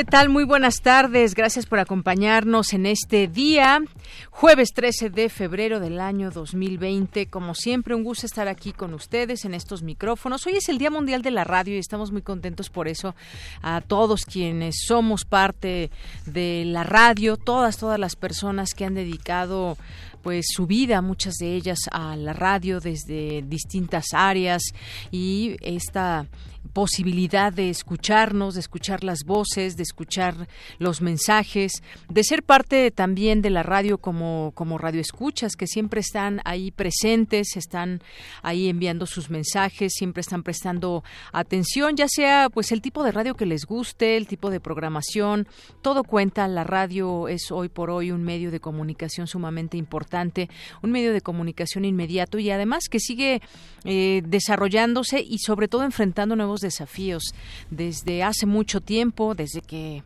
¿Qué tal? Muy buenas tardes. Gracias por acompañarnos en este día, jueves 13 de febrero del año 2020. Como siempre, un gusto estar aquí con ustedes en estos micrófonos. Hoy es el Día Mundial de la Radio y estamos muy contentos por eso. A todos quienes somos parte de la radio, todas, todas las personas que han dedicado pues su vida, muchas de ellas a la radio desde distintas áreas y esta posibilidad de escucharnos, de escuchar las voces, de escuchar los mensajes, de ser parte también de la radio como, como radioescuchas, que siempre están ahí presentes, están ahí enviando sus mensajes, siempre están prestando atención, ya sea pues el tipo de radio que les guste, el tipo de programación, todo cuenta, la radio es hoy por hoy un medio de comunicación sumamente importante, un medio de comunicación inmediato y además que sigue eh, desarrollándose y sobre todo enfrentando nuevos desafíos desde hace mucho tiempo, desde que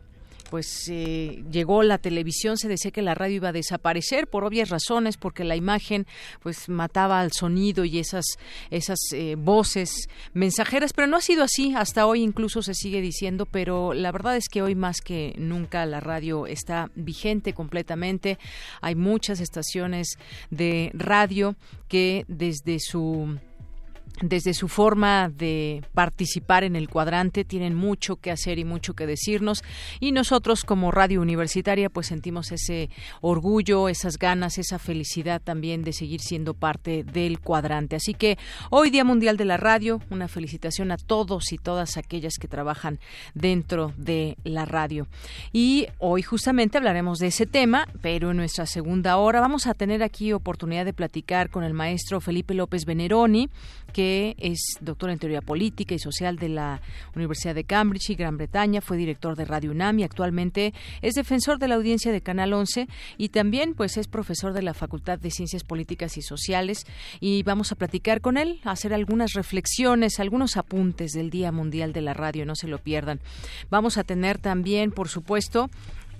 pues eh, llegó la televisión se decía que la radio iba a desaparecer por obvias razones porque la imagen pues mataba al sonido y esas esas eh, voces mensajeras pero no ha sido así hasta hoy incluso se sigue diciendo pero la verdad es que hoy más que nunca la radio está vigente completamente. Hay muchas estaciones de radio que desde su desde su forma de participar en el cuadrante tienen mucho que hacer y mucho que decirnos y nosotros como radio universitaria pues sentimos ese orgullo, esas ganas, esa felicidad también de seguir siendo parte del cuadrante. Así que hoy Día Mundial de la Radio, una felicitación a todos y todas aquellas que trabajan dentro de la radio. Y hoy justamente hablaremos de ese tema, pero en nuestra segunda hora vamos a tener aquí oportunidad de platicar con el maestro Felipe López Veneroni, que es doctor en teoría política y social de la Universidad de Cambridge y Gran Bretaña, fue director de Radio UNAM y actualmente es defensor de la audiencia de Canal 11 y también pues es profesor de la Facultad de Ciencias Políticas y Sociales y vamos a platicar con él, hacer algunas reflexiones, algunos apuntes del Día Mundial de la Radio, no se lo pierdan. Vamos a tener también, por supuesto,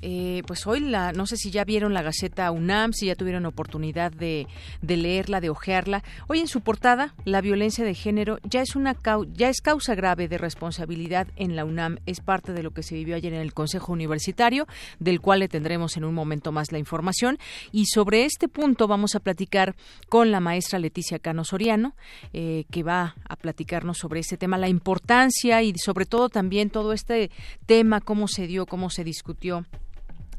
eh, pues hoy la, no sé si ya vieron la Gaceta UNAM, si ya tuvieron oportunidad de, leerla, de ojearla. Hoy en su portada, la violencia de género ya es una ya es causa grave de responsabilidad en la UNAM. Es parte de lo que se vivió ayer en el Consejo Universitario, del cual le tendremos en un momento más la información. Y sobre este punto vamos a platicar con la maestra Leticia Cano Soriano, eh, que va a platicarnos sobre este tema, la importancia y sobre todo también todo este tema, cómo se dio, cómo se discutió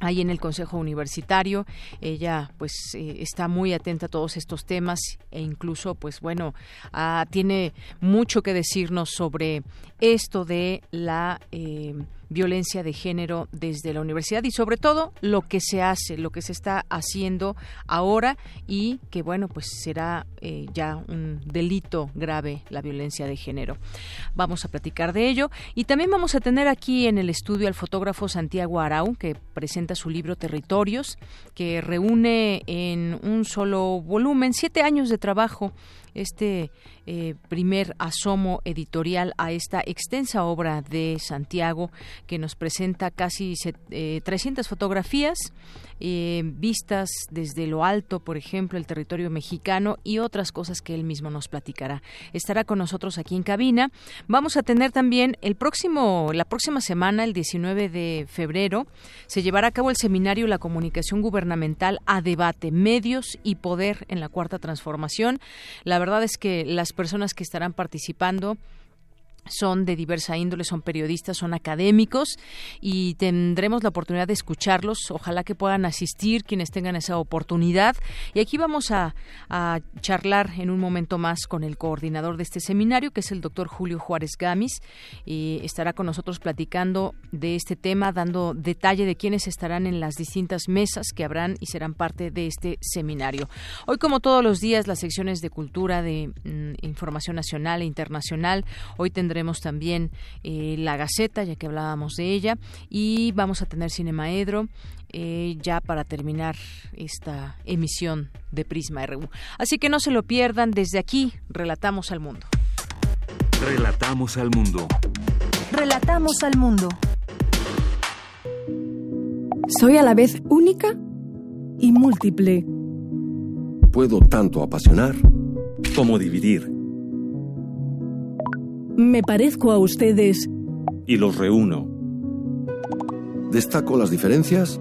ahí en el Consejo Universitario. Ella pues eh, está muy atenta a todos estos temas e incluso pues bueno ah, tiene mucho que decirnos sobre esto de la eh, violencia de género desde la universidad y sobre todo lo que se hace, lo que se está haciendo ahora y que bueno, pues será eh, ya un delito grave la violencia de género. Vamos a platicar de ello y también vamos a tener aquí en el estudio al fotógrafo Santiago Arau que presenta su libro Territorios que reúne en un solo volumen siete años de trabajo este eh, primer asomo editorial a esta extensa obra de Santiago que nos presenta casi 300 eh, fotografías eh, vistas desde lo alto, por ejemplo, el territorio mexicano y otras cosas que él mismo nos platicará. Estará con nosotros aquí en cabina. Vamos a tener también el próximo, la próxima semana, el 19 de febrero, se llevará a cabo el seminario La comunicación gubernamental a debate, medios y poder en la cuarta transformación. La verdad es que las personas que estarán participando son de diversa índole, son periodistas, son académicos y tendremos la oportunidad de escucharlos. Ojalá que puedan asistir quienes tengan esa oportunidad. Y aquí vamos a, charlar en un momento más con el coordinador de este seminario, que es el doctor Julio Juárez Gamis. Y estará con nosotros platicando de este tema, dando detalle de quiénes estarán en las distintas mesas que habrán y serán parte de este seminario. Hoy, como todos los días, las secciones de cultura, de mm, información nacional e internacional. Hoy tendremos tendremos también eh, la Gaceta, ya que hablábamos de ella, y vamos a tener Cinemaedro. Eh, ya para terminar esta emisión de Prisma RU. Así que no se lo pierdan, desde aquí relatamos al mundo. Relatamos al mundo. Relatamos al mundo. Soy a la vez única y múltiple. Puedo tanto apasionar como dividir me parezco a ustedes. Y los reúno. Destaco las diferencias.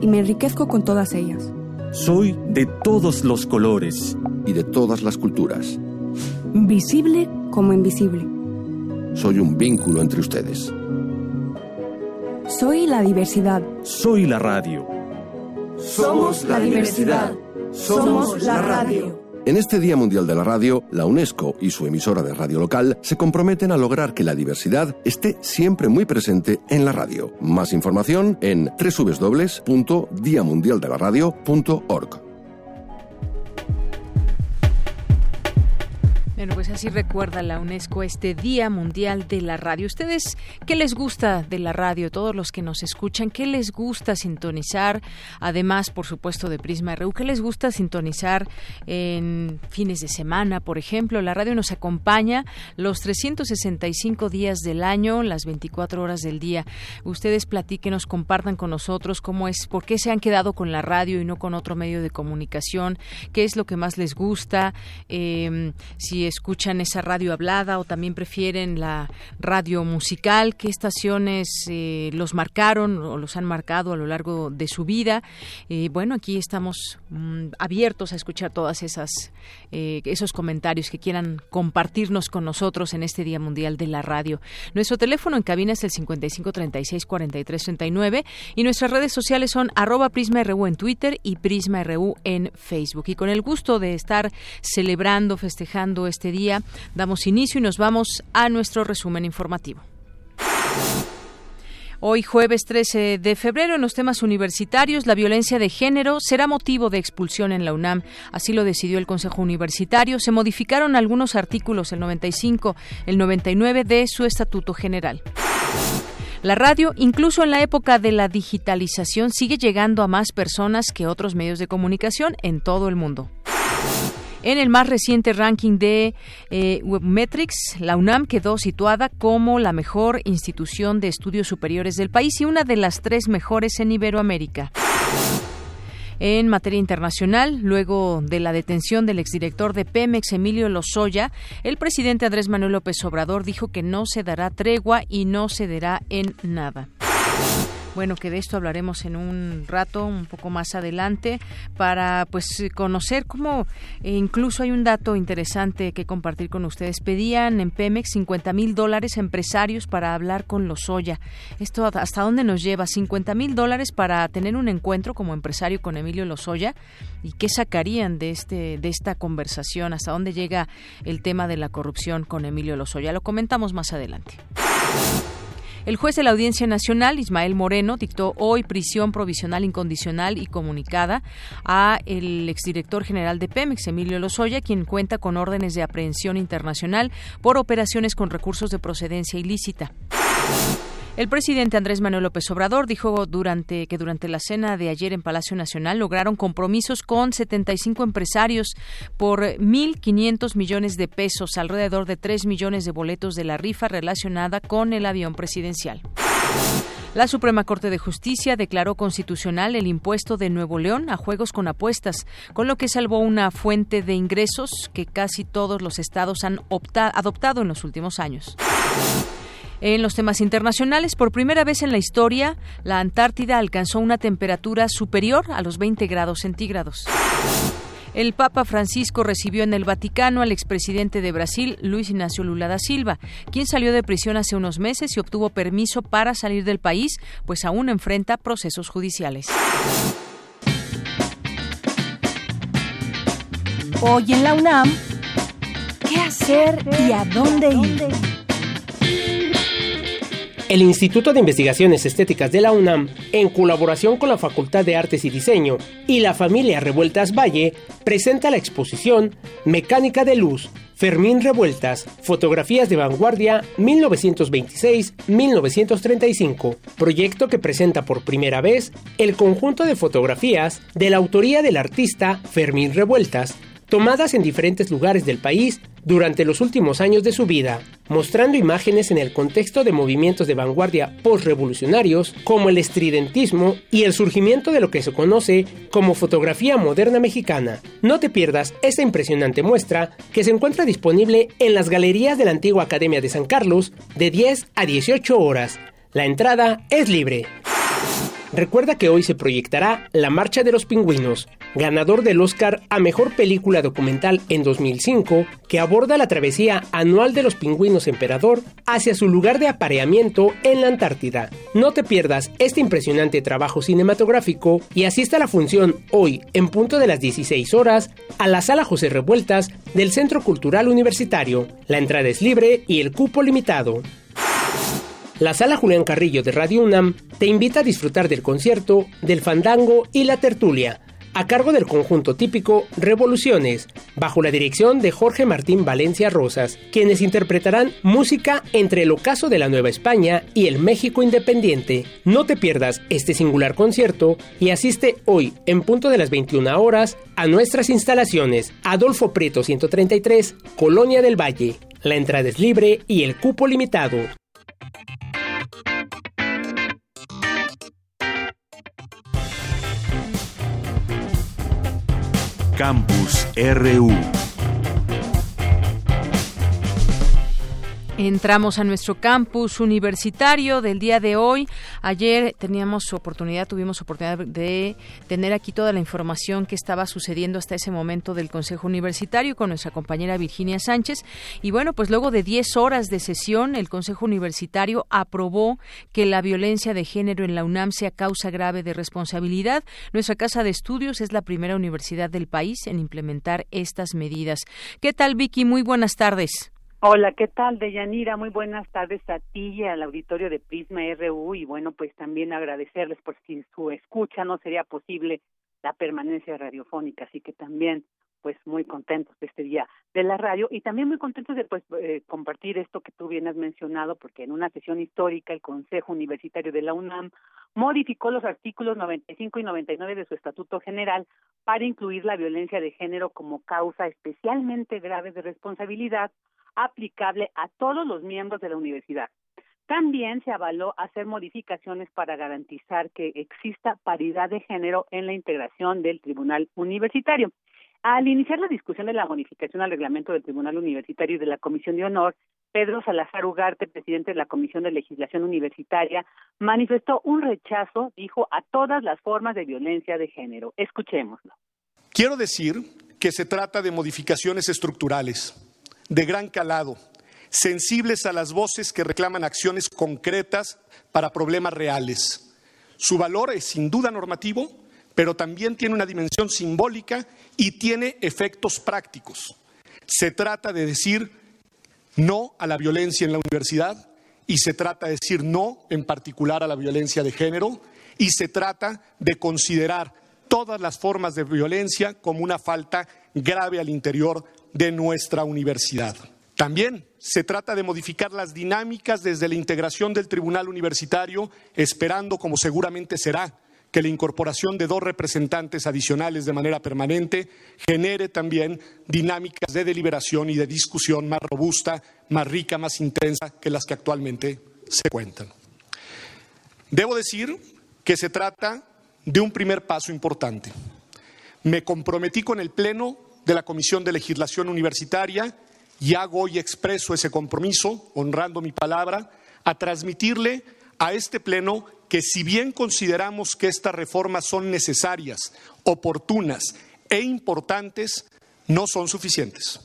Y me enriquezco con todas ellas. Soy de todos los colores. Y de todas las culturas. Visible como invisible. Soy un vínculo entre ustedes. Soy la diversidad. Soy la radio. Somos la diversidad. Somos la radio. En este Día Mundial de la Radio, la UNESCO y su emisora de radio local se comprometen a lograr que la diversidad esté siempre muy presente en la radio. Más información en www.diamundialdelaradio.org. Bueno, pues así recuerda la UNESCO este Día Mundial de la Radio. ¿Ustedes qué les gusta de la radio? Todos los que nos escuchan, ¿qué les gusta sintonizar? Además, por supuesto, de Prisma RU, ¿qué les gusta sintonizar en fines de semana, por ejemplo? La radio nos acompaña los 365 días del año, las 24 horas del día. Ustedes platíquenos, compartan con nosotros cómo es, por qué se han quedado con la radio y no con otro medio de comunicación, qué es lo que más les gusta, eh, si escuchan esa radio hablada o también prefieren la radio musical, qué estaciones eh, los marcaron o los han marcado a lo largo de su vida. Eh, bueno, aquí estamos mm, abiertos a escuchar todas esas eh, esos comentarios que quieran compartirnos con nosotros en este Día Mundial de la Radio. Nuestro teléfono en cabina es el 55 36 43 39 y nuestras redes sociales son arroba Prisma RU en Twitter y Prisma RU en Facebook. Y con el gusto de estar celebrando, festejando este día. Damos inicio y nos vamos a nuestro resumen informativo. Hoy jueves 13 de febrero en los temas universitarios, la violencia de género será motivo de expulsión en la UNAM. Así lo decidió el Consejo Universitario. Se modificaron algunos artículos, el 95, el 99 de su Estatuto General. La radio, incluso en la época de la digitalización, sigue llegando a más personas que otros medios de comunicación en todo el mundo. En el más reciente ranking de eh, Webmetrics, la UNAM quedó situada como la mejor institución de estudios superiores del país y una de las tres mejores en Iberoamérica. En materia internacional, luego de la detención del exdirector de Pemex, Emilio Lozoya, el presidente Andrés Manuel López Obrador dijo que no se dará tregua y no cederá en nada. Bueno, que de esto hablaremos en un rato, un poco más adelante, para pues conocer cómo eh, incluso hay un dato interesante que compartir con ustedes. Pedían en Pemex 50 mil dólares empresarios para hablar con Lozoya. ¿Esto hasta dónde nos lleva? 50 mil dólares para tener un encuentro como empresario con Emilio Lozoya. ¿Y qué sacarían de, este, de esta conversación? ¿Hasta dónde llega el tema de la corrupción con Emilio Lozoya? Lo comentamos más adelante. El juez de la Audiencia Nacional, Ismael Moreno, dictó hoy prisión provisional incondicional y comunicada a el exdirector general de Pemex, Emilio Lozoya, quien cuenta con órdenes de aprehensión internacional por operaciones con recursos de procedencia ilícita. El presidente Andrés Manuel López Obrador dijo durante que durante la cena de ayer en Palacio Nacional lograron compromisos con 75 empresarios por 1.500 millones de pesos, alrededor de 3 millones de boletos de la rifa relacionada con el avión presidencial. La Suprema Corte de Justicia declaró constitucional el impuesto de Nuevo León a juegos con apuestas, con lo que salvó una fuente de ingresos que casi todos los estados han adoptado en los últimos años. En los temas internacionales, por primera vez en la historia, la Antártida alcanzó una temperatura superior a los 20 grados centígrados. El Papa Francisco recibió en el Vaticano al expresidente de Brasil, Luis Ignacio Lula da Silva, quien salió de prisión hace unos meses y obtuvo permiso para salir del país, pues aún enfrenta procesos judiciales. Hoy en la UNAM, ¿qué hacer y a dónde ir? El Instituto de Investigaciones Estéticas de la UNAM, en colaboración con la Facultad de Artes y Diseño y la familia Revueltas Valle, presenta la exposición Mecánica de Luz, Fermín Revueltas, Fotografías de Vanguardia 1926-1935, proyecto que presenta por primera vez el conjunto de fotografías de la autoría del artista Fermín Revueltas, tomadas en diferentes lugares del país durante los últimos años de su vida, mostrando imágenes en el contexto de movimientos de vanguardia postrevolucionarios como el estridentismo y el surgimiento de lo que se conoce como fotografía moderna mexicana. No te pierdas esta impresionante muestra que se encuentra disponible en las galerías de la antigua Academia de San Carlos de 10 a 18 horas. La entrada es libre. Recuerda que hoy se proyectará La Marcha de los Pingüinos, ganador del Oscar a Mejor Película Documental en 2005, que aborda la travesía anual de los pingüinos emperador hacia su lugar de apareamiento en la Antártida. No te pierdas este impresionante trabajo cinematográfico y asista a la función hoy, en punto de las 16 horas, a la Sala José Revueltas del Centro Cultural Universitario. La entrada es libre y el cupo limitado. La sala Julián Carrillo de Radio UNAM te invita a disfrutar del concierto, del fandango y la tertulia, a cargo del conjunto típico Revoluciones, bajo la dirección de Jorge Martín Valencia Rosas, quienes interpretarán música entre el ocaso de la Nueva España y el México independiente. No te pierdas este singular concierto y asiste hoy, en punto de las 21 horas, a nuestras instalaciones, Adolfo Prieto 133, Colonia del Valle. La entrada es libre y el cupo limitado. Campus RU. Entramos a nuestro campus universitario del día de hoy. Ayer teníamos oportunidad, tuvimos oportunidad de tener aquí toda la información que estaba sucediendo hasta ese momento del Consejo Universitario con nuestra compañera Virginia Sánchez. Y bueno, pues luego de 10 horas de sesión, el Consejo Universitario aprobó que la violencia de género en la UNAM sea causa grave de responsabilidad. Nuestra casa de estudios es la primera universidad del país en implementar estas medidas. ¿Qué tal, Vicky? Muy buenas tardes. Hola, ¿qué tal, Deyanira? Muy buenas tardes a ti y al auditorio de Prisma RU y bueno, pues también agradecerles por si su escucha no sería posible la permanencia radiofónica, así que también pues muy contentos de este día de la radio y también muy contentos de pues eh, compartir esto que tú bien has mencionado porque en una sesión histórica el Consejo Universitario de la UNAM modificó los artículos 95 y 99 de su Estatuto General para incluir la violencia de género como causa especialmente grave de responsabilidad aplicable a todos los miembros de la universidad. También se avaló hacer modificaciones para garantizar que exista paridad de género en la integración del Tribunal Universitario. Al iniciar la discusión de la modificación al reglamento del Tribunal Universitario y de la Comisión de Honor, Pedro Salazar Ugarte, presidente de la Comisión de Legislación Universitaria, manifestó un rechazo, dijo, a todas las formas de violencia de género. Escuchémoslo. Quiero decir que se trata de modificaciones estructurales de gran calado, sensibles a las voces que reclaman acciones concretas para problemas reales. Su valor es sin duda normativo, pero también tiene una dimensión simbólica y tiene efectos prácticos. Se trata de decir no a la violencia en la universidad y se trata de decir no en particular a la violencia de género y se trata de considerar todas las formas de violencia como una falta grave al interior de nuestra universidad. También se trata de modificar las dinámicas desde la integración del Tribunal Universitario, esperando, como seguramente será, que la incorporación de dos representantes adicionales de manera permanente genere también dinámicas de deliberación y de discusión más robusta, más rica, más intensa que las que actualmente se cuentan. Debo decir que se trata de un primer paso importante. Me comprometí con el Pleno de la Comisión de Legislación Universitaria y hago hoy expreso ese compromiso, honrando mi palabra, a transmitirle a este Pleno que si bien consideramos que estas reformas son necesarias, oportunas e importantes no son suficientes.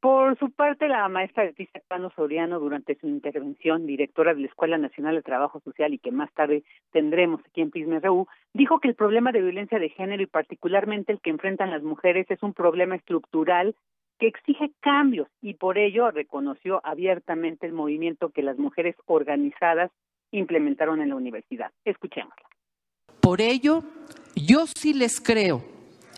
Por su parte, la maestra Leticia Cano Soriano, durante su intervención, directora de la Escuela Nacional de Trabajo Social y que más tarde tendremos aquí en Prisma RU, dijo que el problema de violencia de género y particularmente el que enfrentan las mujeres es un problema estructural que exige cambios y por ello reconoció abiertamente el movimiento que las mujeres organizadas implementaron en la universidad. Escuchémosla. Por ello, yo sí les creo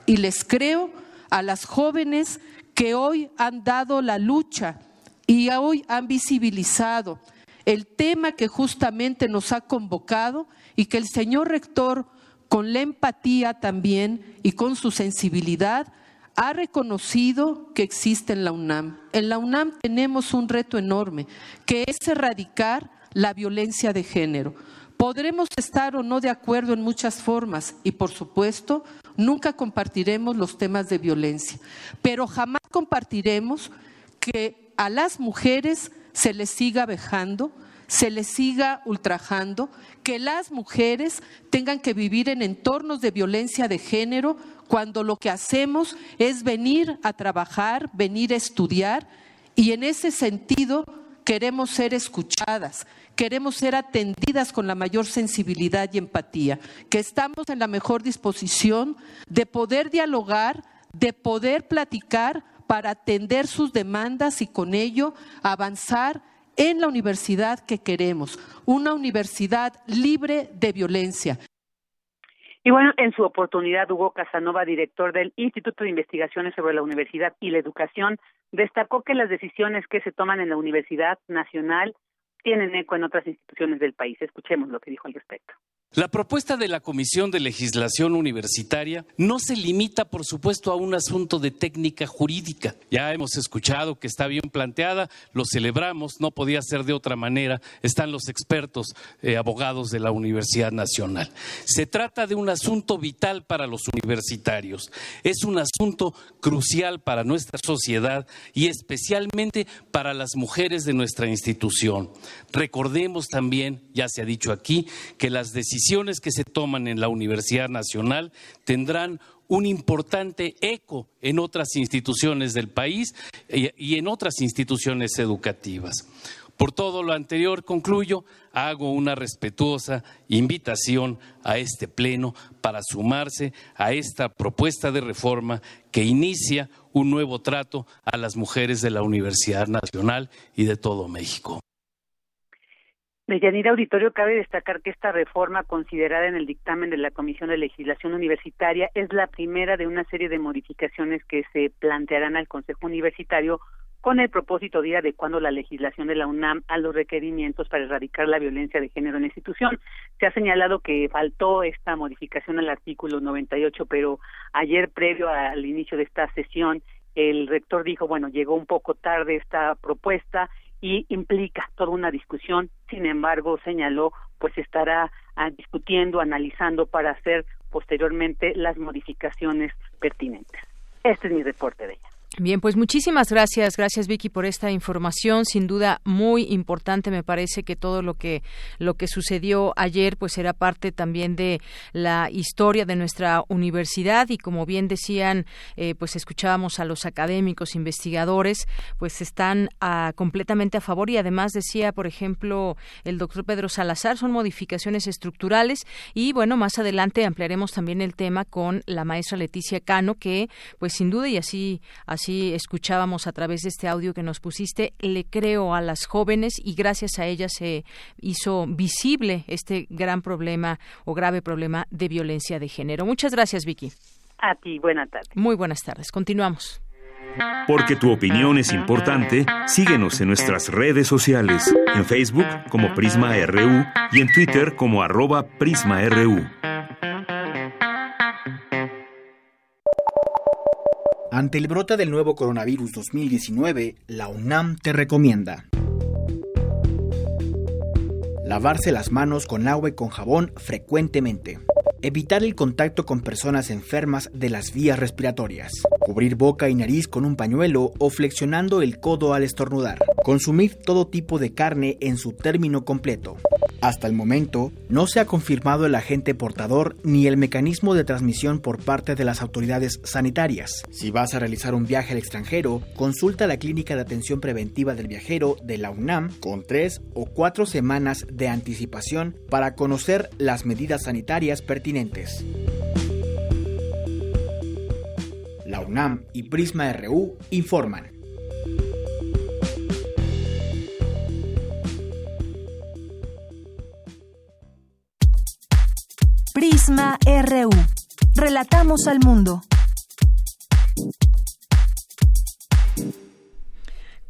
y les creo a las jóvenes que hoy han dado la lucha y hoy han visibilizado el tema que justamente nos ha convocado y que el señor rector, con la empatía también y con su sensibilidad, ha reconocido que existe en la UNAM. En la UNAM tenemos un reto enorme, que es erradicar la violencia de género. Podremos estar o no de acuerdo en muchas formas y, por supuesto, nunca compartiremos los temas de violencia, pero jamás compartiremos que a las mujeres se les siga vejando, se les siga ultrajando, que las mujeres tengan que vivir en entornos de violencia de género cuando lo que hacemos es venir a trabajar, venir a estudiar y en ese sentido queremos ser escuchadas, queremos ser atendidas con la mayor sensibilidad y empatía, que estamos en la mejor disposición de poder dialogar, de poder platicar para atender sus demandas y con ello avanzar en la universidad que queremos, una universidad libre de violencia. Y bueno, en su oportunidad, Hugo Casanova, director del Instituto de Investigaciones sobre la Universidad y la Educación, destacó que las decisiones que se toman en la Universidad Nacional tienen eco en otras instituciones del país. Escuchemos lo que dijo al respecto. La propuesta de la Comisión de Legislación Universitaria no se limita, por supuesto, a un asunto de técnica jurídica. Ya hemos escuchado que está bien planteada, lo celebramos, no podía ser de otra manera. Están los expertos eh, abogados de la Universidad Nacional. Se trata de un asunto vital para los universitarios. Es un asunto crucial para nuestra sociedad y especialmente para las mujeres de nuestra institución. Recordemos también, ya se ha dicho aquí, que las decisiones decisiones que se toman en la Universidad Nacional tendrán un importante eco en otras instituciones del país y en otras instituciones educativas. Por todo lo anterior, concluyo, hago una respetuosa invitación a este Pleno para sumarse a esta propuesta de reforma que inicia un nuevo trato a las mujeres de la Universidad Nacional y de todo México. De Yanira Auditorio, cabe destacar que esta reforma considerada en el dictamen de la Comisión de Legislación Universitaria es la primera de una serie de modificaciones que se plantearán al Consejo Universitario con el propósito de ir adecuando la legislación de la UNAM a los requerimientos para erradicar la violencia de género en la institución. Se ha señalado que faltó esta modificación al artículo 98, pero ayer, previo al inicio de esta sesión, el rector dijo, bueno, llegó un poco tarde esta propuesta y implica toda una discusión. Sin embargo, señaló, pues estará ah, discutiendo, analizando para hacer posteriormente las modificaciones pertinentes. Este es mi reporte de ella. Bien, pues muchísimas gracias, gracias Vicky por esta información, sin duda muy importante. Me parece que todo lo que lo que sucedió ayer, pues era parte también de la historia de nuestra universidad y como bien decían, eh, pues escuchábamos a los académicos, investigadores, pues están ah, completamente a favor y además decía, por ejemplo, el doctor Pedro Salazar, son modificaciones estructurales y bueno, más adelante ampliaremos también el tema con la maestra Leticia Cano, que pues sin duda y así así escuchábamos a través de este audio que nos pusiste, le creo a las jóvenes y gracias a ellas se hizo visible este gran problema o grave problema de violencia de género. Muchas gracias, Vicky. A ti, buenas tardes. Muy buenas tardes. Continuamos. Porque tu opinión es importante, síguenos en nuestras redes sociales, en Facebook como Prisma RU y en Twitter como arroba PrismaRU. Ante el brote del nuevo coronavirus 2019, la UNAM te recomienda lavarse las manos con agua y con jabón frecuentemente, evitar el contacto con personas enfermas de las vías respiratorias, cubrir boca y nariz con un pañuelo o flexionando el codo al estornudar, consumir todo tipo de carne en su término completo, Hasta el momento, no se ha confirmado el agente portador ni el mecanismo de transmisión por parte de las autoridades sanitarias. Si vas a realizar un viaje al extranjero, consulta la Clínica de Atención Preventiva del Viajero de la UNAM con tres o cuatro semanas de anticipación para conocer las medidas sanitarias pertinentes. La UNAM y Prisma RU informan. Prisma RU. Relatamos al mundo.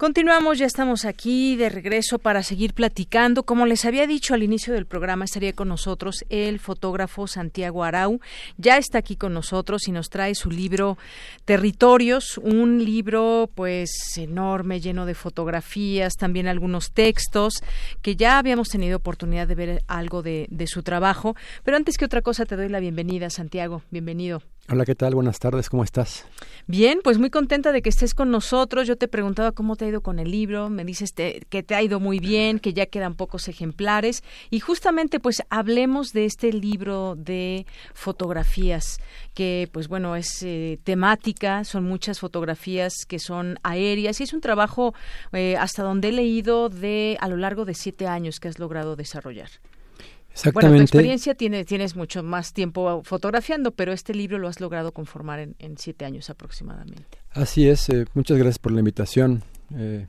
Continuamos, ya estamos aquí de regreso para seguir platicando. Como les había dicho al inicio del programa, estaría con nosotros el fotógrafo Santiago Arau. Ya está aquí con nosotros y nos trae su libro Territorios, un libro pues enorme, lleno de fotografías, también algunos textos, que ya habíamos tenido oportunidad de ver algo de, de su trabajo. Pero antes que otra cosa, te doy la bienvenida, Santiago. Bienvenido. Hola, ¿qué tal? Buenas tardes, ¿cómo estás? Bien, pues muy contenta de que estés con nosotros. Yo te preguntaba cómo te ha ido con el libro, me dices que te ha ido muy bien, que ya quedan pocos ejemplares y justamente pues hablemos de este libro de fotografías que pues bueno es eh, temática, son muchas fotografías que son aéreas y es un trabajo eh, hasta donde he leído de a lo largo de siete años que has logrado desarrollar. Exactamente. Bueno, tu experiencia tiene, tienes mucho más tiempo fotografiando, pero este libro lo has logrado conformar en, en siete años aproximadamente. Así es, eh, muchas gracias por la invitación. Eh,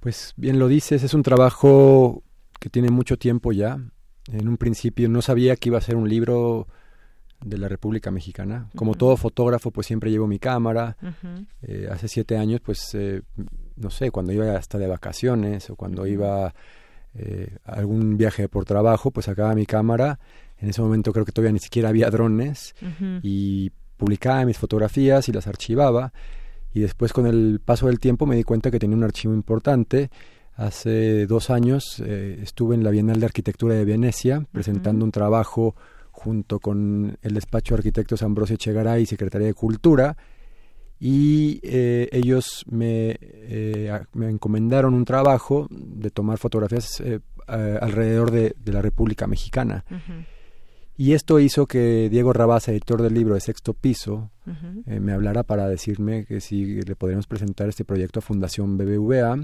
pues bien lo dices, es un trabajo que tiene mucho tiempo ya. En un principio no sabía que iba a ser un libro de la República Mexicana. Como todo fotógrafo, pues siempre llevo mi cámara. Eh, hace siete años, pues, no sé, cuando iba hasta de vacaciones o cuando iba eh, algún viaje por trabajo, pues sacaba mi cámara. En ese momento creo que todavía ni siquiera había drones y publicaba mis fotografías y las archivaba. Y después con el paso del tiempo me di cuenta que tenía un archivo importante. Hace dos años eh, estuve en la Bienal de Arquitectura de Venecia presentando un trabajo junto con el despacho de arquitectos Ambrosio Echegaray y Secretaría de Cultura y eh, ellos me, eh, me encomendaron un trabajo de tomar fotografías eh, alrededor de, de la República Mexicana. Y esto hizo que Diego Rabasa, editor del libro de Sexto Piso, eh, me hablara para decirme que si le podríamos presentar este proyecto a Fundación BBVA,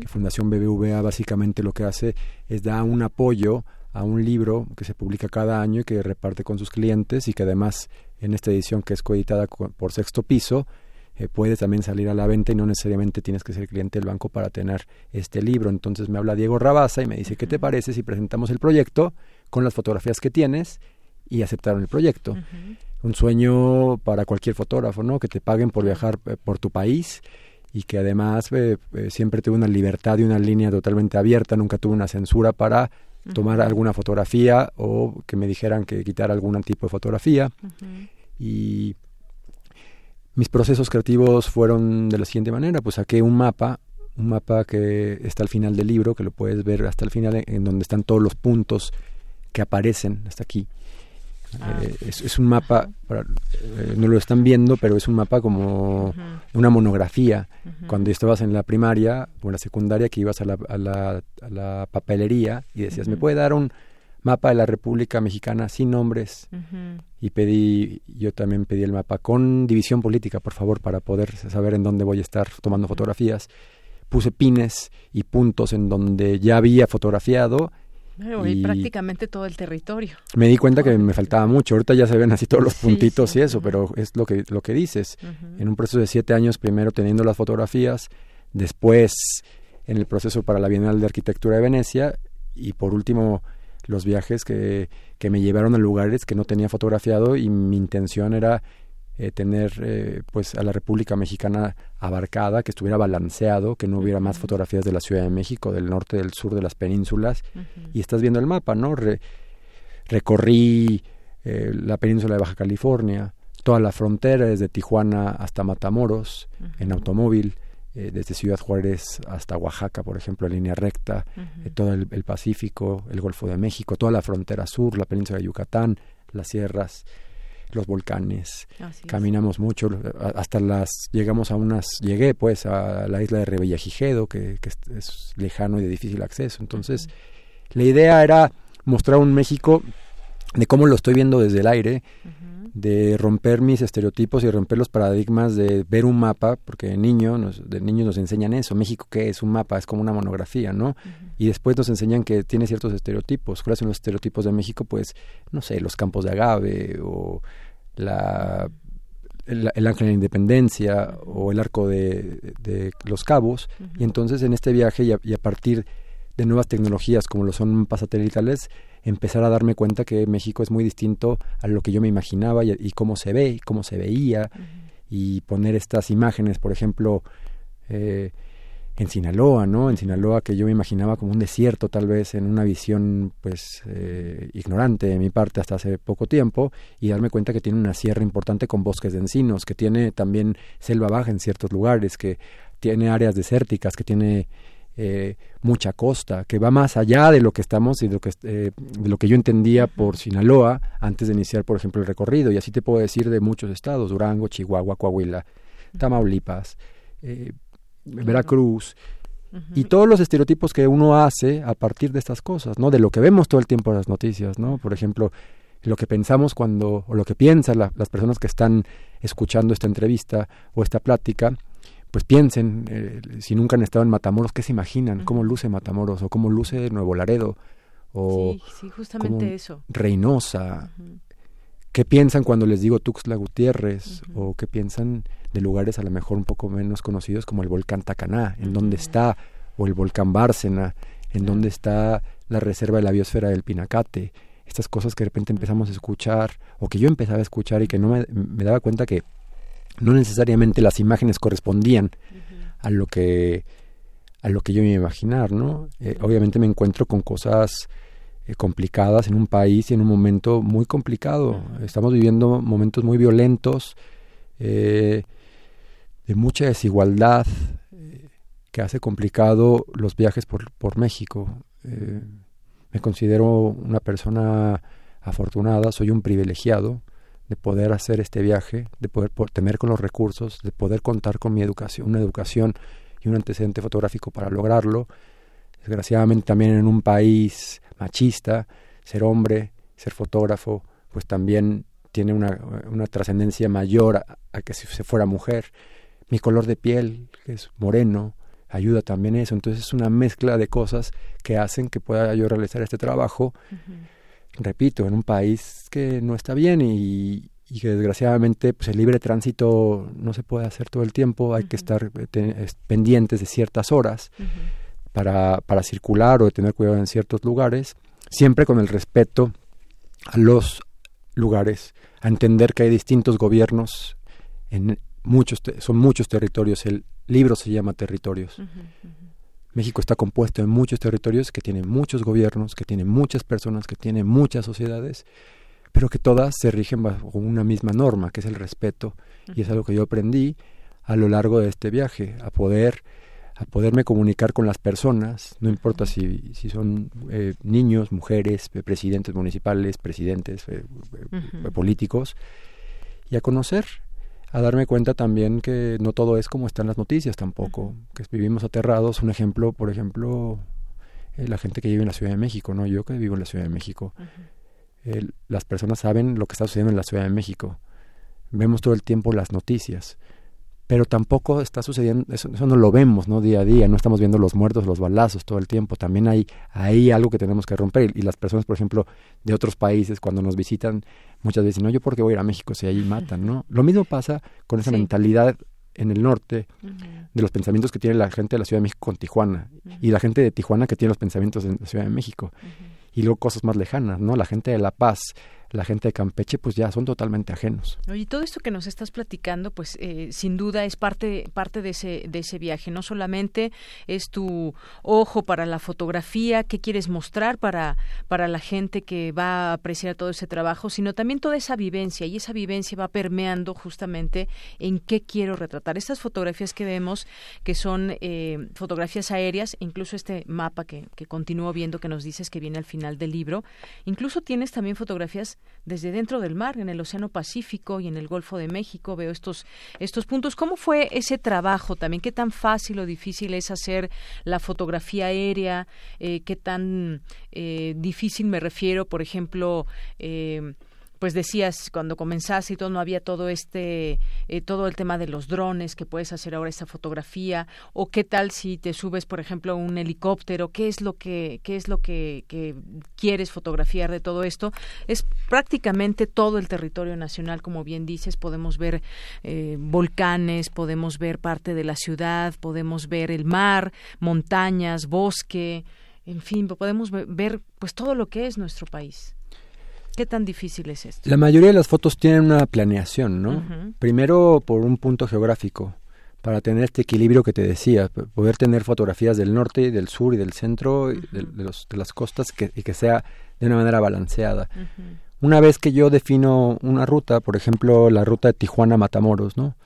que Fundación BBVA básicamente lo que hace es dar un apoyo a un libro que se publica cada año y que reparte con sus clientes y que además en esta edición que es coeditada co- por Sexto Piso, eh, puede también salir a la venta y no necesariamente tienes que ser cliente del banco para tener este libro. Entonces me habla Diego Rabasa y me dice, ¿qué te parece si presentamos el proyecto con las fotografías que tienes? Y aceptaron el proyecto. Un sueño para cualquier fotógrafo, ¿no? Que te paguen por viajar eh, por tu país y que además eh, eh, siempre tuve una libertad y una línea totalmente abierta, nunca tuve una censura para tomar alguna fotografía o que me dijeran que quitar algún tipo de fotografía. Y mis procesos creativos fueron de la siguiente manera, pues saqué un mapa, un mapa que está al final del libro, que lo puedes ver hasta el final, en, donde están todos los puntos que aparecen hasta aquí. Ah. Eh, es, es un mapa, para- eh, no lo están viendo, pero es un mapa como una monografía. Cuando estabas en la primaria o en la secundaria, que ibas a la, a la, a la papelería y decías, ¿me puede dar un mapa de la República Mexicana sin nombres? Y pedí, yo también pedí el mapa con división política, por favor, para poder saber en dónde voy a estar tomando fotografías. Puse pines y puntos en donde ya había fotografiado Bueno, y y prácticamente todo el territorio. me di cuenta que me faltaba mucho. Ahorita ya se ven así todos los puntitos sí, y eso, pero es lo que, lo que dices. En un proceso de siete años, primero teniendo las fotografías, después en el proceso para la Bienal de Arquitectura de Venecia y por último los viajes que, que me llevaron a lugares que no tenía fotografiado y mi intención era eh, tener eh, pues a la República Mexicana abarcada, que estuviera balanceado, que no hubiera más fotografías de la Ciudad de México, del norte, del sur, de las penínsulas. Y estás viendo el mapa, ¿no? Re- recorrí eh, la península de Baja California, toda la frontera desde Tijuana hasta Matamoros en automóvil, eh, desde Ciudad Juárez hasta Oaxaca, por ejemplo, en línea recta, eh, todo el, el Pacífico, el Golfo de México, toda la frontera sur, la península de Yucatán, las sierras, los volcanes. Así es. Caminamos mucho, hasta las llegamos a unas, llegué pues a la isla de Revillagigedo, que, que es, es lejano y de difícil acceso. Entonces, La idea era mostrar un México de cómo lo estoy viendo desde el aire, de romper mis estereotipos y romper los paradigmas de ver un mapa, porque de niño nos, de niños nos enseñan eso, México qué es un mapa, es como una monografía, ¿no? Y después nos enseñan que tiene ciertos estereotipos. ¿Cuáles son los estereotipos de México? Pues, no sé, los campos de agave o la el, Ángel de la Independencia o el Arco de, los Cabos. Y entonces en este viaje y a, partir de nuevas tecnologías como lo son mapas satelitales, empezar a darme cuenta que México es muy distinto a lo que yo me imaginaba y, cómo se ve, cómo se veía, y poner estas imágenes, por ejemplo, eh, en Sinaloa, ¿no? En Sinaloa que yo me imaginaba como un desierto tal vez en una visión pues eh, ignorante de mi parte hasta hace poco tiempo y darme cuenta que tiene una sierra importante con bosques de encinos, que tiene también selva baja en ciertos lugares, que tiene áreas desérticas, que tiene eh, mucha costa, que va más allá de lo que estamos y de lo que, eh, de lo que yo entendía por Sinaloa antes de iniciar, por ejemplo, el recorrido. Y así te puedo decir de muchos estados, Durango, Chihuahua, Coahuila, Tamaulipas, eh, Veracruz. Y todos los estereotipos que uno hace a partir de estas cosas, ¿no? De lo que vemos todo el tiempo en las noticias, ¿no? Por ejemplo, lo que pensamos cuando, o lo que piensan las personas que están escuchando esta entrevista o esta plática, pues piensen, eh, si nunca han estado en Matamoros, ¿qué se imaginan? ¿Cómo luce Matamoros? ¿O cómo luce Nuevo Laredo? O sí, justamente eso. Reynosa. ¿Qué piensan cuando les digo Tuxtla Gutiérrez? ¿O qué piensan de lugares a lo mejor un poco menos conocidos como el volcán Tacaná? ¿En dónde está? O el volcán Bárcena. ¿En dónde está la reserva de la biosfera del Pinacate? Estas cosas que de repente empezamos a escuchar, o que yo empezaba a escuchar y que no me, me daba cuenta que no necesariamente las imágenes correspondían a lo que a lo que yo me iba a imaginar, ¿no? Eh, obviamente me encuentro con cosas eh, complicadas en un país y en un momento muy complicado. Estamos viviendo momentos muy violentos, eh, de mucha desigualdad, que hace complicado los viajes por, por México. me considero una persona afortunada, soy un privilegiado de poder hacer este viaje, de poder tener con los recursos, de poder contar con mi educación, una educación y un antecedente fotográfico para lograrlo. Desgraciadamente también en un país machista, ser hombre, ser fotógrafo, pues también tiene una, una trascendencia mayor a, que si se fuera mujer. Mi color de piel, que es moreno, ayuda también eso. Entonces es una mezcla de cosas que hacen que pueda yo realizar este trabajo repito, en un país que no está bien y, que desgraciadamente pues el libre tránsito no se puede hacer todo el tiempo, hay que estar eh, pendientes de ciertas horas para, para circular o tener cuidado en ciertos lugares, siempre con el respeto a los lugares, a entender que hay distintos gobiernos en muchos son muchos territorios, el libro se llama Territorios. México está compuesto de muchos territorios que tienen muchos gobiernos, que tienen muchas personas, que tienen muchas sociedades, pero que todas se rigen bajo una misma norma, que es el respeto. Y es algo que yo aprendí a lo largo de este viaje, a poder a poderme comunicar con las personas, no importa si, si son eh, niños, mujeres, eh, presidentes municipales, presidentes eh, políticos, y a conocer a darme cuenta también que no todo es como están las noticias tampoco, que vivimos aterrados. Un ejemplo, por ejemplo, eh, la gente que vive en la Ciudad de México, no yo que vivo en la Ciudad de México. las personas saben lo que está sucediendo en la Ciudad de México. Vemos todo el tiempo las noticias pero tampoco está sucediendo, eso, no lo vemos, ¿no? Día a día, no estamos viendo los muertos, los balazos todo el tiempo, también hay, hay algo que tenemos que romper y las personas, por ejemplo, de otros países, cuando nos visitan, muchas veces, no, yo por qué voy a ir a México si ahí matan, ¿no? Lo mismo pasa con esa mentalidad en el norte de los pensamientos que tiene la gente de la Ciudad de México con Tijuana y la gente de Tijuana que tiene los pensamientos de la Ciudad de México y luego cosas más lejanas, ¿no? La gente de La Paz la gente de Campeche pues ya son totalmente ajenos. Y todo esto que nos estás platicando pues eh, sin duda es parte parte de ese de ese viaje, no solamente es tu ojo para la fotografía que quieres mostrar para para la gente que va a apreciar todo ese trabajo, sino también toda esa vivencia y esa vivencia va permeando justamente en qué quiero retratar. Estas fotografías que vemos que son eh, fotografías aéreas, incluso este mapa que, que continúo viendo que nos dices que viene al final del libro, incluso tienes también fotografías desde dentro del mar, en el Océano Pacífico y en el Golfo de México. Veo estos, estos puntos. ¿Cómo fue ese trabajo también? ¿Qué tan fácil o difícil es hacer la fotografía aérea? Eh, ¿Qué tan eh, difícil me refiero, por ejemplo, eh, pues decías cuando comenzaste y todo no había todo este eh, todo el tema de los drones que puedes hacer ahora esta fotografía o qué tal si te subes por ejemplo un helicóptero qué es lo que qué es lo que, quieres fotografiar de todo esto. Es prácticamente todo el territorio nacional como bien dices podemos ver eh, volcanes podemos ver parte de la ciudad podemos ver el mar montañas bosque en fin podemos ver pues todo lo que es nuestro país ¿Qué tan difícil es esto? La mayoría de las fotos tienen una planeación, ¿no? Primero por un punto geográfico, para tener este equilibrio que te decía, poder tener fotografías del norte, del sur y del centro, de, los, de, las costas que, y que sea de una manera balanceada. Una vez que yo defino una ruta, por ejemplo, la ruta de Tijuana-Matamoros, ¿no?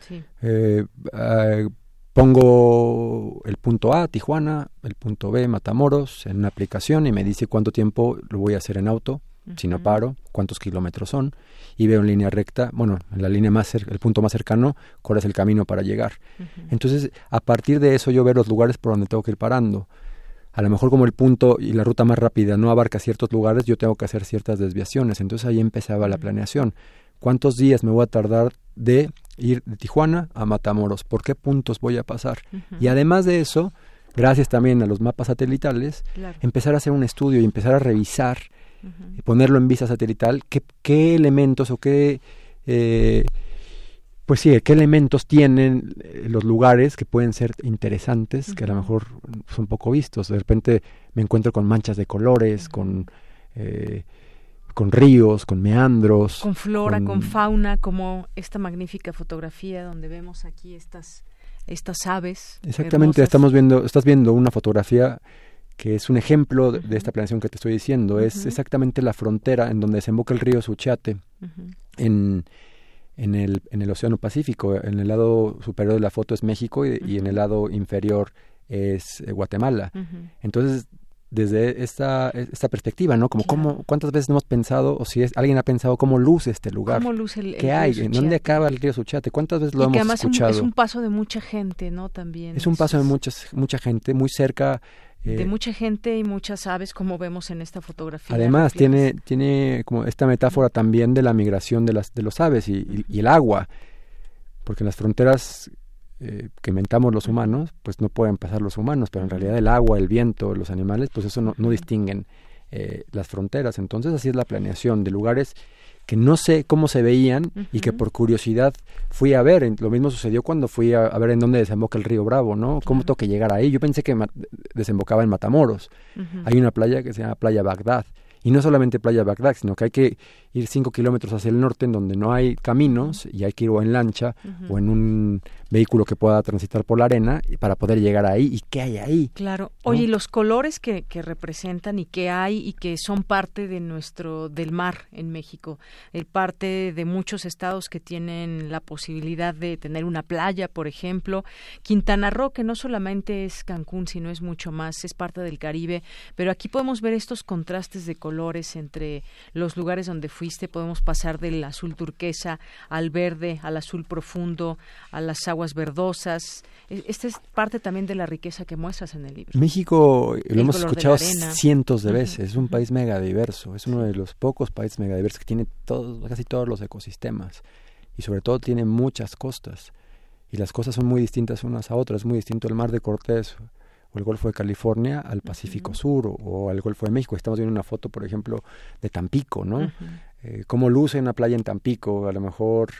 Eh, ah, pongo el punto A, Tijuana, el punto B, Matamoros, en una aplicación y me dice cuánto tiempo lo voy a hacer en auto si no paro, cuántos kilómetros son, y veo en línea recta, bueno, en la línea más el punto más cercano, cuál es el camino para llegar. Entonces, a partir de eso yo veo los lugares por donde tengo que ir parando. A lo mejor como el punto y la ruta más rápida no abarca ciertos lugares, yo tengo que hacer ciertas desviaciones. Entonces ahí empezaba la planeación. ¿Cuántos días me voy a tardar de ir de Tijuana a Matamoros? ¿Por qué puntos voy a pasar? Y además de eso, gracias también a los mapas satelitales, empezar a hacer un estudio y empezar a revisar ponerlo en vista satelital, ¿qué, qué elementos o qué... Eh, pues sí, qué elementos tienen eh, los lugares que pueden ser interesantes, que a lo mejor son poco vistos. De repente me encuentro con manchas de colores, con, eh, con ríos, con meandros. Con flora, con... fauna, como esta magnífica fotografía donde vemos aquí estas, estas aves. Exactamente, estamos viendo, estás viendo una fotografía que es un ejemplo de, esta planeación que te estoy diciendo. Es exactamente la frontera en donde desemboca el río Suchiate, en, en, el, en el Océano Pacífico. En el lado superior de la foto es México y, en el lado inferior es eh, Guatemala. Entonces, desde esta, esta perspectiva, ¿no? Como cómo, cuántas veces hemos pensado, o si es, alguien ha pensado cómo luce este lugar. ¿Cómo luce el, ¿Qué hay? ¿En dónde acaba el río Suchiate? ¿Cuántas veces lo hemos escuchado? Es un, paso de mucha gente, ¿no? También. Es un paso de muchas, mucha gente, muy cerca de eh, mucha gente y muchas aves como vemos en esta fotografía. Además tiene tiene como esta metáfora también de la migración de las de los aves y, el agua, porque en las fronteras eh, que inventamos los humanos, pues no pueden pasar los humanos, pero en realidad el agua, el viento, los animales, pues eso no, no distinguen eh, las fronteras. Entonces así es la planeación de lugares que no sé cómo se veían y que por curiosidad fui a ver. Lo mismo sucedió cuando fui a, ver en dónde desemboca el río Bravo, ¿no? ¿Cómo tengo que llegar ahí? Yo pensé que desembocaba en Matamoros. Hay una playa que se llama Playa Bagdad. Y no solamente Playa Bagdad, sino que hay que ir cinco kilómetros hacia el norte en donde no hay caminos y hay que ir o en lancha o en un vehículo que pueda transitar por la arena para poder llegar ahí. ¿Y qué hay ahí? Claro. Oye, y los colores que, que representan y que hay y que son parte de nuestro, del mar en México, el parte de muchos estados que tienen la posibilidad de tener una playa, por ejemplo. Quintana Roo, que no solamente es Cancún, sino es mucho más, es parte del Caribe, pero aquí podemos ver estos contrastes de colores entre los lugares donde fuiste, podemos pasar del azul turquesa al verde, al azul profundo, a las aguas verdosas. E, esta es parte también de la riqueza que muestras en el libro. México, lo hemos escuchado cientos de veces, es un país megadiverso, es uno de los pocos países megadiversos que tiene todos, casi todos los ecosistemas. Y sobre todo tiene muchas costas. Y las costas son muy distintas unas a otras, es muy distinto el mar de Cortés o el Golfo de California al Pacífico Sur o, al Golfo de México. Estamos viendo una foto, por ejemplo, de Tampico, ¿no? Eh, cómo luce una playa en Tampico, a lo mejor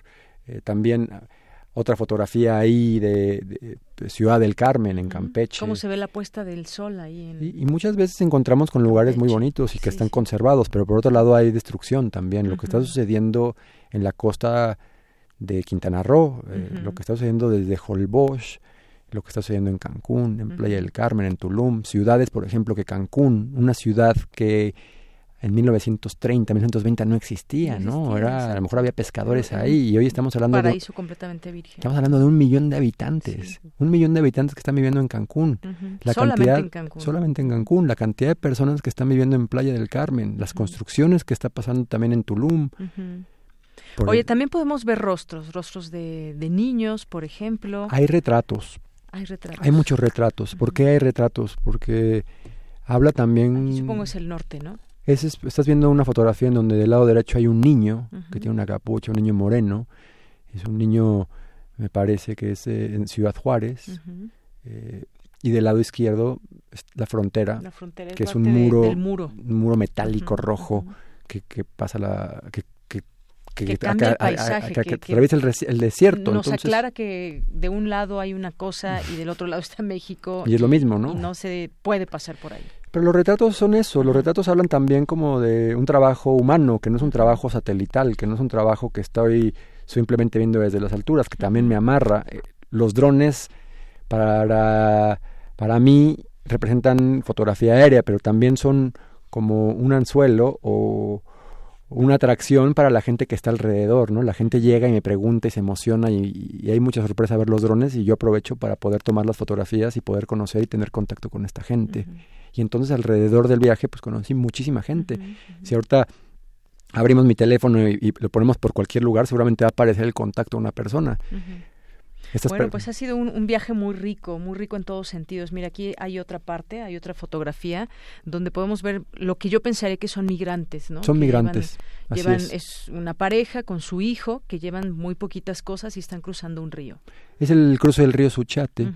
eh, también otra fotografía ahí de, Ciudad del Carmen, en Campeche. Cómo se ve la puesta del sol ahí. Y, muchas veces encontramos con lugares muy bonitos y que están conservados, pero por otro lado hay destrucción también. Lo que está sucediendo en la costa de Quintana Roo, eh, lo que está sucediendo desde Holbox, lo que está sucediendo en Cancún, en Playa del Carmen, en Tulum, ciudades, por ejemplo, que Cancún, una ciudad que en 1930, 1920 no existía, ¿no? Era, a lo mejor había pescadores ahí y hoy estamos hablando de... Paraíso completamente virgen. Estamos hablando de un millón de habitantes, un millón de habitantes que están viviendo en Cancún. la solamente cantidad, en Cancún. Solamente en Cancún. La cantidad de personas que están viviendo en Playa del Carmen, las construcciones que está pasando también en Tulum. Oye, también podemos ver rostros, rostros de, de niños, por ejemplo. Hay retratos. Hay retratos. Hay muchos retratos. ¿Por qué hay retratos? Porque habla también... supongo es el norte, ¿no? estás viendo una fotografía en donde del lado derecho hay un niño que tiene una capucha, un niño moreno. Es un niño, me parece que es eh, en Ciudad Juárez. Eh, y del lado izquierdo la frontera, que es un muro, un muro metálico rojo que, que, pasa la... Que, que, cambia el paisaje, que, atraviesa el, desierto. Nos aclara que de un lado hay una cosa y del otro lado está México. Y es lo mismo, ¿no? Y no se puede pasar por ahí. Pero los retratos son eso, los retratos hablan también como de un trabajo humano, que no es un trabajo satelital, que no es un trabajo que estoy simplemente viendo desde las alturas, que también me amarra. Eh, los drones para, para mí representan fotografía aérea, pero también son como un anzuelo o una atracción para la gente que está alrededor, ¿no? La gente llega y me pregunta y se emociona y, hay mucha sorpresa ver los drones y yo aprovecho para poder tomar las fotografías y poder conocer y tener contacto con esta gente. Y entonces alrededor del viaje pues conocí muchísima gente. Si ahorita abrimos mi teléfono y, lo ponemos por cualquier lugar, seguramente va a aparecer el contacto de una persona bueno, pues ha sido un, viaje muy rico, muy rico en todos sentidos. Mira, aquí hay otra parte, hay otra fotografía donde podemos ver lo que yo pensaría que son migrantes, ¿no? Son migrantes. Llevan, es. una pareja con su hijo que llevan muy poquitas cosas y están cruzando un río. Es el cruce del río Suchate.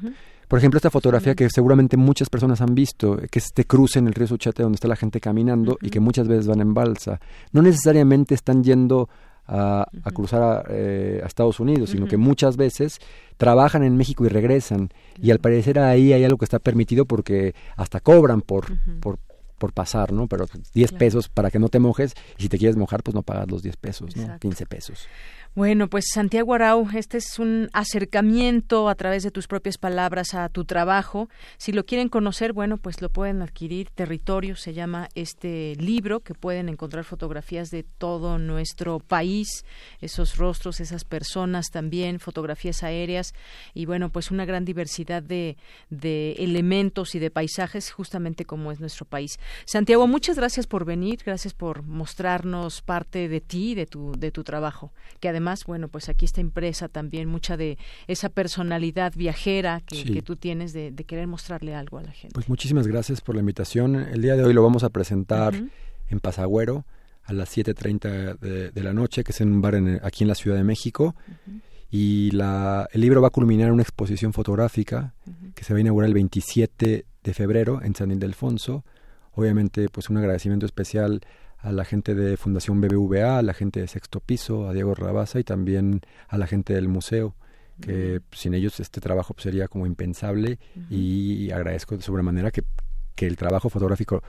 Por ejemplo, esta fotografía que seguramente muchas personas han visto, que es este cruce en el río Suchate donde está la gente caminando y que muchas veces van en balsa. No necesariamente están yendo a, cruzar eh, a, Estados Unidos, sino que muchas veces trabajan en México y regresan. Y al parecer ahí hay algo que está permitido porque hasta cobran por, por, por pasar, ¿no? Pero 10 pesos para que no te mojes y si te quieres mojar, pues no pagas los 10 pesos, ¿no? 15 pesos. Bueno, pues Santiago Arau, este es un acercamiento a través de tus propias palabras a tu trabajo. Si lo quieren conocer, bueno, pues lo pueden adquirir. Territorio se llama este libro, que pueden encontrar fotografías de todo nuestro país, esos rostros, esas personas también, fotografías aéreas y bueno, pues una gran diversidad de, de elementos y de paisajes, justamente como es nuestro país. Santiago, muchas gracias por venir, gracias por mostrarnos parte de ti, de tu, de tu trabajo, que además además, bueno, pues aquí está impresa también mucha de esa personalidad viajera que, tú tienes de, querer mostrarle algo a la gente. Pues muchísimas gracias por la invitación. El día de hoy lo vamos a presentar en Pasagüero a las 7.30 de, de, la noche, que es en un bar aquí en la Ciudad de México. Y la, el libro va a culminar en una exposición fotográfica que se va a inaugurar el 27 de febrero en San Ildefonso. Obviamente, pues un agradecimiento especial a la gente de Fundación BBVA, a la gente de Sexto Piso, a Diego Rabasa y también a la gente del museo, que sin ellos este trabajo sería como impensable y agradezco de sobremanera que, que el trabajo fotográfico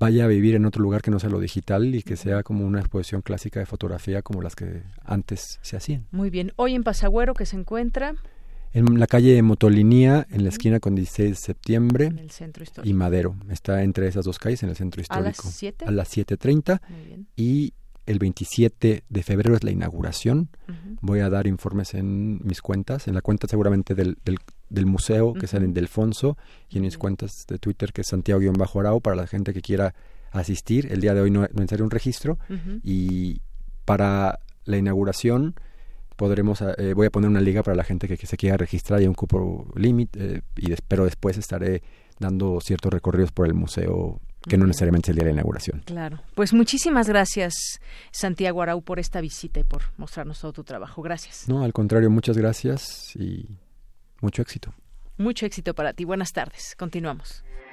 vaya a vivir en otro lugar que no sea lo digital y que sea como una exposición clásica de fotografía como las que antes se hacían. Muy bien. Hoy en Pasagüero, que se encuentra? En la calle Motolinía, en la esquina con 16 de septiembre. En el centro histórico. Y Madero. Está entre esas dos calles, en el centro histórico. ¿A las 7? A las 7.30. Muy bien. Y el 27 de febrero es la inauguración. Voy a dar informes en mis cuentas, en la cuenta seguramente del, del, museo, que es en Delfonso, y en mis cuentas de Twitter, que es Santiago-Arau, para la gente que quiera asistir. El día de hoy no, no un registro. Y para la inauguración podremos eh, voy a poner una liga para la gente que, se quiera registrar y un cupo límite eh, y pero después estaré dando ciertos recorridos por el museo que no necesariamente es el día de la inauguración. Claro. Pues muchísimas gracias, Santiago Arau, por esta visita y por mostrarnos todo tu trabajo. Gracias. No, al contrario, muchas gracias y mucho éxito. Mucho éxito para ti. Buenas tardes. Continuamos.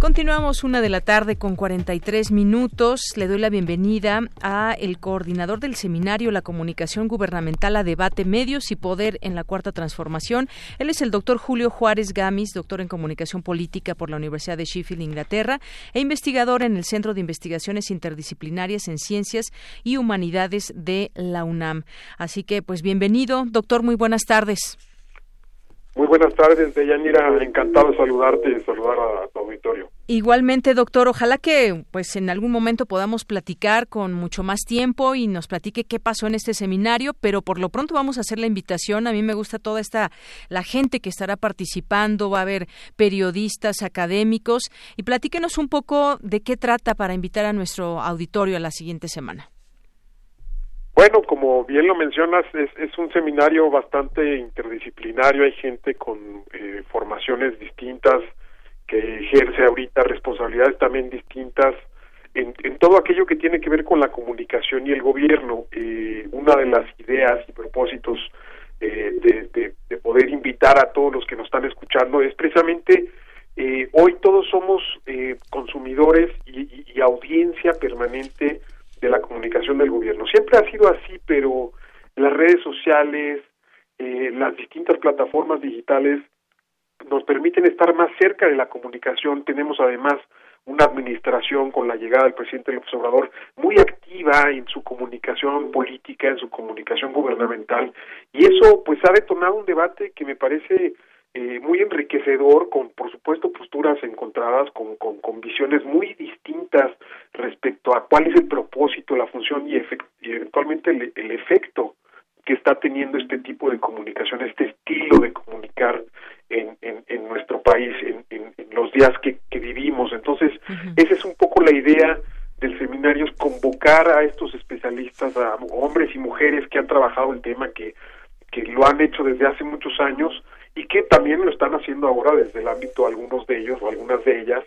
Continuamos una de la tarde con 43 minutos. Le doy la bienvenida a el coordinador del seminario La Comunicación Gubernamental a Debate, Medios y Poder en la Cuarta Transformación. Él es el doctor Julio Juárez Gamis, doctor en Comunicación Política por la Universidad de Sheffield, Inglaterra, e investigador en el Centro de Investigaciones Interdisciplinarias en Ciencias y Humanidades de la UNAM. Así que, pues bienvenido, doctor, muy buenas tardes. Muy buenas tardes, Deyanira. Encantado de saludarte y saludar a tu auditorio. Igualmente, doctor. Ojalá que, pues, en algún momento podamos platicar con mucho más tiempo y nos platique qué pasó en este seminario. Pero por lo pronto vamos a hacer la invitación. A mí me gusta toda esta la gente que estará participando. Va a haber periodistas, académicos y platíquenos un poco de qué trata para invitar a nuestro auditorio a la siguiente semana. Bueno, como bien lo mencionas, es, es un seminario bastante interdisciplinario, hay gente con eh, formaciones distintas que ejerce ahorita responsabilidades también distintas en, en, todo aquello que tiene que ver con la comunicación y el gobierno. Eh, una de las ideas y propósitos eh, de, de, poder invitar a todos los que nos están escuchando es precisamente eh, hoy todos somos eh, consumidores y, y audiencia permanente de la comunicación del gobierno. Siempre ha sido así, pero las redes sociales, eh, las distintas plataformas digitales nos permiten estar más cerca de la comunicación. Tenemos además una administración con la llegada del presidente López Obrador muy activa en su comunicación política, en su comunicación gubernamental y eso pues ha detonado un debate que me parece eh, muy enriquecedor, con por supuesto posturas encontradas, con, con, con, visiones muy distintas respecto a cuál es el propósito, la función y, y eventualmente el, el, efecto que está teniendo este tipo de comunicación, este estilo de comunicar en, en, en nuestro país, en, en, los días que, que vivimos. Entonces, uh -huh. esa es un poco la idea del seminario, es convocar a estos especialistas, a hombres y mujeres que han trabajado el tema, que, que lo han hecho desde hace muchos años, y que también lo están haciendo ahora desde el ámbito algunos de ellos o algunas de ellas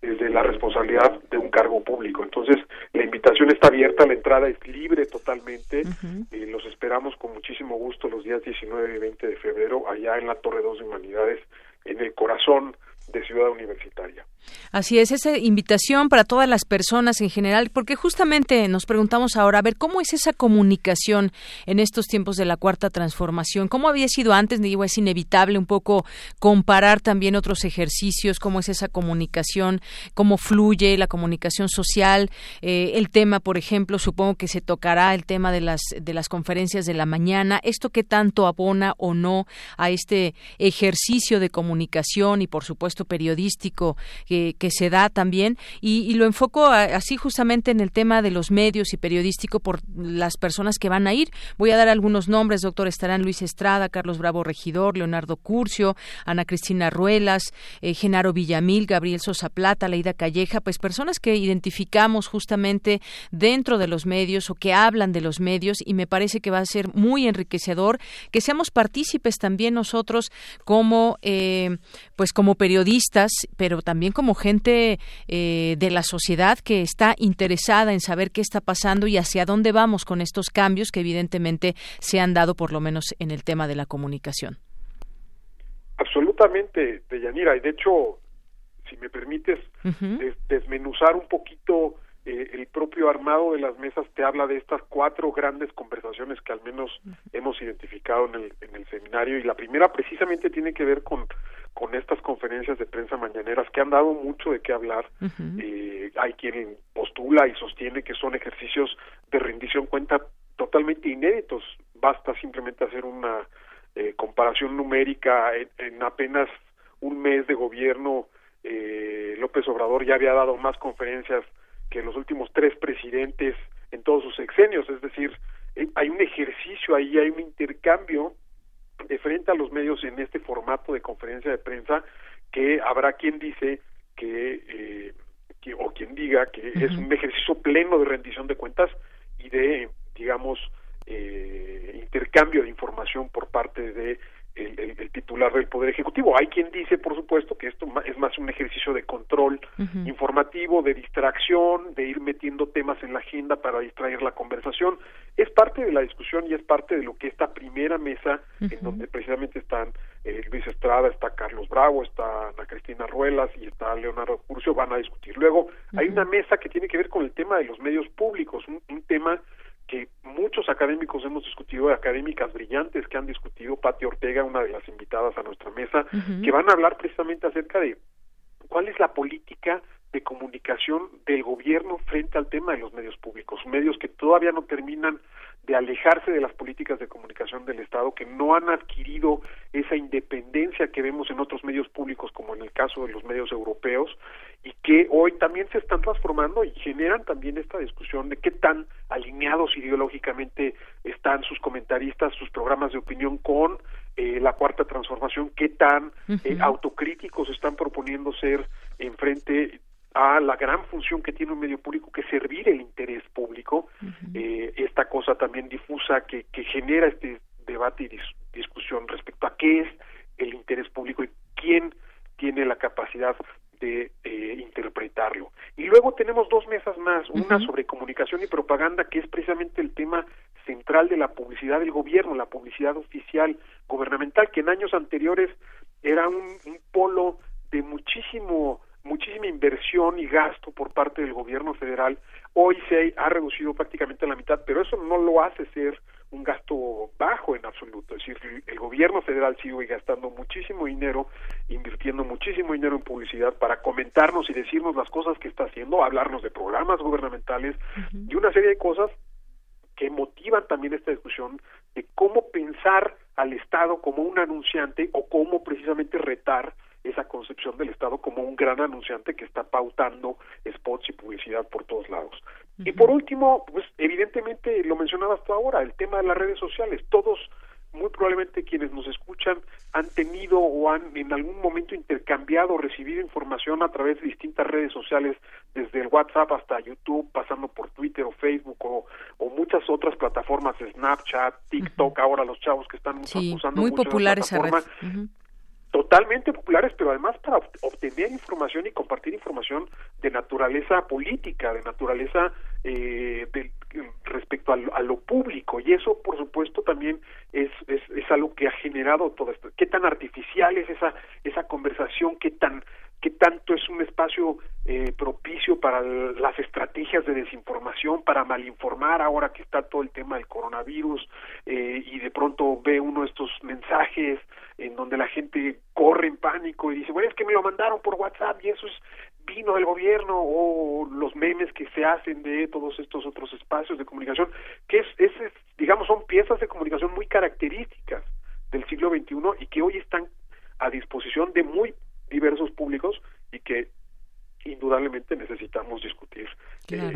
desde la responsabilidad de un cargo público. Entonces, la invitación está abierta, la entrada es libre totalmente. Uh -huh. eh, los esperamos con muchísimo gusto los días 19 y 20 de febrero allá en la Torre 2 de Humanidades, en el corazón de Ciudad Universitaria. Así es, esa invitación para todas las personas en general, porque justamente nos preguntamos ahora, a ver, ¿cómo es esa comunicación en estos tiempos de la cuarta transformación? ¿Cómo había sido antes? Digo, es inevitable un poco comparar también otros ejercicios, cómo es esa comunicación, cómo fluye la comunicación social, eh, el tema, por ejemplo, supongo que se tocará el tema de las, de las conferencias de la mañana, esto qué tanto abona o no a este ejercicio de comunicación y, por supuesto, periodístico que, que se da también y, lo enfoco así justamente en el tema de los medios y periodístico por las personas que van a ir. Voy a dar algunos nombres, doctor, estarán Luis Estrada, Carlos Bravo Regidor, Leonardo Curcio, Ana Cristina Ruelas, eh, Genaro Villamil, Gabriel Sosa Plata, Leida Calleja, pues personas que identificamos justamente dentro de los medios o que hablan de los medios y me parece que va a ser muy enriquecedor que seamos partícipes también nosotros como eh, pues como periodistas, pero también como gente eh, de la sociedad que está interesada en saber qué está pasando y hacia dónde vamos con estos cambios que evidentemente se han dado por lo menos en el tema de la comunicación. Absolutamente, Deyanira, y de hecho, si me permites uh -huh. des desmenuzar un poquito eh, el propio armado de las mesas te habla de estas cuatro grandes conversaciones que al menos hemos identificado en el, en el seminario y la primera precisamente tiene que ver con con estas conferencias de prensa mañaneras que han dado mucho de qué hablar. Uh -huh. eh, hay quien postula y sostiene que son ejercicios de rendición cuenta totalmente inéditos. Basta simplemente hacer una eh, comparación numérica en, en, apenas un mes de gobierno. Eh, López Obrador ya había dado más conferencias que los últimos tres presidentes en todos sus sexenios. Es decir, eh, hay un ejercicio ahí, hay un intercambio de frente a los medios en este formato de conferencia de prensa que habrá quien dice que, eh, que o quien diga que uh -huh. es un ejercicio pleno de rendición de cuentas y de digamos eh, intercambio de información por parte de el, titular del Poder Ejecutivo. Hay quien dice, por supuesto, que esto es más un ejercicio de control informativo, de distracción, de ir metiendo temas en la agenda para distraer la conversación. Es parte de la discusión y es parte de lo que esta primera mesa, en donde precisamente están eh, Luis Estrada, está Carlos Bravo, está Ana Cristina Ruelas y está Leonardo Curcio, van a discutir. Luego, hay una mesa que tiene que ver con el tema de los medios públicos, un, un tema que muchos académicos hemos discutido, académicas brillantes que han discutido, Pati Ortega, una de las invitadas a nuestra mesa, que van a hablar precisamente acerca de cuál es la política de comunicación del gobierno frente al tema de los medios públicos, medios que todavía no terminan de alejarse de las políticas de comunicación del Estado, que no han adquirido esa independencia que vemos en otros medios públicos, como en el caso de los medios europeos, y que hoy también se están transformando y generan también esta discusión de qué tan alineados ideológicamente están sus comentaristas, sus programas de opinión con eh, la cuarta transformación, qué tan eh, autocríticos están proponiendo ser en frente a la gran función que tiene un medio público que es servir el interés público, eh, esta cosa también difusa que, que genera este debate y discusión respecto a qué es el interés público y quién tiene la capacidad de eh, interpretarlo. Y luego tenemos dos mesas más, una sobre comunicación y propaganda, que es precisamente el tema central de la publicidad del gobierno, la publicidad oficial gubernamental, que en años anteriores era un, un polo de muchísimo muchísima inversión y gasto por parte del gobierno federal. Hoy se ha reducido prácticamente a la mitad, pero eso no lo hace ser un gasto bajo en absoluto. Es decir, el gobierno federal sigue gastando muchísimo dinero, invirtiendo muchísimo dinero en publicidad para comentarnos y decirnos las cosas que está haciendo, hablarnos de programas gubernamentales y una serie de cosas que motivan también esta discusión de cómo pensar al Estado como un anunciante o cómo precisamente retar esa concepción del Estado como un gran anunciante que está pautando spots y publicidad por todos lados. Y por último, pues evidentemente lo mencionabas tú ahora, el tema de las redes sociales. Todos, muy probablemente quienes nos escuchan, han tenido o han en algún momento intercambiado o recibido información a través de distintas redes sociales, desde el WhatsApp hasta YouTube, pasando por Twitter o Facebook o, muchas otras plataformas, Snapchat, TikTok, ahora los chavos que están usando muy mucho populares esa plataforma totalmente populares, pero además para obtener información y compartir información de naturaleza política, de naturaleza eh, respecto a, lo público. Y eso, por supuesto, también es, es, es algo que ha generado todo esto. ¿Qué tan artificial es esa, esa conversación? ¿Qué tan qué tanto es un espacio eh, propicio para las estrategias de desinformación, para malinformar ahora que está todo el tema del coronavirus eh, y de pronto ve uno estos mensajes en donde la gente corre en pánico y dice, bueno, es que me lo mandaron por WhatsApp y eso es vino del gobierno o los memes que se hacen de todos estos otros espacios de comunicación, que es, es digamos, son piezas de comunicación muy características del siglo XXI y que hoy están a disposición de muy diversos públicos y que indudablemente necesitamos discutir eh,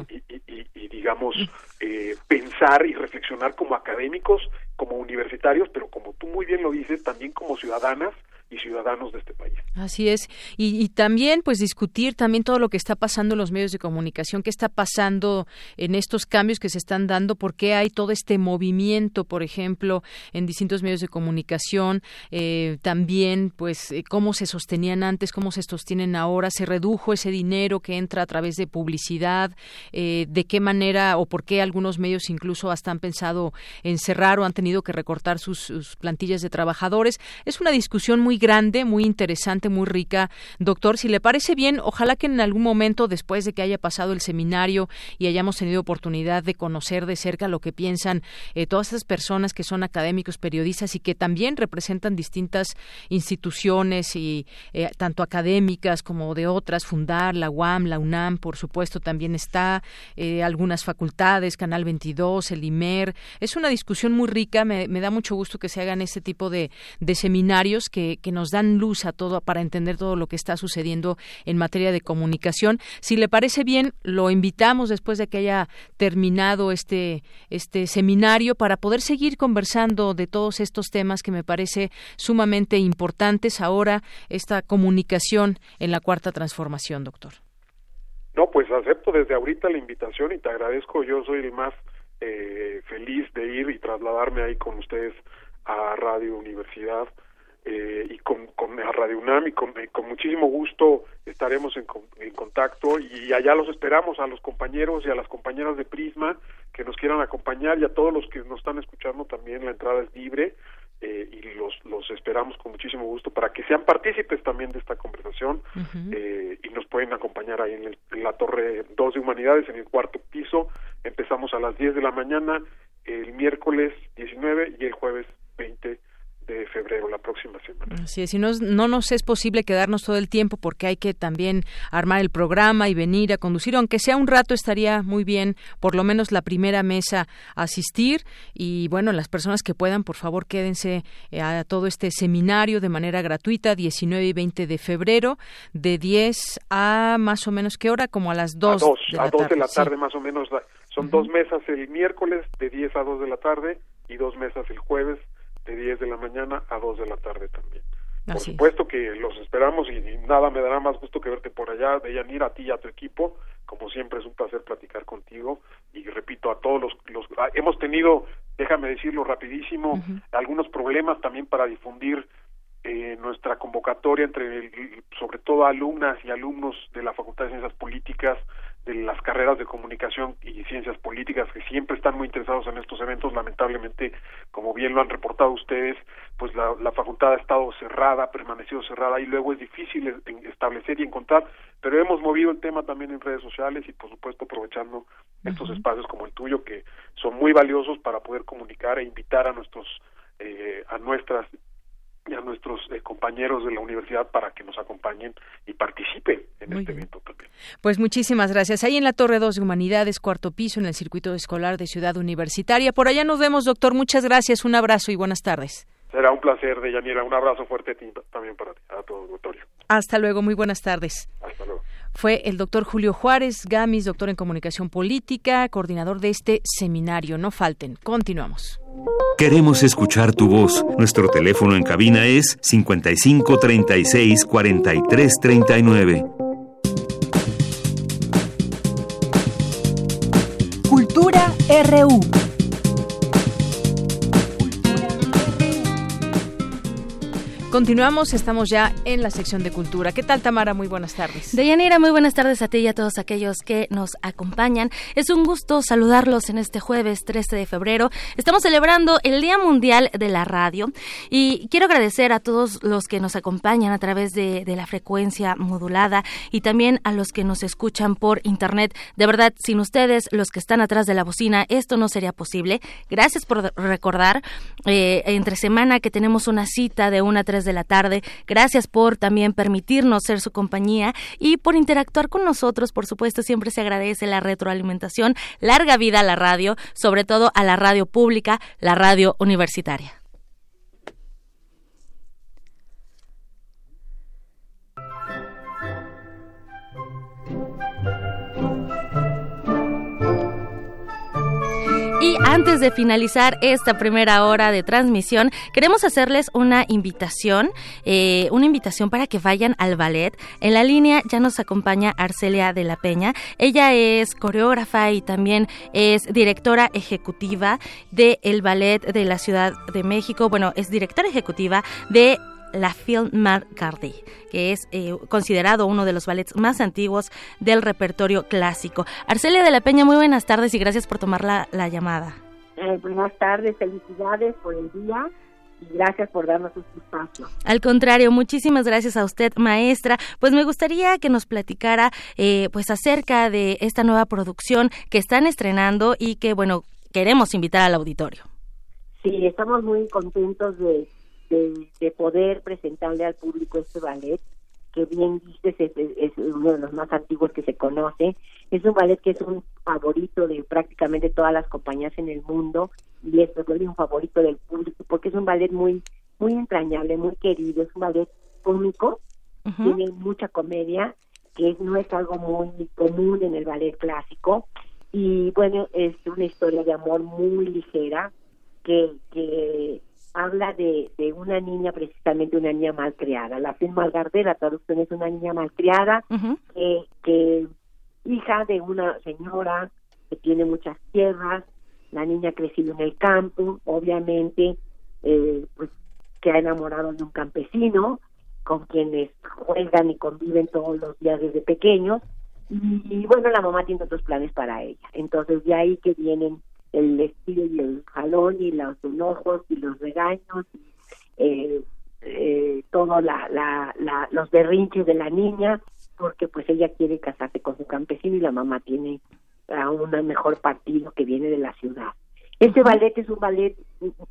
y, digamos eh, pensar y reflexionar como académicos, como universitarios, pero como tú muy bien lo dices, también como ciudadanas y ciudadanos de este país. Así es. Y, también, pues, discutir también todo lo que está pasando en los medios de comunicación, qué está pasando en estos cambios que se están dando, por qué hay todo este movimiento, por ejemplo, en distintos medios de comunicación, eh, también, pues, eh, cómo se sostenían antes, cómo se sostienen ahora, se redujo ese dinero que entra a través de publicidad, eh, de qué manera o por qué algunos medios incluso hasta han pensado en cerrar o han tenido que recortar sus, sus plantillas de trabajadores. Es una discusión muy grande, muy interesante, muy rica. Doctor, si le parece bien, ojalá que en algún momento, después de que haya pasado el seminario y hayamos tenido oportunidad de conocer de cerca lo que piensan eh, todas esas personas que son académicos, periodistas y que también representan distintas instituciones y eh, tanto académicas como de otras, Fundar, la UAM, la UNAM, por supuesto, también está, eh, algunas facultades, Canal 22, el IMER. Es una discusión muy rica, me, da mucho gusto que se hagan este tipo de seminarios que, que nos dan luz a todo para entender todo lo que está sucediendo en materia de comunicación. Si le parece bien, lo invitamos después de que haya terminado este este seminario para poder seguir conversando de todos estos temas que me parece sumamente importantes ahora esta comunicación en la cuarta transformación, doctor. No, pues acepto desde ahorita la invitación y te agradezco. Yo soy el más eh, feliz de ir y trasladarme ahí con ustedes a Radio Universidad eh, y con, con Radio UNAM y con, con muchísimo gusto estaremos en, en, contacto y allá los esperamos a los compañeros y a las compañeras de Prisma que nos quieran acompañar y a todos los que nos están escuchando también la entrada es libre eh, y los, los esperamos con muchísimo gusto para que sean partícipes también de esta conversación eh, y nos pueden acompañar ahí en, en, la Torre 2 de Humanidades, en el cuarto piso. Empezamos a las 10 de la mañana el miércoles 19 y el jueves 20 de febrero, la próxima semana. Así es, y no, no nos es posible quedarnos todo el tiempo porque hay que también armar el programa y venir a conducir, aunque sea un rato estaría muy bien, por lo menos la primera mesa asistir y bueno, las personas que puedan, por favor, quédense eh, a todo este seminario de manera gratuita, 19 y 20 de febrero, de 10 a más o menos, ¿qué hora? Como a las 2, a 2 de, a la 2 tarde, de la sí. tarde más o menos, son dos mesas el miércoles de 10 a 2 de la tarde y dos mesas el jueves de 10 de la mañana a 2 de la tarde también. Por Así es. supuesto que los esperamos y, y nada me dará más gusto que verte por allá, Deyanira, a ti y a tu equipo. Como siempre es un placer platicar contigo y repito a todos los, los ah, hemos tenido, déjame decirlo rapidísimo, algunos problemas también para difundir eh, nuestra convocatoria entre el- sobre todo alumnas y alumnos de la Facultad de Ciencias Políticas, de las carreras de comunicación y ciencias políticas que siempre están muy interesados en estos eventos. Lamentablemente, como bien lo han reportado ustedes, pues la, la facultad ha estado cerrada, ha permanecido cerrada y luego es difícil establecer y encontrar, pero hemos movido el tema también en redes sociales y por supuesto aprovechando estos espacios como el tuyo que son muy valiosos para poder comunicar e invitar a nuestros eh, a nuestras y a nuestros eh, compañeros de la universidad para que nos acompañen y participen en Muy este bien. evento también. Pues muchísimas gracias. Ahí en la Torre 2 de Humanidades, cuarto piso, en el circuito escolar de Ciudad Universitaria. Por allá nos vemos, doctor. Muchas gracias. Un abrazo y buenas tardes. Será un placer, Deyanira. Un abrazo fuerte a ti, también para ti, a todo el auditorio. Hasta luego. Muy buenas tardes. Hasta luego. Fue el doctor Julio Juárez Gamis, doctor en comunicación política, coordinador de este seminario. No falten. Continuamos. Queremos escuchar tu voz. Nuestro teléfono en cabina es 55 36 43 39. Cultura RU. Continuamos, estamos ya en la sección de cultura. ¿Qué tal, Tamara? Muy buenas tardes. Deyanira, muy buenas tardes a ti y a todos aquellos que nos acompañan. Es un gusto saludarlos en este jueves 13 de febrero. Estamos celebrando el Día Mundial de la Radio y quiero agradecer a todos los que nos acompañan a través de, la frecuencia modulada y también a los que nos escuchan por internet. De verdad, sin ustedes, los que están atrás de la bocina, esto no sería posible. Gracias por recordar eh, entre semana que tenemos una cita de 1 a 3 de la tarde. Gracias por también permitirnos ser su compañía y por interactuar con nosotros. Por supuesto, siempre se agradece la retroalimentación. Larga vida a la radio, sobre todo a la radio pública, la radio universitaria. Y antes de finalizar esta primera hora de transmisión, queremos hacerles una invitación, eh, una invitación para que vayan al ballet. En la línea ya nos acompaña Arcelia de la Peña. Ella es coreógrafa y también es directora ejecutiva del ballet de la Ciudad de México. Bueno, es directora ejecutiva de la Film Marcardi, que es eh, considerado uno de los ballets más antiguos del repertorio clásico. Arcelia de la Peña, muy buenas tardes y gracias por tomar la, la llamada. Eh, buenas tardes, felicidades por el día y gracias por darnos este espacio. Al contrario, muchísimas gracias a usted, maestra. Pues me gustaría que nos platicara eh, pues acerca de esta nueva producción que están estrenando y que, bueno, queremos invitar al auditorio. Sí, estamos muy contentos de, de, de poder presentarle al público este ballet que bien dices es, es, uno de los más antiguos que se conoce. Es un ballet que es un favorito de prácticamente todas las compañías en el mundo y es un favorito del público porque es un ballet muy muy entrañable, muy querido, es un ballet cómico, uh -huh. tiene mucha comedia, que no es algo muy común en el ballet clásico y bueno, es una historia de amor muy ligera que, que habla de, de una niña, precisamente una niña malcriada. La film Malgarde, la traducción es una niña malcriada, uh -huh. que, que hija de una señora que tiene muchas tierras, la niña ha crecido en el campo, obviamente, eh, pues que ha enamorado de un campesino, con quienes juegan y conviven todos los días desde pequeños, y, bueno, la mamá tiene otros planes para ella. Entonces de ahí que vienen el estilo y el jalón y los enojos y los regaños, eh, eh, todos la, la, la, los berrinches de la niña, porque pues ella quiere casarse con su campesino y la mamá tiene a un mejor partido que viene de la ciudad. Este ballet es un ballet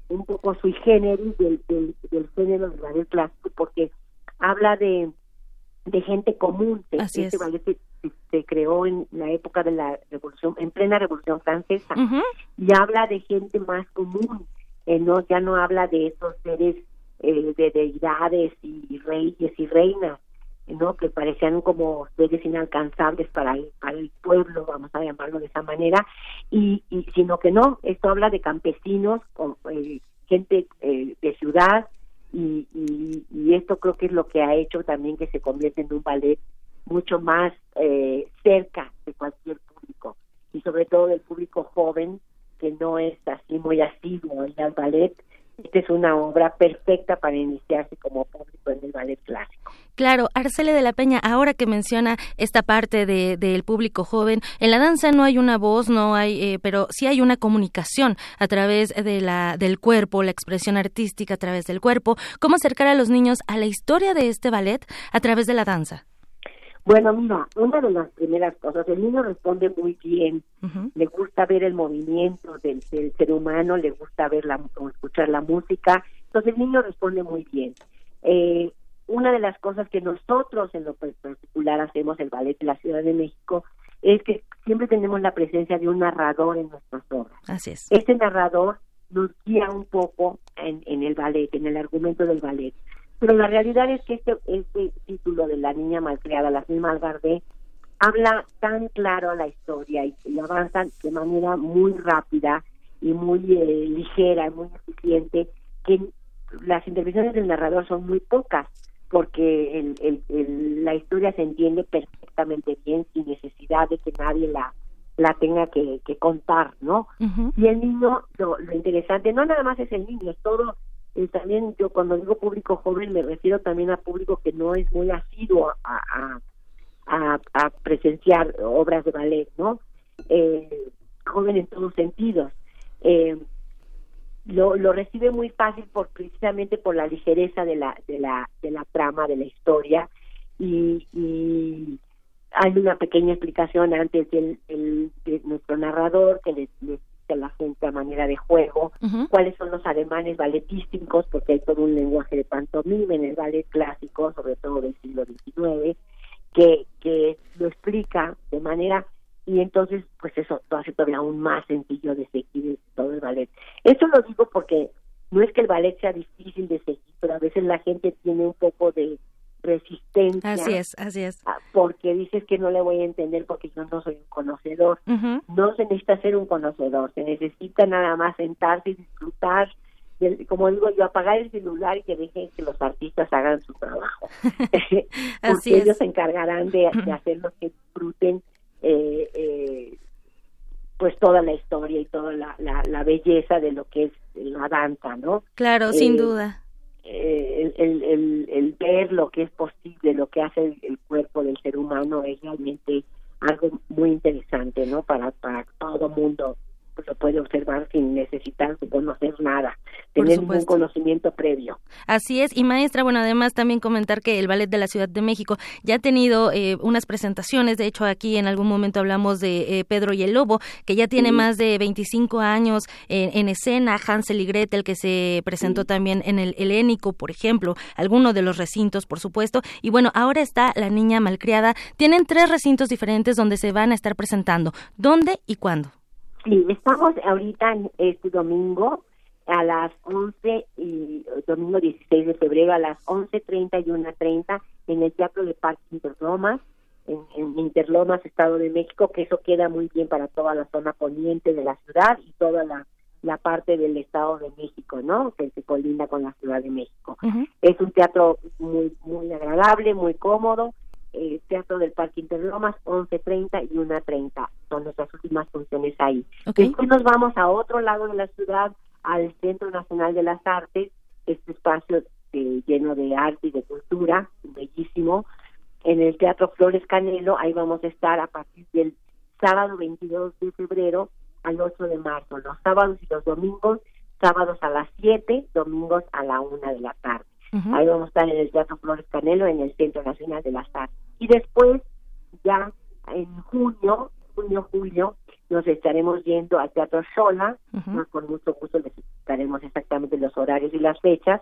un, poco sui generis del, del, del género del ballet clásico porque habla de, de gente común. este ballet se, creó en la época de la revolución, en plena revolución francesa, y habla de gente más común. Eh, no ya no habla de esos seres eh, de deidades y reyes y reinas, no que parecían como seres inalcanzables para el, para el pueblo vamos a llamarlo de esa manera. Y, y sino que no esto habla de campesinos con eh, gente eh, de ciudad y, y, y, esto creo que es lo que ha hecho también que se convierta en un ballet mucho más eh, cerca de cualquier público y sobre todo del público joven que no es así muy asiduo al ballet esta es una obra perfecta para iniciarse como público en el ballet clásico. Claro, Arcele de la Peña, ahora que menciona esta parte de, del público joven, en la danza no hay una voz, no hay, eh, pero sí hay una comunicación a través de la, del cuerpo, la expresión artística a través del cuerpo. ¿Cómo acercar a los niños a la historia de este ballet a través de la danza? Bueno, mira, una de las primeras cosas, el niño responde muy bien, le gusta ver el movimiento del, ser humano, le gusta ver la, o escuchar la música, entonces el niño responde muy bien. Eh, una de las cosas que nosotros en lo particular hacemos el ballet de la Ciudad de México es que siempre tenemos la presencia de un narrador en nuestras obras. Así es. Este narrador nos guía un poco en, en el ballet, en el argumento del ballet. Pero la realidad es que este, este título de La niña malcriada, la señora Malgardé, habla tan claro a la historia y, y avanza de manera muy rápida y muy eh, ligera, muy eficiente, que las intervenciones del narrador son muy pocas, porque el, la historia se entiende perfectamente bien sin necesidad de que nadie la la tenga que, contar, ¿no? Y el niño, lo, lo interesante, no nada más es el niño, es todo y también yo cuando digo público joven me refiero también a público que no es muy asiduo a, a, a, presenciar obras de ballet, ¿no? Eh, joven en todos sentidos. Eh, lo, lo recibe muy fácil por precisamente por la ligereza de la de la de la trama de la historia y, y hay una pequeña explicación antes del, de nuestro narrador que les a la gente a manera de juego, cuáles son los ademanes balletísticos, porque hay todo un lenguaje de pantomima en el ballet clásico, sobre todo del siglo XIX, que, que lo explica de manera y entonces pues eso lo hace todavía aún más sencillo de seguir todo el ballet. Esto lo digo porque no es que el ballet sea difícil de seguir, pero a veces la gente tiene un poco de resistencia. Así es, así es. Porque dices que no le voy a entender porque yo no soy un conocedor. No se necesita ser un conocedor, se necesita nada más sentarse y disfrutar. como digo yo, apagar el celular y que dejen que los artistas hagan su trabajo. porque ellos se encargarán de, hacer lo que disfruten eh, eh, pues toda la historia y toda la, la, belleza de lo que es la danza, ¿no? Claro, sin eh, duda eh, el, el, el, ver lo que es posible, lo que hace el, cuerpo del ser humano es realmente algo muy interesante, ¿no? Para, para todo mundo pues, lo puede observar sin necesitar conocer nada, tener un conocimiento previo. Así es, y maestra, bueno, además también comentar que el Ballet de la Ciudad de México ya ha tenido eh, unas presentaciones, de hecho aquí en algún momento hablamos de eh, Pedro y el Lobo, que ya tiene más de 25 años en, escena, Hansel y Gretel, que se presentó también en el Helénico, por ejemplo, alguno de los recintos, por supuesto, y bueno, ahora está La Niña Malcriada, tienen tres recintos diferentes donde se van a estar presentando, ¿dónde y cuándo? Sí, estamos ahorita este domingo a las 11 y domingo 16 de febrero a las 11:30 y 1:30 en el Teatro de Parque Interlomas en, en, Interlomas, Estado de México, que eso queda muy bien para toda la zona poniente de la ciudad y toda la, la parte del Estado de México, ¿no? Que se colinda con la Ciudad de México. Es un teatro muy muy agradable, muy cómodo eh, Teatro del Parque Interlomas, 11.30 y 1.30. Son nuestras últimas funciones ahí. Después nos vamos a otro lado de la ciudad, al Centro Nacional de las Artes, este espacio lleno de arte y de cultura, bellísimo, en el Teatro Flores Canelo, ahí vamos a estar a partir del sábado 22 de febrero al 8 de marzo, los sábados y los domingos, sábados a las 7, domingos a la 1 de la tarde. Ahí vamos a estar en el Teatro Flores Canelo, en el Centro Nacional de las Artes. Y después, ya en junio, junio, julio, nos estaremos yendo al Teatro Sola, con mucho gusto les estaremos exactamente los horarios y las fechas,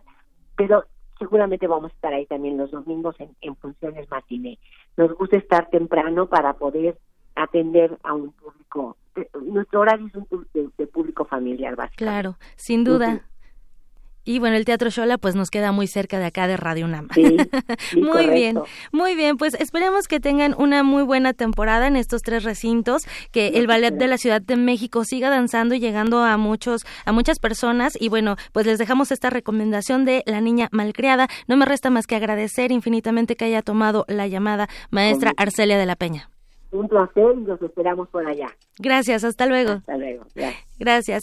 pero seguramente vamos a estar ahí también los domingos en, funciones matiné. Nos gusta estar temprano para poder atender a un público. Eh, nuestro horario es un de, público familiar, básicamente. Claro, sin duda. Y bueno, el Teatro Shola pues nos queda muy cerca de acá de Radio UNAM. muy bien, muy bien. Pues esperemos que tengan una muy buena temporada en estos tres recintos, que el ballet de la Ciudad de México siga danzando y llegando a muchos, a muchas personas. Y bueno, pues les dejamos esta recomendación de La Niña Malcriada. No me resta más que agradecer infinitamente que haya tomado la llamada maestra Arcelia de la Peña. Un placer y los esperamos por allá. Gracias, hasta luego. Hasta luego. Gracias.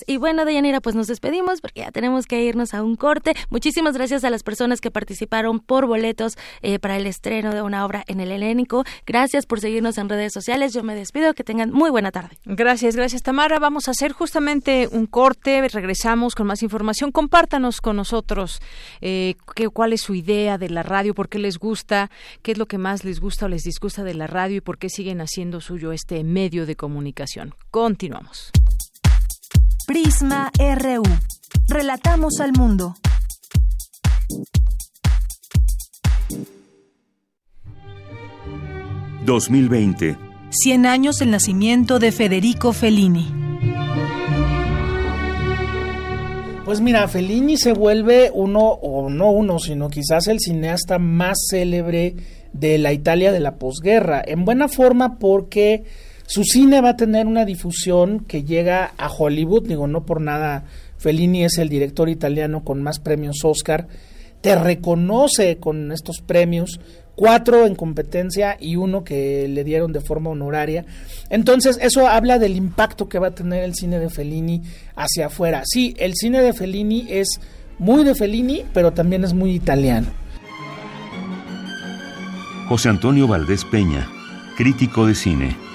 Y bueno, Deyanira, pues nos despedimos porque ya tenemos que irnos a un corte. Muchísimas gracias a las personas que participaron por boletos eh, para el estreno de una obra en el Helénico. Gracias por seguirnos en redes sociales. Yo me despido. Que tengan muy buena tarde. Gracias, gracias, Tamara. Vamos a hacer justamente un corte. Regresamos con más información. Compártanos con nosotros eh, qué, cuál es su idea de la radio, por qué les gusta, qué es lo que más les gusta o les disgusta de la radio y por qué siguen haciendo suyo este medio de comunicación. Continuamos. Prisma RU. Relatamos al mundo. ...2020... 100 años del nacimiento de Federico Fellini. Pues mira, Fellini se vuelve uno, o no uno, sino quizás el cineasta más célebre de la Italia de la posguerra. En buena forma porque su cine va a tener una difusión que llega a Hollywood, digo, no por nada, Fellini es el director italiano con más premios Oscar, te reconoce con estos premios, cuatro en competencia y uno que le dieron de forma honoraria. Entonces, eso habla del impacto que va a tener el cine de Fellini hacia afuera. Sí, el cine de Fellini es muy de Fellini, pero también es muy italiano. José Antonio Valdés Peña, crítico de cine.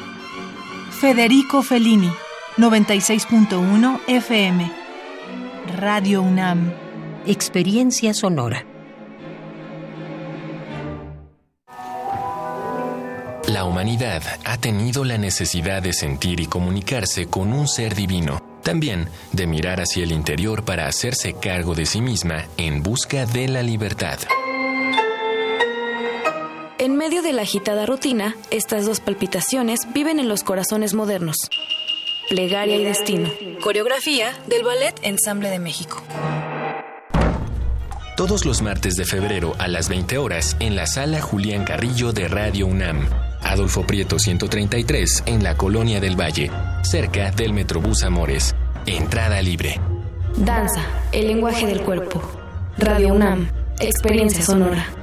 Federico Fellini, 96.1 FM. Radio UNAM. Experiencia sonora. La humanidad ha tenido la necesidad de sentir y comunicarse con un ser divino, también de mirar hacia el interior para hacerse cargo de sí misma en busca de la libertad. En medio de la agitada rutina, estas dos palpitaciones viven en los corazones modernos. Plegaria y Destino. Coreografía del Ballet Ensamble de México. Todos los martes de febrero a las 20 horas en la sala Julián Carrillo de Radio UNAM. Adolfo Prieto 133 en la Colonia del Valle, cerca del Metrobús Amores. Entrada libre. Danza, el lenguaje del cuerpo. Radio UNAM, experiencia sonora.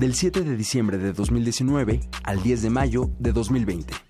del 7 de diciembre de 2019 al 10 de mayo de 2020.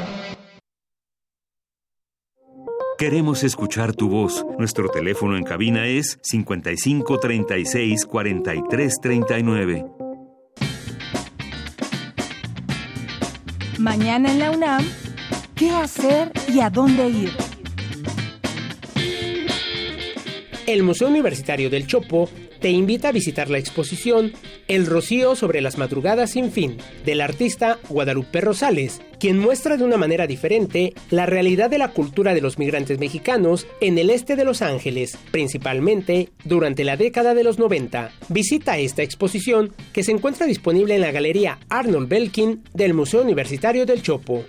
Queremos escuchar tu voz. Nuestro teléfono en cabina es 55 36 43 39. Mañana en la UNAM, ¿qué hacer y a dónde ir? El Museo Universitario del Chopo te invita a visitar la exposición El Rocío sobre las Madrugadas sin fin del artista Guadalupe Rosales, quien muestra de una manera diferente la realidad de la cultura de los migrantes mexicanos en el este de Los Ángeles, principalmente durante la década de los 90. Visita esta exposición que se encuentra disponible en la Galería Arnold Belkin del Museo Universitario del Chopo.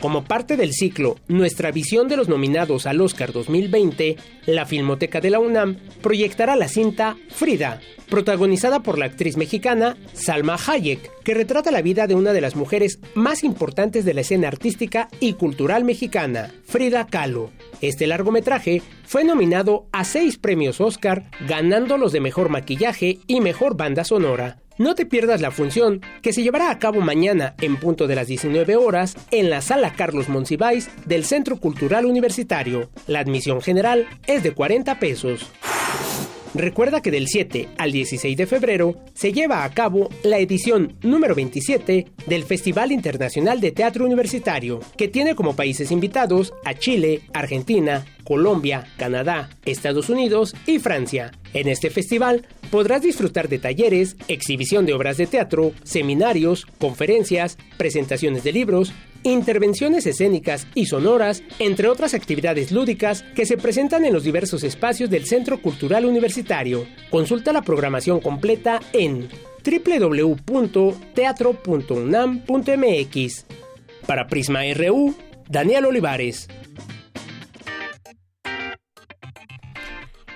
Como parte del ciclo Nuestra visión de los nominados al Oscar 2020, la Filmoteca de la UNAM proyectará la cinta Frida, protagonizada por la actriz mexicana Salma Hayek, que retrata la vida de una de las mujeres más importantes de la escena artística y cultural mexicana, Frida Kahlo. Este largometraje fue nominado a seis premios Oscar, ganando los de mejor maquillaje y mejor banda sonora. No te pierdas la función que se llevará a cabo mañana en punto de las 19 horas en la sala Carlos Monsiváis del Centro Cultural Universitario. La admisión general es de 40 pesos. Recuerda que del 7 al 16 de febrero se lleva a cabo la edición número 27 del Festival Internacional de Teatro Universitario, que tiene como países invitados a Chile, Argentina, Colombia, Canadá, Estados Unidos y Francia. En este festival podrás disfrutar de talleres, exhibición de obras de teatro, seminarios, conferencias, presentaciones de libros, intervenciones escénicas y sonoras, entre otras actividades lúdicas que se presentan en los diversos espacios del Centro Cultural Universitario. Consulta la programación completa en www.teatro.unam.mx. Para Prisma RU, Daniel Olivares.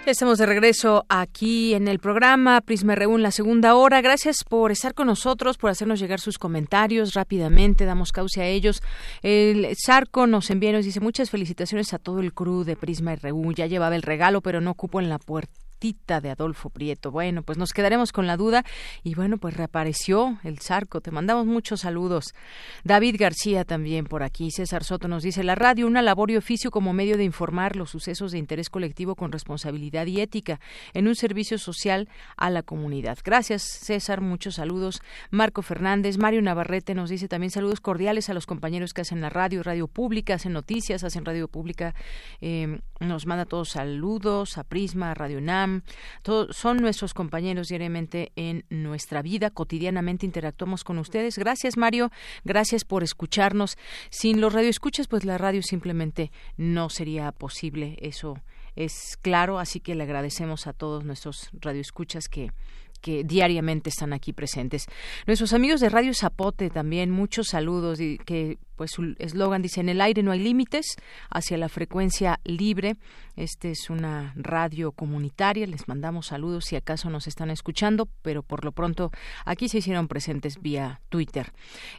Estamos de regreso aquí en el programa Prisma RU en la segunda hora. Gracias por estar con nosotros, por hacernos llegar sus comentarios rápidamente. Damos cauce a ellos. El Sarco nos envía y nos dice muchas felicitaciones a todo el crew de Prisma RU. Ya llevaba el regalo, pero no cupo en la puerta de Adolfo Prieto. Bueno, pues nos quedaremos con la duda y bueno, pues reapareció el Zarco. Te mandamos muchos saludos. David García también por aquí. César Soto nos dice, la radio, una labor y oficio como medio de informar los sucesos de interés colectivo con responsabilidad y ética en un servicio social a la comunidad. Gracias, César. Muchos saludos. Marco Fernández, Mario Navarrete nos dice también saludos cordiales a los compañeros que hacen la radio, radio pública, hacen noticias, hacen radio pública. Eh, nos manda todos saludos a Prisma, a Radio NAM. Todos son nuestros compañeros diariamente en nuestra vida. Cotidianamente interactuamos con ustedes. Gracias, Mario. Gracias por escucharnos. Sin los radioescuchas, pues la radio simplemente no sería posible. Eso es claro. Así que le agradecemos a todos nuestros radioescuchas que que diariamente están aquí presentes. Nuestros amigos de Radio Zapote también, muchos saludos y que pues su eslogan dice en el aire no hay límites hacia la frecuencia libre. Este es una radio comunitaria. Les mandamos saludos si acaso nos están escuchando, pero por lo pronto aquí se hicieron presentes vía Twitter.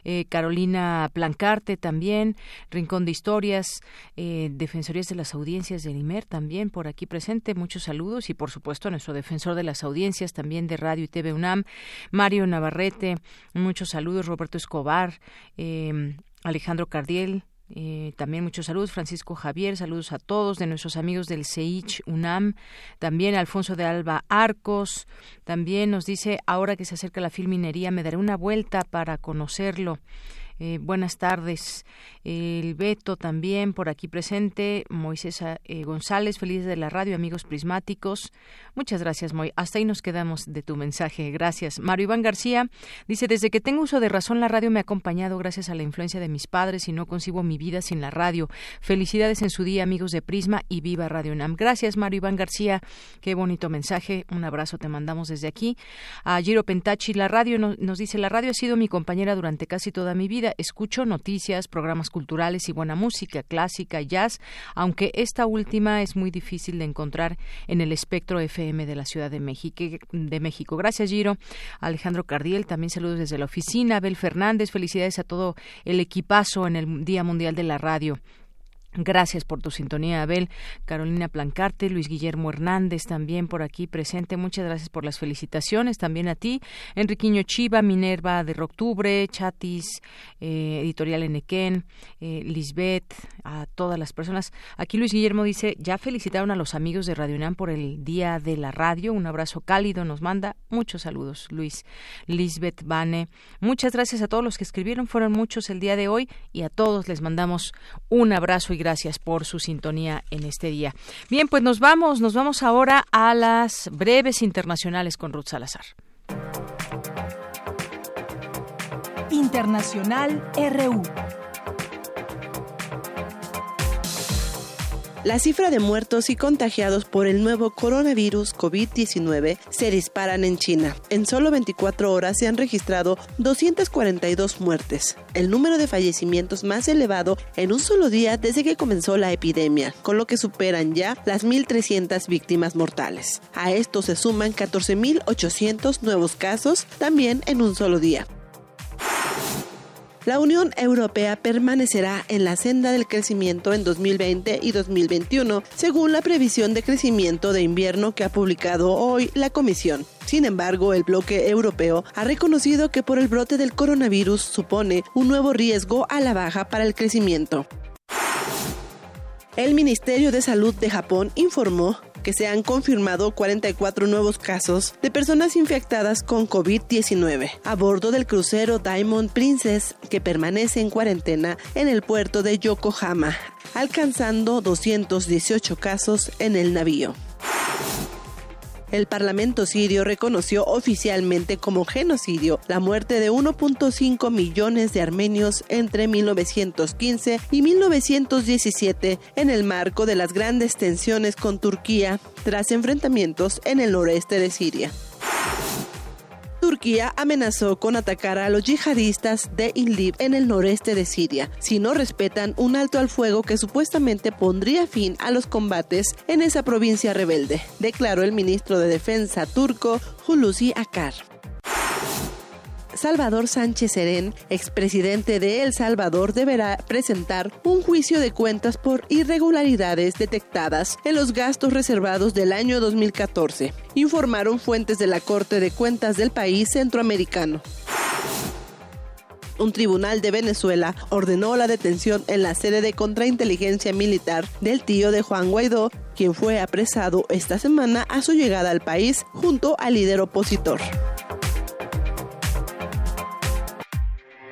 Eh, Carolina Plancarte también, Rincón de Historias, eh, Defensorías de las Audiencias del IMER también por aquí presente. Muchos saludos y por supuesto nuestro defensor de las audiencias también de Radio y TV UNAM, Mario Navarrete. Muchos saludos, Roberto Escobar. Eh, Alejandro Cardiel, eh, también muchos saludos, Francisco Javier, saludos a todos de nuestros amigos del CEICH UNAM, también Alfonso de Alba Arcos, también nos dice, ahora que se acerca la filminería, me daré una vuelta para conocerlo. Eh, buenas tardes. El Beto también por aquí presente. Moisés eh, González, feliz de la radio, amigos prismáticos. Muchas gracias, Moy. Hasta ahí nos quedamos de tu mensaje. Gracias. Mario Iván García dice, desde que tengo uso de razón, la radio me ha acompañado gracias a la influencia de mis padres y no concibo mi vida sin la radio. Felicidades en su día, amigos de Prisma y viva Radio NAM. Gracias, Mario Iván García. Qué bonito mensaje. Un abrazo te mandamos desde aquí. A Giro Pentachi, la radio nos dice, la radio ha sido mi compañera durante casi toda mi vida Escucho noticias, programas culturales y buena música, clásica, jazz, aunque esta última es muy difícil de encontrar en el espectro FM de la Ciudad de México. De México. Gracias, Giro. Alejandro Cardiel, también saludos desde la oficina. Abel Fernández, felicidades a todo el equipazo en el Día Mundial de la Radio. Gracias por tu sintonía, Abel. Carolina Plancarte, Luis Guillermo Hernández también por aquí presente. Muchas gracias por las felicitaciones. También a ti, Enriquiño Chiva, Minerva de Roctubre, Chatis, eh, Editorial Enequén, eh, Lisbeth, a todas las personas. Aquí Luis Guillermo dice, ya felicitaron a los amigos de Radio UNAM por el Día de la Radio. Un abrazo cálido nos manda. Muchos saludos, Luis. Lisbeth Bane. Muchas gracias a todos los que escribieron. Fueron muchos el día de hoy y a todos les mandamos un abrazo y gracias por su sintonía en este día. Bien, pues nos vamos, nos vamos ahora a las breves internacionales con Ruth Salazar. Internacional RU. La cifra de muertos y contagiados por el nuevo coronavirus COVID-19 se disparan en China. En solo 24 horas se han registrado 242 muertes, el número de fallecimientos más elevado en un solo día desde que comenzó la epidemia, con lo que superan ya las 1.300 víctimas mortales. A esto se suman 14.800 nuevos casos también en un solo día. La Unión Europea permanecerá en la senda del crecimiento en 2020 y 2021, según la previsión de crecimiento de invierno que ha publicado hoy la Comisión. Sin embargo, el bloque europeo ha reconocido que por el brote del coronavirus supone un nuevo riesgo a la baja para el crecimiento. El Ministerio de Salud de Japón informó que se han confirmado 44 nuevos casos de personas infectadas con COVID-19 a bordo del crucero Diamond Princess que permanece en cuarentena en el puerto de Yokohama, alcanzando 218 casos en el navío el Parlamento sirio reconoció oficialmente como genocidio la muerte de 1.5 millones de armenios entre 1915 y 1917 en el marco de las grandes tensiones con Turquía tras enfrentamientos en el noreste de Siria. Turquía amenazó con atacar a los yihadistas de Idlib en el noreste de Siria si no respetan un alto al fuego que supuestamente pondría fin a los combates en esa provincia rebelde, declaró el ministro de Defensa turco Hulusi Akar. Salvador Sánchez Serén, expresidente de El Salvador, deberá presentar un juicio de cuentas por irregularidades detectadas en los gastos reservados del año 2014, informaron fuentes de la Corte de Cuentas del país centroamericano un tribunal de Venezuela ordenó la detención en la sede de contrainteligencia militar del tío de Juan Guaidó, quien fue apresado esta semana a su llegada al país junto al líder opositor.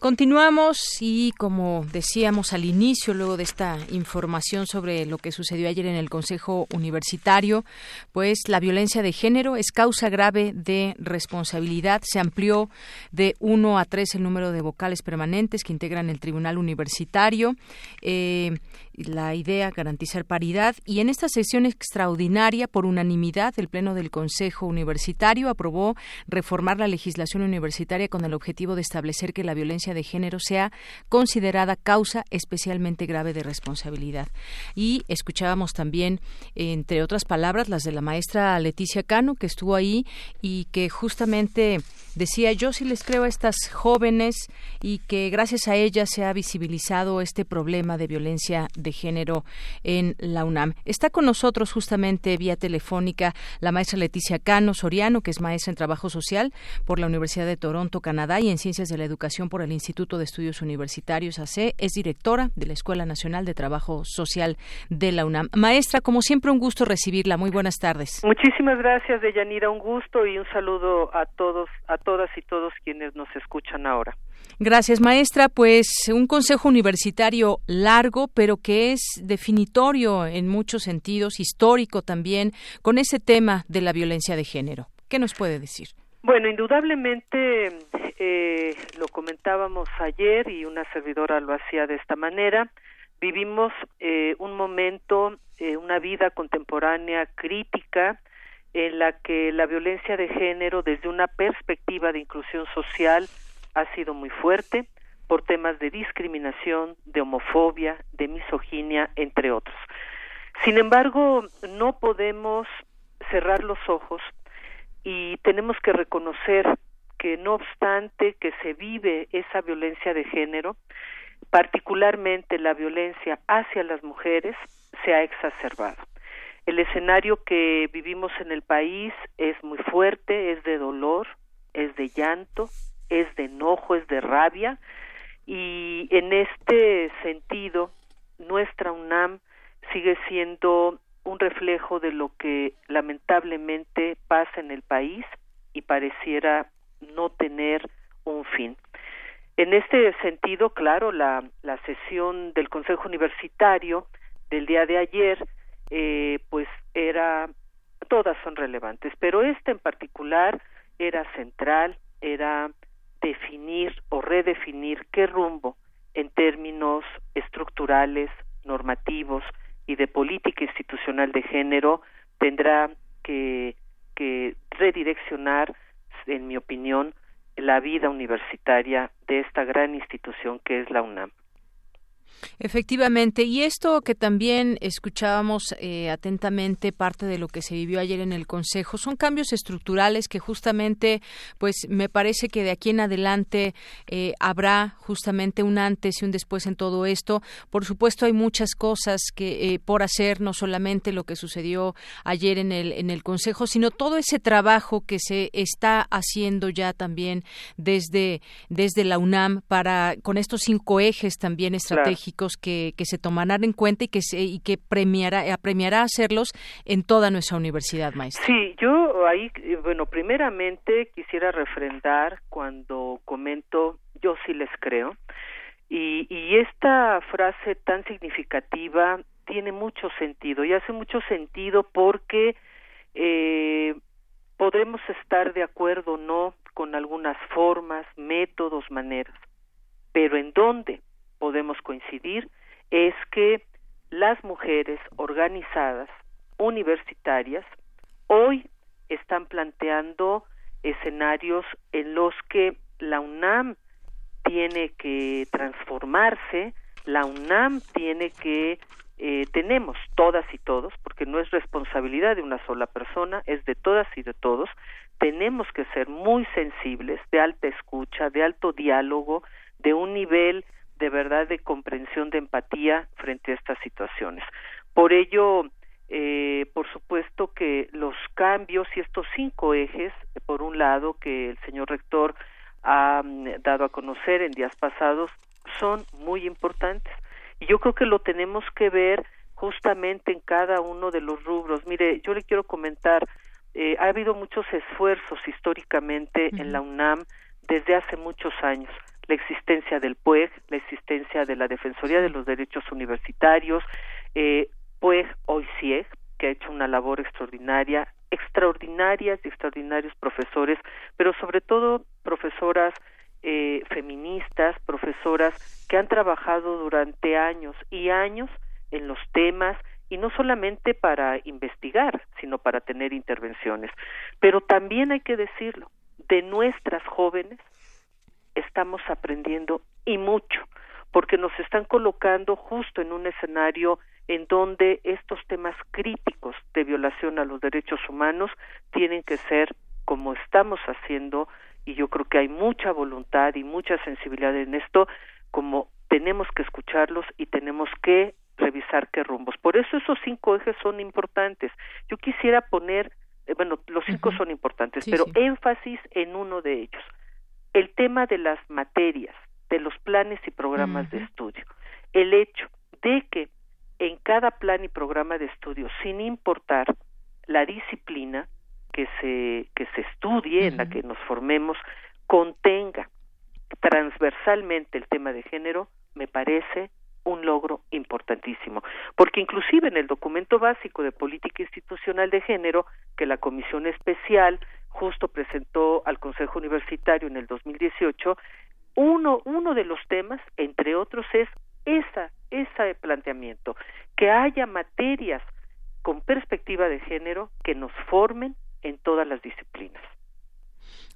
Continuamos y como decíamos al inicio, luego de esta información sobre lo que sucedió ayer en el Consejo Universitario, pues la violencia de género es causa grave de responsabilidad. Se amplió de uno a tres el número de vocales permanentes que integran el Tribunal Universitario. Eh, la idea garantizar paridad y en esta sesión extraordinaria por unanimidad el pleno del Consejo Universitario aprobó reformar la legislación universitaria con el objetivo de establecer que la violencia de género sea considerada causa especialmente grave de responsabilidad. Y escuchábamos también entre otras palabras las de la maestra Leticia Cano que estuvo ahí y que justamente decía yo sí les creo a estas jóvenes y que gracias a ellas se ha visibilizado este problema de violencia de género en la UNAM. Está con nosotros justamente vía telefónica la maestra Leticia Cano Soriano, que es maestra en Trabajo Social por la Universidad de Toronto, Canadá, y en Ciencias de la Educación por el Instituto de Estudios Universitarios AC. Es directora de la Escuela Nacional de Trabajo Social de la UNAM. Maestra, como siempre, un gusto recibirla. Muy buenas tardes. Muchísimas gracias, Deyanira. Un gusto y un saludo a todos, todas y todos quienes nos escuchan ahora. Gracias, maestra. Pues un consejo universitario largo, pero que es definitorio en muchos sentidos, histórico también, con ese tema de la violencia de género. ¿Qué nos puede decir? Bueno, indudablemente eh, lo comentábamos ayer y una servidora lo hacía de esta manera. Vivimos eh, un momento, eh, una vida contemporánea crítica en la que la violencia de género desde una perspectiva de inclusión social ha sido muy fuerte por temas de discriminación, de homofobia, de misoginia, entre otros. Sin embargo, no podemos cerrar los ojos y tenemos que reconocer que no obstante que se vive esa violencia de género, particularmente la violencia hacia las mujeres, se ha exacerbado. El escenario que vivimos en el país es muy fuerte, es de dolor, es de llanto, es de enojo, es de rabia y en este sentido nuestra UNAM sigue siendo un reflejo de lo que lamentablemente pasa en el país y pareciera no tener un fin. En este sentido, claro, la, la sesión del Consejo Universitario del día de ayer, eh, pues era, todas son relevantes, pero esta en particular era central, era definir o redefinir qué rumbo en términos estructurales, normativos, y de política institucional de género tendrá que, que redireccionar, en mi opinión, la vida universitaria de esta gran institución que es la UNAM. Efectivamente, y esto que también escuchábamos eh, atentamente, parte de lo que se vivió ayer en el Consejo, son cambios estructurales que justamente, pues me parece que de aquí en adelante eh, habrá justamente un antes y un después en todo esto. Por supuesto, hay muchas cosas que eh, por hacer, no solamente lo que sucedió ayer en el en el Consejo, sino todo ese trabajo que se está haciendo ya también desde desde la UNAM para con estos cinco ejes también estratégicos que, se tomarán en cuenta y que, se, y que premiará, eh, hacerlos en toda nuestra universidad, maestra. Sí, yo ahí, eh, bueno, primeramente quisiera refrendar cuando comento yo sí les creo. Y, y esta frase tan significativa tiene mucho sentido y hace mucho sentido porque eh, podremos estar de acuerdo o no con algunas formas, métodos, maneras, pero en dónde podemos coincidir es que las mujeres organizadas universitarias hoy están planteando escenarios en los que la UNAM tiene que transformarse, la UNAM tiene que eh, tenemos todas y todos, porque no es responsabilidad de una sola persona, es de todas y de todos, tenemos que ser muy sensibles, de alta escucha, de alto diálogo, de un nivel de verdad de comprensión, de empatía frente a estas situaciones. Por ello, eh, por supuesto que los cambios y estos cinco ejes, por un lado, que el señor rector ha mm, dado a conocer en días pasados, son muy importantes. Y yo creo que lo tenemos que ver justamente en cada uno de los rubros. Mire, yo le quiero comentar, eh, ha habido muchos esfuerzos históricamente en la UNAM desde hace muchos años la existencia del PUEG, la existencia de la Defensoría de los Derechos Universitarios, eh, PUEG hoy CIEG, que ha hecho una labor extraordinaria, extraordinarias y extraordinarios profesores, pero sobre todo profesoras eh, feministas, profesoras que han trabajado durante años y años en los temas y no solamente para investigar, sino para tener intervenciones. Pero también hay que decirlo, de nuestras jóvenes estamos aprendiendo y mucho, porque nos están colocando justo en un escenario en donde estos temas críticos de violación a los derechos humanos tienen que ser como estamos haciendo y yo creo que hay mucha voluntad y mucha sensibilidad en esto como tenemos que escucharlos y tenemos que revisar qué rumbos. Por eso esos cinco ejes son importantes. Yo quisiera poner, eh, bueno, los cinco son importantes, pero énfasis en uno de ellos el tema de las materias, de los planes y programas de estudio, el hecho de que en cada plan y programa de estudio, sin importar la disciplina que se, que se estudie, en la que nos formemos, contenga transversalmente el tema de género, me parece un logro importantísimo, porque inclusive en el documento básico de política institucional de género que la Comisión Especial justo presentó al Consejo Universitario en el 2018, uno, uno de los temas, entre otros, es esa, ese planteamiento, que haya materias con perspectiva de género que nos formen en todas las disciplinas.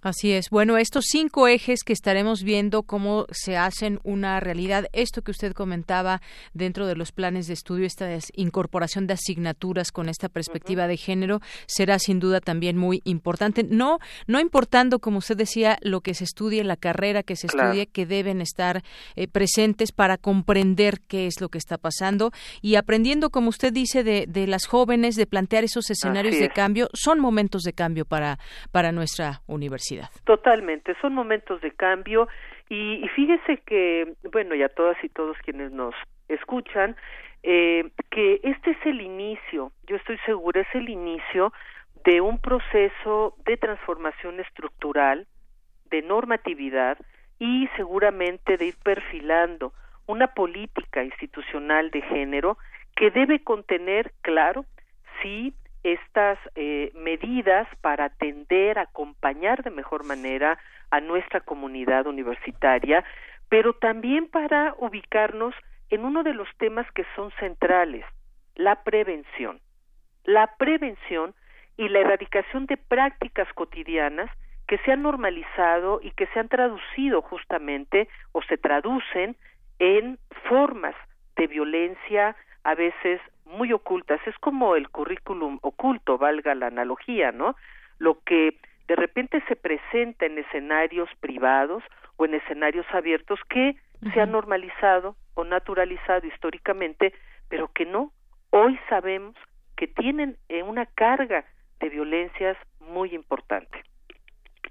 Así es. Bueno, estos cinco ejes que estaremos viendo cómo se hacen una realidad, esto que usted comentaba dentro de los planes de estudio, esta incorporación de asignaturas con esta perspectiva de género, será sin duda también muy importante. No, no importando, como usted decía, lo que se estudie, la carrera que se estudie, que deben estar eh, presentes para comprender qué es lo que está pasando y aprendiendo, como usted dice, de, de las jóvenes, de plantear esos escenarios de cambio. Son momentos de cambio para, para nuestra universidad. Totalmente, son momentos de cambio y, fíjese que, bueno, y a todas y todos quienes nos escuchan, eh, que este es el inicio, yo estoy segura, es el inicio de un proceso de transformación estructural, de normatividad y seguramente de ir perfilando una política institucional de género que debe contener, claro, sí, estas eh, medidas para atender, acompañar de mejor manera a nuestra comunidad universitaria, pero también para ubicarnos en uno de los temas que son centrales, la prevención. La prevención y la erradicación de prácticas cotidianas que se han normalizado y que se han traducido justamente o se traducen en formas de violencia a veces muy ocultas. Es como el currículum oculto, valga la analogía, ¿no? Lo que de repente se presenta en escenarios privados o en escenarios abiertos que se ha normalizado o naturalizado históricamente, pero que no. Hoy sabemos que tienen eh, una carga de violencias muy importante.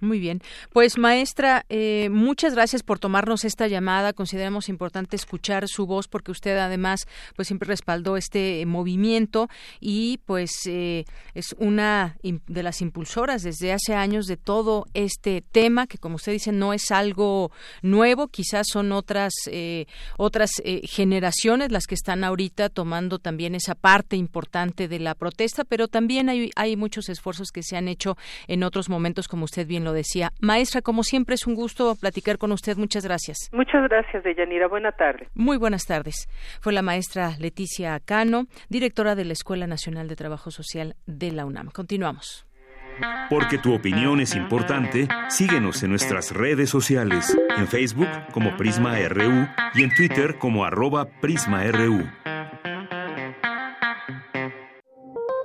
Muy bien. Pues maestra, eh, muchas gracias por tomarnos esta llamada. Consideramos importante escuchar su voz porque usted además pues siempre respaldó este movimiento y pues eh, es una de las impulsoras desde hace años de todo este tema que como usted dice no es algo nuevo, quizás son otras eh, otras generaciones las que están ahorita tomando también esa parte importante de la protesta, pero también hay, hay muchos esfuerzos que se han hecho en otros momentos como usted bien lo decía. Maestra, como siempre es un gusto platicar con usted. Muchas gracias. Muchas gracias, Deyanira. Buenas tardes. Muy buenas tardes. Fue la maestra Leticia Cano, directora de la Escuela Nacional de Trabajo Social de la UNAM. Continuamos. Porque tu opinión es importante, síguenos en nuestras redes sociales, en Facebook como Prisma RU y en Twitter como arroba PrismaRU.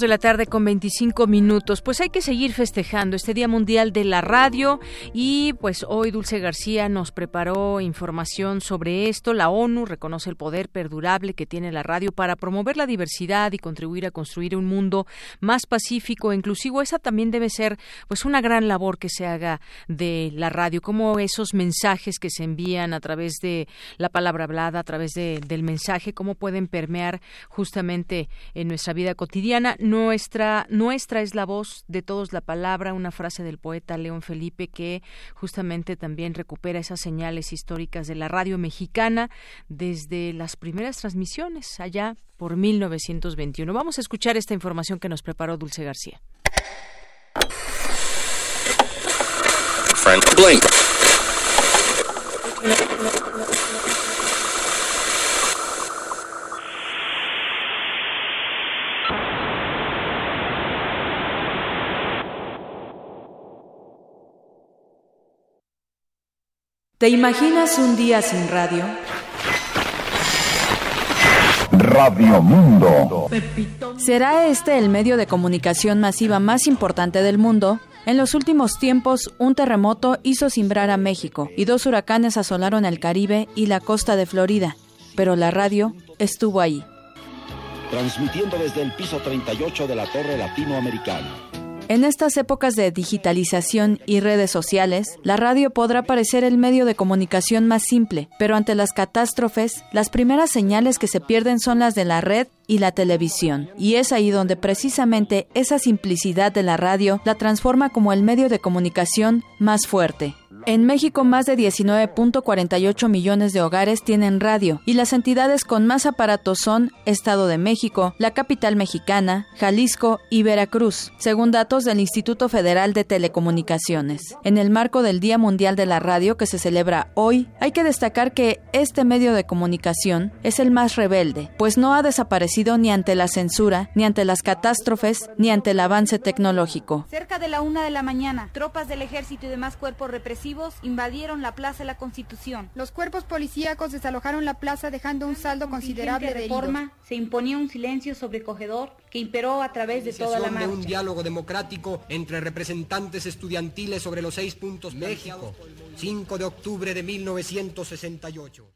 De la tarde con 25 minutos. Pues hay que seguir festejando este Día Mundial de la Radio y pues hoy Dulce García nos preparó información sobre esto. La ONU reconoce el poder perdurable que tiene la radio para promover la diversidad y contribuir a construir un mundo más pacífico e inclusivo. Esa también debe ser pues una gran labor que se haga de la radio, como esos mensajes que se envían a través de la palabra hablada, a través de, del mensaje, cómo pueden permear justamente en nuestra vida cotidiana nuestra, nuestra es la voz de todos la palabra, una frase del poeta León Felipe que justamente también recupera esas señales históricas de la radio mexicana desde las primeras transmisiones allá por 1921. Vamos a escuchar esta información que nos preparó Dulce García. ¿Te imaginas un día sin radio? Radio Mundo. ¿Será este el medio de comunicación masiva más importante del mundo? En los últimos tiempos, un terremoto hizo cimbrar a México y dos huracanes asolaron el Caribe y la costa de Florida, pero la radio estuvo ahí. Transmitiendo desde el piso 38 de la Torre Latinoamericana en estas épocas de digitalización y redes sociales, la radio podrá parecer el medio de comunicación más simple, pero ante las catástrofes, las primeras señales que se pierden son las de la red y la televisión. Y es ahí donde precisamente esa simplicidad de la radio la transforma como el medio de comunicación más fuerte. En México, más de 19.48 millones de hogares tienen radio y las entidades con más aparatos son Estado de México, la capital mexicana, Jalisco y Veracruz, según datos del Instituto Federal de Telecomunicaciones. En el marco del Día Mundial de la Radio que se celebra hoy, hay que destacar que este medio de comunicación es el más rebelde, pues no ha desaparecido ni ante la censura, ni ante las catástrofes, ni ante el avance tecnológico. Cerca de la una de la mañana, tropas del ejército y demás cuerpos represivos invadieron la Plaza de la Constitución. Los cuerpos policíacos desalojaron la plaza dejando un saldo considerable de reforma. Se imponía un silencio sobrecogedor que imperó a través de toda la marcha. de un diálogo democrático entre representantes estudiantiles sobre los seis puntos México, 5 de octubre de 1968.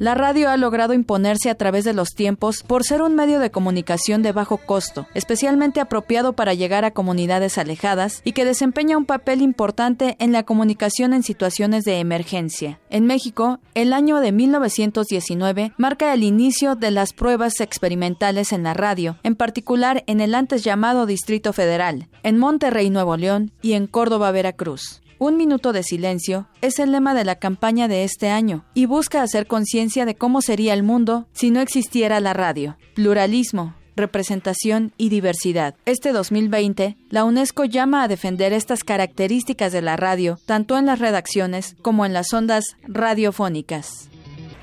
La radio ha logrado imponerse a través de los tiempos por ser un medio de comunicación de bajo costo, especialmente apropiado para llegar a comunidades alejadas y que desempeña un papel importante en la comunicación en situaciones de emergencia. En México, el año de 1919 marca el inicio de las pruebas experimentales en la radio, en particular en el antes llamado Distrito Federal, en Monterrey, Nuevo León y en Córdoba, Veracruz. Un minuto de silencio es el lema de la campaña de este año y busca hacer conciencia de cómo sería el mundo si no existiera la radio. Pluralismo, representación y diversidad. Este 2020, la UNESCO llama a defender estas características de la radio, tanto en las redacciones como en las ondas radiofónicas.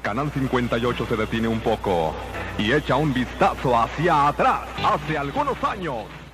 Canal 58 se detiene un poco y echa un vistazo hacia atrás, hace algunos años.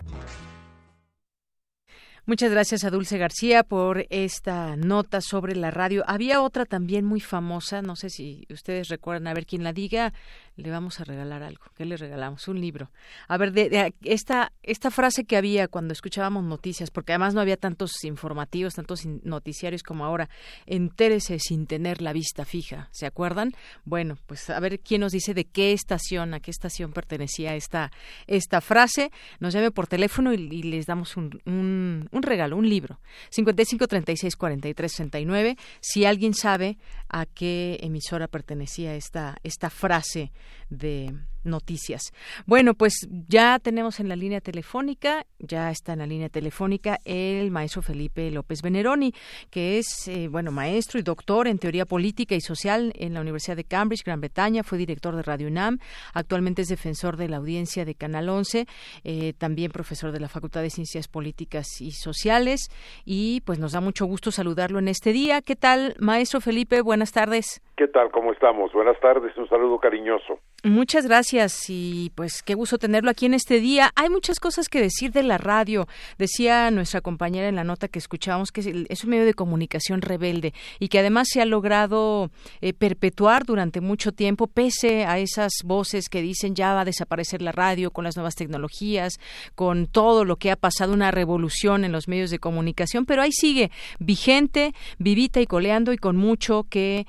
Muchas gracias a Dulce García por esta nota sobre la radio. Había otra también muy famosa, no sé si ustedes recuerdan, a ver quién la diga, le vamos a regalar algo. ¿Qué le regalamos? Un libro. A ver, de, esta, esta frase que había cuando escuchábamos noticias, porque además no había tantos informativos, tantos noticiarios como ahora, entérese sin tener la vista fija, ¿se acuerdan? Bueno, pues a ver quién nos dice de qué estación, a qué estación pertenecía esta, esta frase. Nos llame por teléfono y, les damos un, un, un, regalo, un libro. 55 36 43 69. Si alguien sabe a qué emisora pertenecía esta, esta frase, de noticias. Bueno, pues ya tenemos en la línea telefónica, ya está en la línea telefónica el maestro Felipe López Veneroni, que es, eh, bueno, maestro y doctor en teoría política y social en la Universidad de Cambridge, Gran Bretaña, fue director de Radio UNAM, actualmente es defensor de la audiencia de Canal 11, eh, también profesor de la Facultad de Ciencias Políticas y Sociales, y pues nos da mucho gusto saludarlo en este día. ¿Qué tal, maestro Felipe? Buenas tardes. ¿Qué tal? ¿Cómo estamos? Buenas tardes, un saludo cariñoso. Muchas gracias y pues qué gusto tenerlo aquí en este día. Hay muchas cosas que decir de la radio. Decía nuestra compañera en la nota que escuchamos que es un medio de comunicación rebelde y que además se ha logrado eh, perpetuar durante mucho tiempo pese a esas voces que dicen ya va a desaparecer la radio con las nuevas tecnologías, con todo lo que ha pasado, una revolución en los medios de comunicación, pero ahí sigue vigente, vivita y coleando y con mucho que,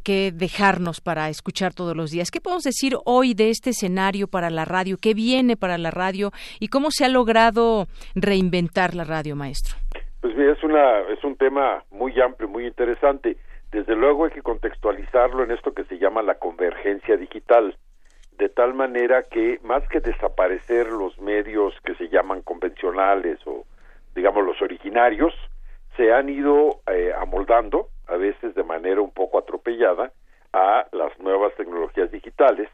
que dejarnos para escuchar todos los días. ¿Qué podemos decir hoy de este escenario para la radio? ¿Qué viene para la radio y cómo se ha logrado reinventar la radio, maestro? Pues mira, es, una, es un tema muy amplio, muy interesante. Desde luego hay que contextualizarlo en esto que se llama la convergencia digital, de tal manera que más que desaparecer los medios que se llaman convencionales o digamos los originarios, se han ido eh, amoldando, a veces de manera un poco atropellada, a las nuevas tecnologías digitales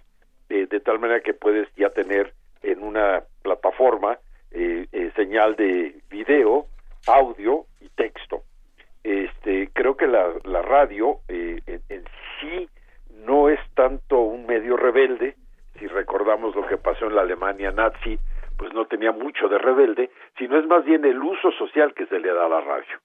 eh, de tal manera que puedes ya tener en una plataforma eh, eh, señal de video, audio y texto. Este, creo que la, la radio en, en, sí no es tanto un medio rebelde, si recordamos lo que pasó en la Alemania nazi, pues no tenía mucho de rebelde, sino es más bien el uso social que se le da a la radio.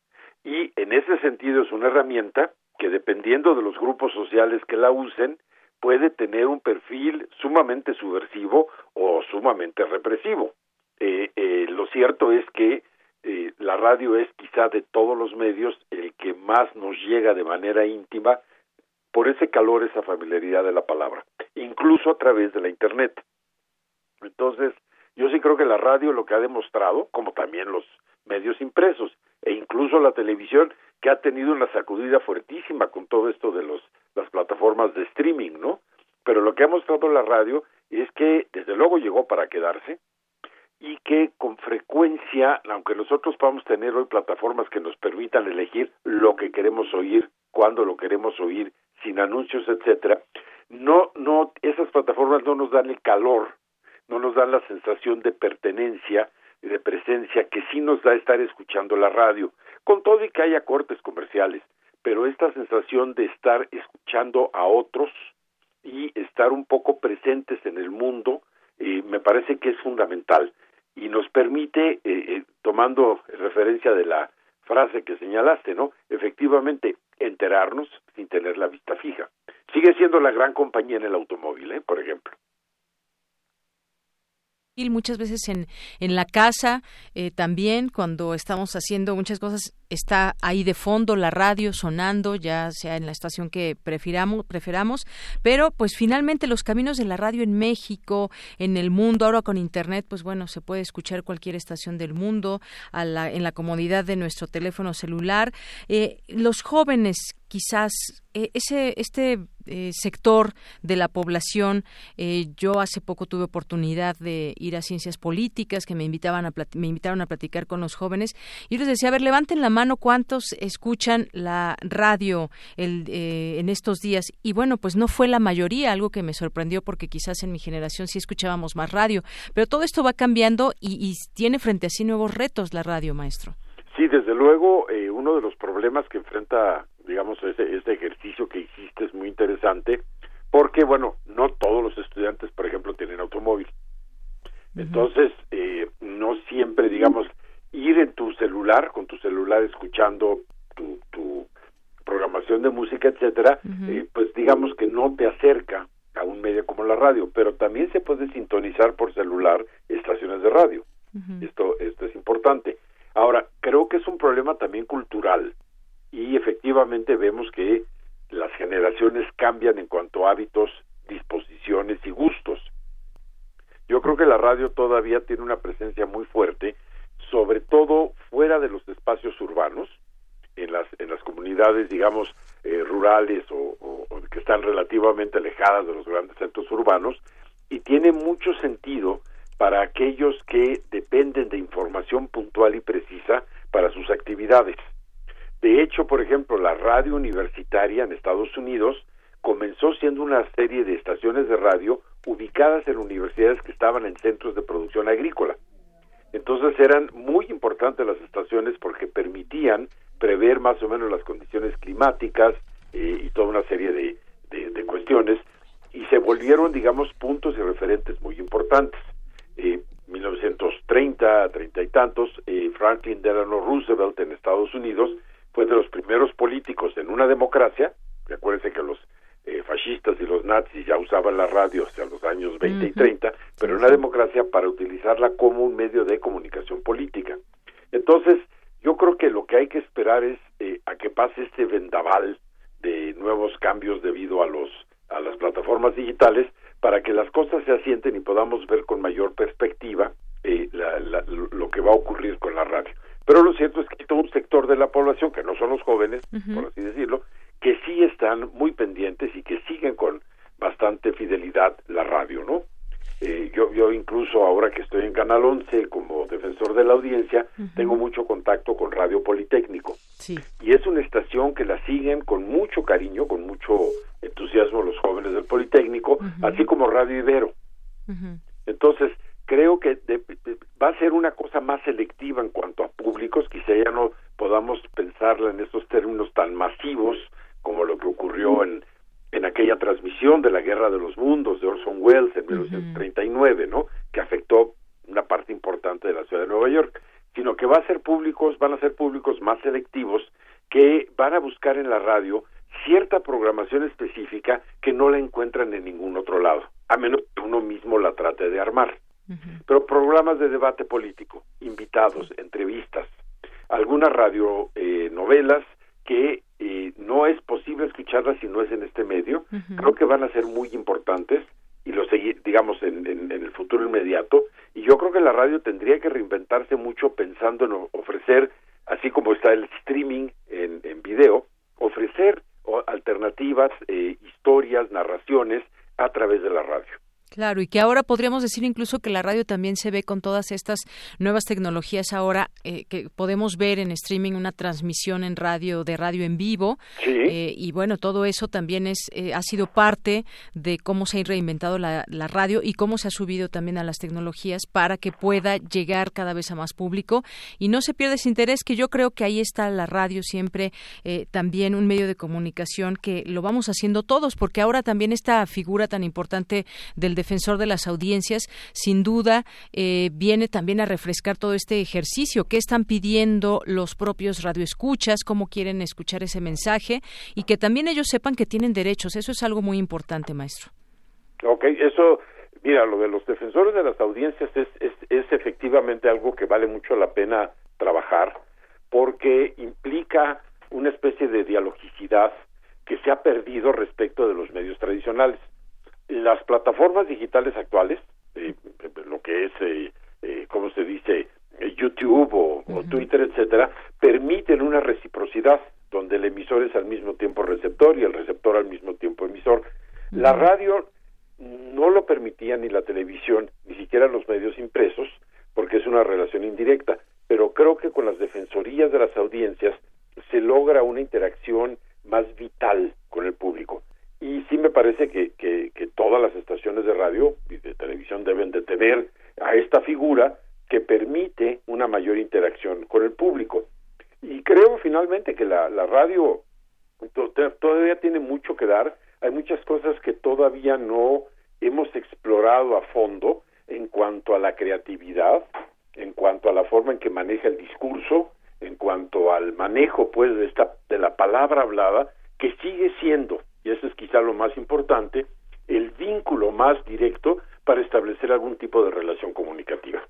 Y en ese sentido es una herramienta que dependiendo de los grupos sociales que la usen, puede tener un perfil sumamente subversivo o sumamente represivo. Eh, eh, lo cierto es que eh, la radio es quizá de todos los medios el que más nos llega de manera íntima por ese calor, esa familiaridad de la palabra, incluso a través de la Internet. Entonces, yo sí creo que la radio lo que ha demostrado, como también los medios impresos e incluso la televisión, que ha tenido una sacudida fuertísima con todo esto de los las plataformas de streaming, ¿no? Pero lo que ha mostrado la radio es que desde luego llegó para quedarse y que con frecuencia, aunque nosotros podamos tener hoy plataformas que nos permitan elegir lo que queremos oír, cuándo lo queremos oír, sin anuncios, etcétera, no no esas plataformas no nos dan el calor, no nos dan la sensación de pertenencia de presencia que sí nos da estar escuchando la radio, con todo y que haya cortes comerciales, pero esta sensación de estar escuchando a otros y estar un poco presentes en el mundo eh, me parece que es fundamental y nos permite, eh, eh, tomando referencia de la frase que señalaste, ¿no? Efectivamente, enterarnos sin tener la vista fija. Sigue siendo la gran compañía en el automóvil, ¿eh? Por ejemplo muchas veces en, en la casa eh, también cuando estamos haciendo muchas cosas está ahí de fondo la radio sonando ya sea en la estación que prefiramos preferamos pero pues finalmente los caminos de la radio en México en el mundo ahora con internet pues bueno se puede escuchar cualquier estación del mundo en la comodidad de nuestro teléfono celular. Eh, los jóvenes quizás eh, ese este eh, sector de la población. Eh, yo hace poco tuve oportunidad de ir a ciencias políticas que me invitaban a me invitaron a platicar con los jóvenes y les decía, a ver, levanten la mano cuántos escuchan la radio eh, en estos días. Y bueno, pues no fue la mayoría, algo que me sorprendió porque quizás en mi generación sí escuchábamos más radio. Pero todo esto va cambiando y, y tiene frente a sí nuevos retos la radio, maestro. Sí, desde luego, uno de los problemas que enfrenta digamos, ese, ese ejercicio que hiciste es muy interesante, porque, bueno, no todos los estudiantes, por ejemplo, tienen automóvil. Entonces, eh, no siempre, digamos, ir en tu celular, con tu celular escuchando tu, tu programación de música, etcétera, eh, pues digamos que no te acerca a un medio como la radio, pero también se puede sintonizar por celular estaciones de radio. Esto esto es importante. Ahora, creo que es un problema también cultural y efectivamente vemos que las generaciones cambian en cuanto a hábitos, disposiciones y gustos. Yo creo que la radio todavía tiene una presencia muy fuerte, sobre todo fuera de los espacios urbanos, en las, en las comunidades, digamos, eh, rurales o, o, que están relativamente alejadas de los grandes centros urbanos, y tiene mucho sentido para aquellos que dependen de información puntual y precisa para sus actividades. De hecho, por ejemplo, la radio universitaria en Estados Unidos comenzó siendo una serie de estaciones de radio ubicadas en universidades que estaban en centros de producción agrícola. Entonces eran muy importantes las estaciones porque permitían prever más o menos las condiciones climáticas eh, y toda una serie de, cuestiones y se volvieron, digamos, puntos y referentes muy importantes. Eh, 1930, treinta y tantos, eh, Franklin Delano Roosevelt en Estados Unidos fue de los primeros políticos en una democracia, acuérdense que los eh, fascistas y los nazis ya usaban la radio hasta los años 20 y 30, pero en una democracia para utilizarla como un medio de comunicación política. Entonces, yo creo que lo que hay que esperar es eh, a que pase este vendaval de nuevos cambios debido a los a las plataformas digitales para que las cosas se asienten y podamos ver con mayor perspectiva eh, lo que va a ocurrir con la radio. Pero lo cierto es que hay todo un sector de la población, que no son los jóvenes, por así decirlo, que sí están muy pendientes y que siguen con bastante fidelidad la radio, ¿no? Eh, yo, yo incluso ahora que estoy en Canal 11 como defensor de la audiencia, tengo mucho contacto con Radio Politécnico. Sí. Y es una estación que la siguen con mucho cariño, con mucho entusiasmo los jóvenes del Politécnico, así como Radio Ibero. Entonces, creo que va a ser una cosa más selectiva en cuanto a públicos, quizá ya no podamos pensarla en estos términos tan masivos como lo que ocurrió en, en aquella transmisión de la Guerra de los Mundos de Orson Welles en 1939, ¿no? Que afectó una parte importante de la ciudad de Nueva York, sino que va a ser públicos, van a ser públicos más selectivos que van a buscar en la radio cierta programación específica que no la encuentran en ningún otro lado, a menos que uno mismo la trate de armar. Pero programas de debate político, invitados, entrevistas, algunas radionovelas eh, que eh, no es posible escucharlas si no es en este medio, creo que van a ser muy importantes y lo seguir, digamos, en, en, el futuro inmediato. Y yo creo que la radio tendría que reinventarse mucho pensando en ofrecer, así como está el streaming en, en video, ofrecer alternativas, eh, historias, narraciones a través de la radio. Claro, y que ahora podríamos decir incluso que la radio también se ve con todas estas nuevas tecnologías ahora eh, que podemos ver en streaming una transmisión en radio de radio en vivo. Eh, y bueno todo eso también es eh, ha sido parte de cómo se ha reinventado la, la, radio y cómo se ha subido también a las tecnologías para que pueda llegar cada vez a más público. Y no se pierda ese interés que yo creo que ahí está la radio siempre también un medio de comunicación que lo vamos haciendo todos porque ahora también esta figura tan importante del defensor de las audiencias, sin duda eh, viene también a refrescar todo este ejercicio. ¿Qué están pidiendo los propios radioescuchas? ¿Cómo quieren escuchar ese mensaje? Y que también ellos sepan que tienen derechos. Eso es algo muy importante, maestro. Ok, eso, mira, lo de los defensores de las audiencias es, es, es efectivamente algo que vale mucho la pena trabajar porque implica una especie de dialogicidad que se ha perdido respecto de los medios tradicionales las plataformas digitales actuales, eh, lo que es, eh, eh, ¿cómo se dice?, eh, YouTube o, Twitter, etcétera, permiten una reciprocidad donde el emisor es al mismo tiempo receptor y el receptor al mismo tiempo emisor. La radio no lo permitía ni la televisión, ni siquiera los medios impresos, porque es una relación indirecta, pero creo que con las defensorías de las audiencias se logra una interacción más vital con el público y sí me parece que, que, todas las estaciones de radio y de televisión deben de tener a esta figura que permite una mayor interacción con el público. Y creo finalmente que la, la radio todavía tiene mucho que dar, hay muchas cosas que todavía no hemos explorado a fondo en cuanto a la creatividad, en cuanto a la forma en que maneja el discurso, en cuanto al manejo pues de esta de la palabra hablada que sigue siendo y eso es quizá lo más importante, el vínculo más directo para establecer algún tipo de relación comunicativa.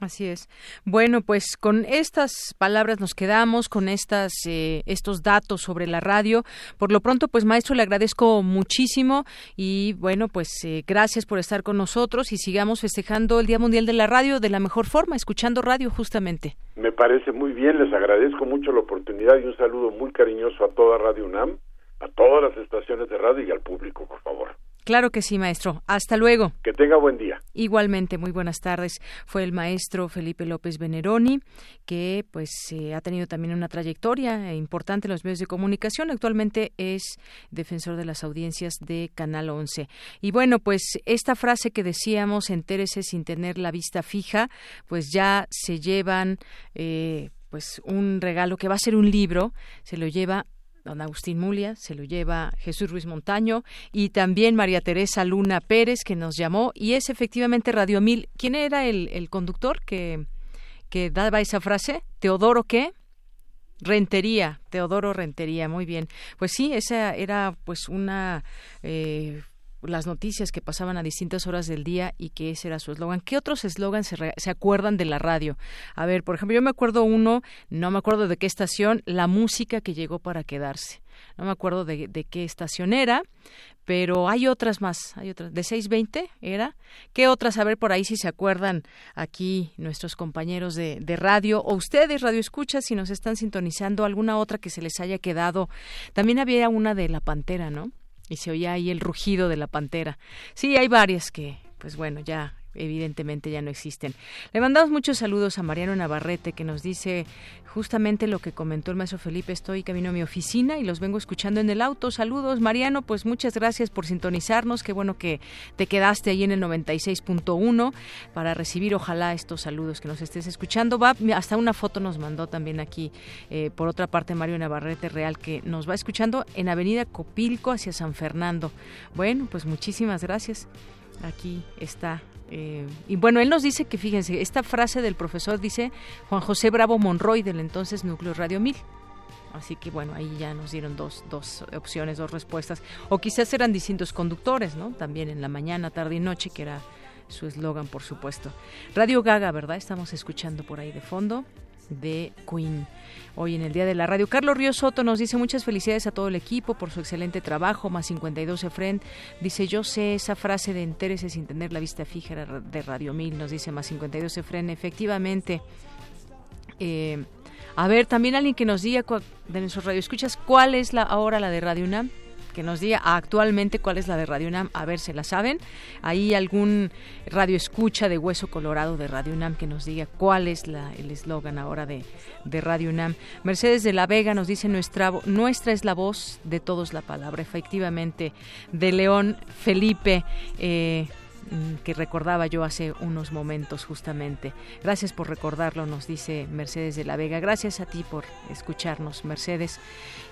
Así es. Bueno, pues con estas palabras nos quedamos, con estas, eh, estos datos sobre la radio. Por lo pronto, pues maestro, le agradezco muchísimo y bueno, pues eh, gracias por estar con nosotros y sigamos festejando el Día Mundial de la Radio de la mejor forma, escuchando radio justamente. Me parece muy bien, les agradezco mucho la oportunidad y un saludo muy cariñoso a toda Radio UNAM a todas las estaciones de radio y al público, por favor. Claro que sí, maestro. Hasta luego. Que tenga buen día. Igualmente, muy buenas tardes. Fue el maestro Felipe López Veneroni, que pues eh, ha tenido también una trayectoria importante en los medios de comunicación. Actualmente es defensor de las audiencias de Canal 11. Y bueno, pues esta frase que decíamos, entérese sin tener la vista fija, pues ya se llevan eh, pues un regalo que va a ser un libro, se lo lleva don Agustín Mulia, se lo lleva Jesús Ruiz Montaño y también María Teresa Luna Pérez que nos llamó y es efectivamente Radio Mil. ¿Quién era el, conductor que, que daba esa frase? ¿Teodoro qué? Rentería, Teodoro Rentería, muy bien. Pues sí, esa era pues una eh, las noticias que pasaban a distintas horas del día y que ese era su eslogan. ¿Qué otros eslogans se, se, acuerdan de la radio? A ver, por ejemplo, yo me acuerdo uno, no me acuerdo de qué estación, la música que llegó para quedarse. No me acuerdo de, de qué estación era, pero hay otras más, hay otras. ¿De 620 era? ¿Qué otras? A ver por ahí si se acuerdan aquí nuestros compañeros de, de radio o ustedes, radio escuchas, si nos están sintonizando, alguna otra que se les haya quedado. También había una de La Pantera, ¿no? Y se oía ahí el rugido de la pantera. Sí, hay varias que, pues bueno, ya evidentemente ya no existen. Le mandamos muchos saludos a Mariano Navarrete que nos dice justamente lo que comentó el maestro Felipe. Estoy camino a mi oficina y los vengo escuchando en el auto. Saludos, Mariano. Pues muchas gracias por sintonizarnos. Qué bueno que te quedaste ahí en el 96.1 para recibir, ojalá, estos saludos que nos estés escuchando. Va, hasta una foto nos mandó también aquí, eh, por otra parte, Mario Navarrete Real, que nos va escuchando en Avenida Copilco hacia San Fernando. Bueno, pues muchísimas gracias. Aquí está eh, y bueno, él nos dice que, fíjense, esta frase del profesor dice Juan José Bravo Monroy del entonces Núcleo Radio 1000. Así que bueno, ahí ya nos dieron dos, dos opciones, dos respuestas. O quizás eran distintos conductores, ¿no? También en la mañana, tarde y noche, que era su eslogan, por supuesto. Radio Gaga, ¿verdad? Estamos escuchando por ahí de fondo de Queen. Hoy en el Día de la Radio. Carlos Río Soto nos dice muchas felicidades a todo el equipo por su excelente trabajo. Más 52 Efren dice yo sé esa frase de enterese sin tener la vista fija de Radio Mil. Nos dice más 52 Efren. Efectivamente. Eh, a ver, también alguien que nos diga de nuestros radioescuchas cuál es la ahora la de Radio UNAM que nos diga actualmente cuál es la de Radio UNAM, a ver, ¿se la saben? Ahí algún radio escucha de Hueso Colorado de Radio UNAM que nos diga cuál es la, el eslogan ahora de, de, Radio UNAM. Mercedes de la Vega nos dice, nuestra, nuestra es la voz de todos la palabra, efectivamente, de León Felipe. Eh, que recordaba yo hace unos momentos justamente. Gracias por recordarlo, nos dice Mercedes de la Vega. Gracias a ti por escucharnos, Mercedes.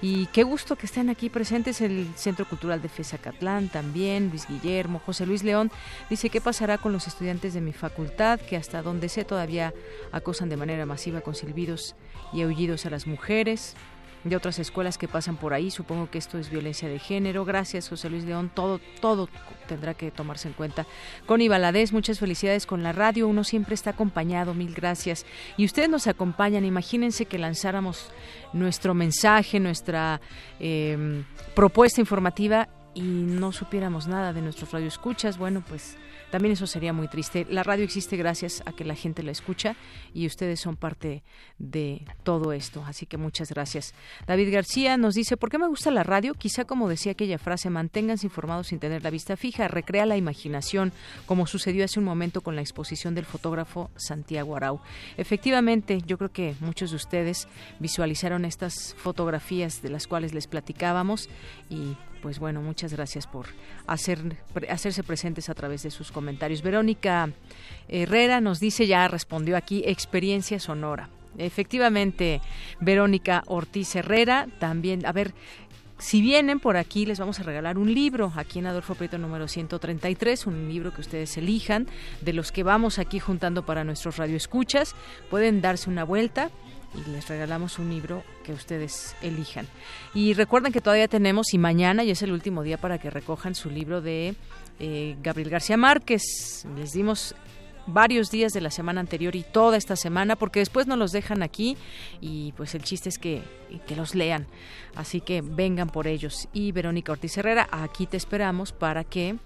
Y qué gusto que estén aquí presentes el Centro Cultural de Fezacatlán también, Luis Guillermo, José Luis León. Dice, ¿qué pasará con los estudiantes de mi facultad que hasta donde sé todavía acosan de manera masiva con silbidos y aullidos a las mujeres? De otras escuelas que pasan por ahí. Supongo que esto es violencia de género. Gracias, José Luis León. Todo, todo tendrá que tomarse en cuenta. Connie Valadez, muchas felicidades con la radio. Uno siempre está acompañado. Mil gracias. Y ustedes nos acompañan. Imagínense que lanzáramos nuestro mensaje, nuestra eh, propuesta informativa y no supiéramos nada de nuestros radioescuchas. Bueno, pues también eso sería muy triste. La radio existe gracias a que la gente la escucha y ustedes son parte de todo esto. Así que muchas gracias. David García nos dice, ¿por qué me gusta la radio? Quizá como decía aquella frase, manténganse informados sin tener la vista fija, recrea la imaginación, como sucedió hace un momento con la exposición del fotógrafo Santiago Arau. Efectivamente, yo creo que muchos de ustedes visualizaron estas fotografías de las cuales les platicábamos y pues bueno, muchas gracias por hacer, hacerse presentes a través de sus comentarios. Verónica Herrera nos dice, ya respondió aquí, experiencia sonora. Efectivamente, Verónica Ortiz Herrera, también, a ver, si vienen por aquí, les vamos a regalar un libro aquí en Adolfo Prieto número 133, un libro que ustedes elijan, de los que vamos aquí juntando para nuestros radioescuchas. Pueden darse una vuelta y les regalamos un libro que ustedes elijan. Y recuerden que todavía tenemos, y mañana ya es el último día para que recojan su libro de eh, Gabriel García Márquez. Les dimos varios días de la semana anterior y toda esta semana porque después nos los dejan aquí y pues el chiste es que, que los lean. Así que vengan por ellos. Y Verónica Ortiz Herrera, aquí te esperamos para que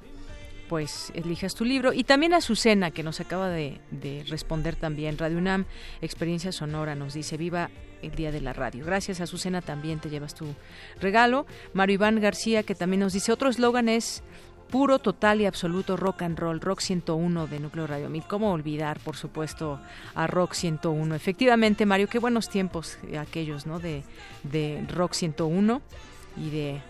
pues elijas tu libro. Y también Azucena, que nos acaba de, responder también. Radio UNAM, Experiencia Sonora, nos dice, viva el Día de la Radio. Gracias, Azucena, también te llevas tu regalo. Mario Iván García, que también nos dice, otro eslogan es puro, total y absoluto rock and roll, Rock 101 de Núcleo Radio 1000. ¿Cómo olvidar, por supuesto, a Rock 101? Efectivamente, Mario, qué buenos tiempos aquellos, ¿no? De, de Rock 101 y de,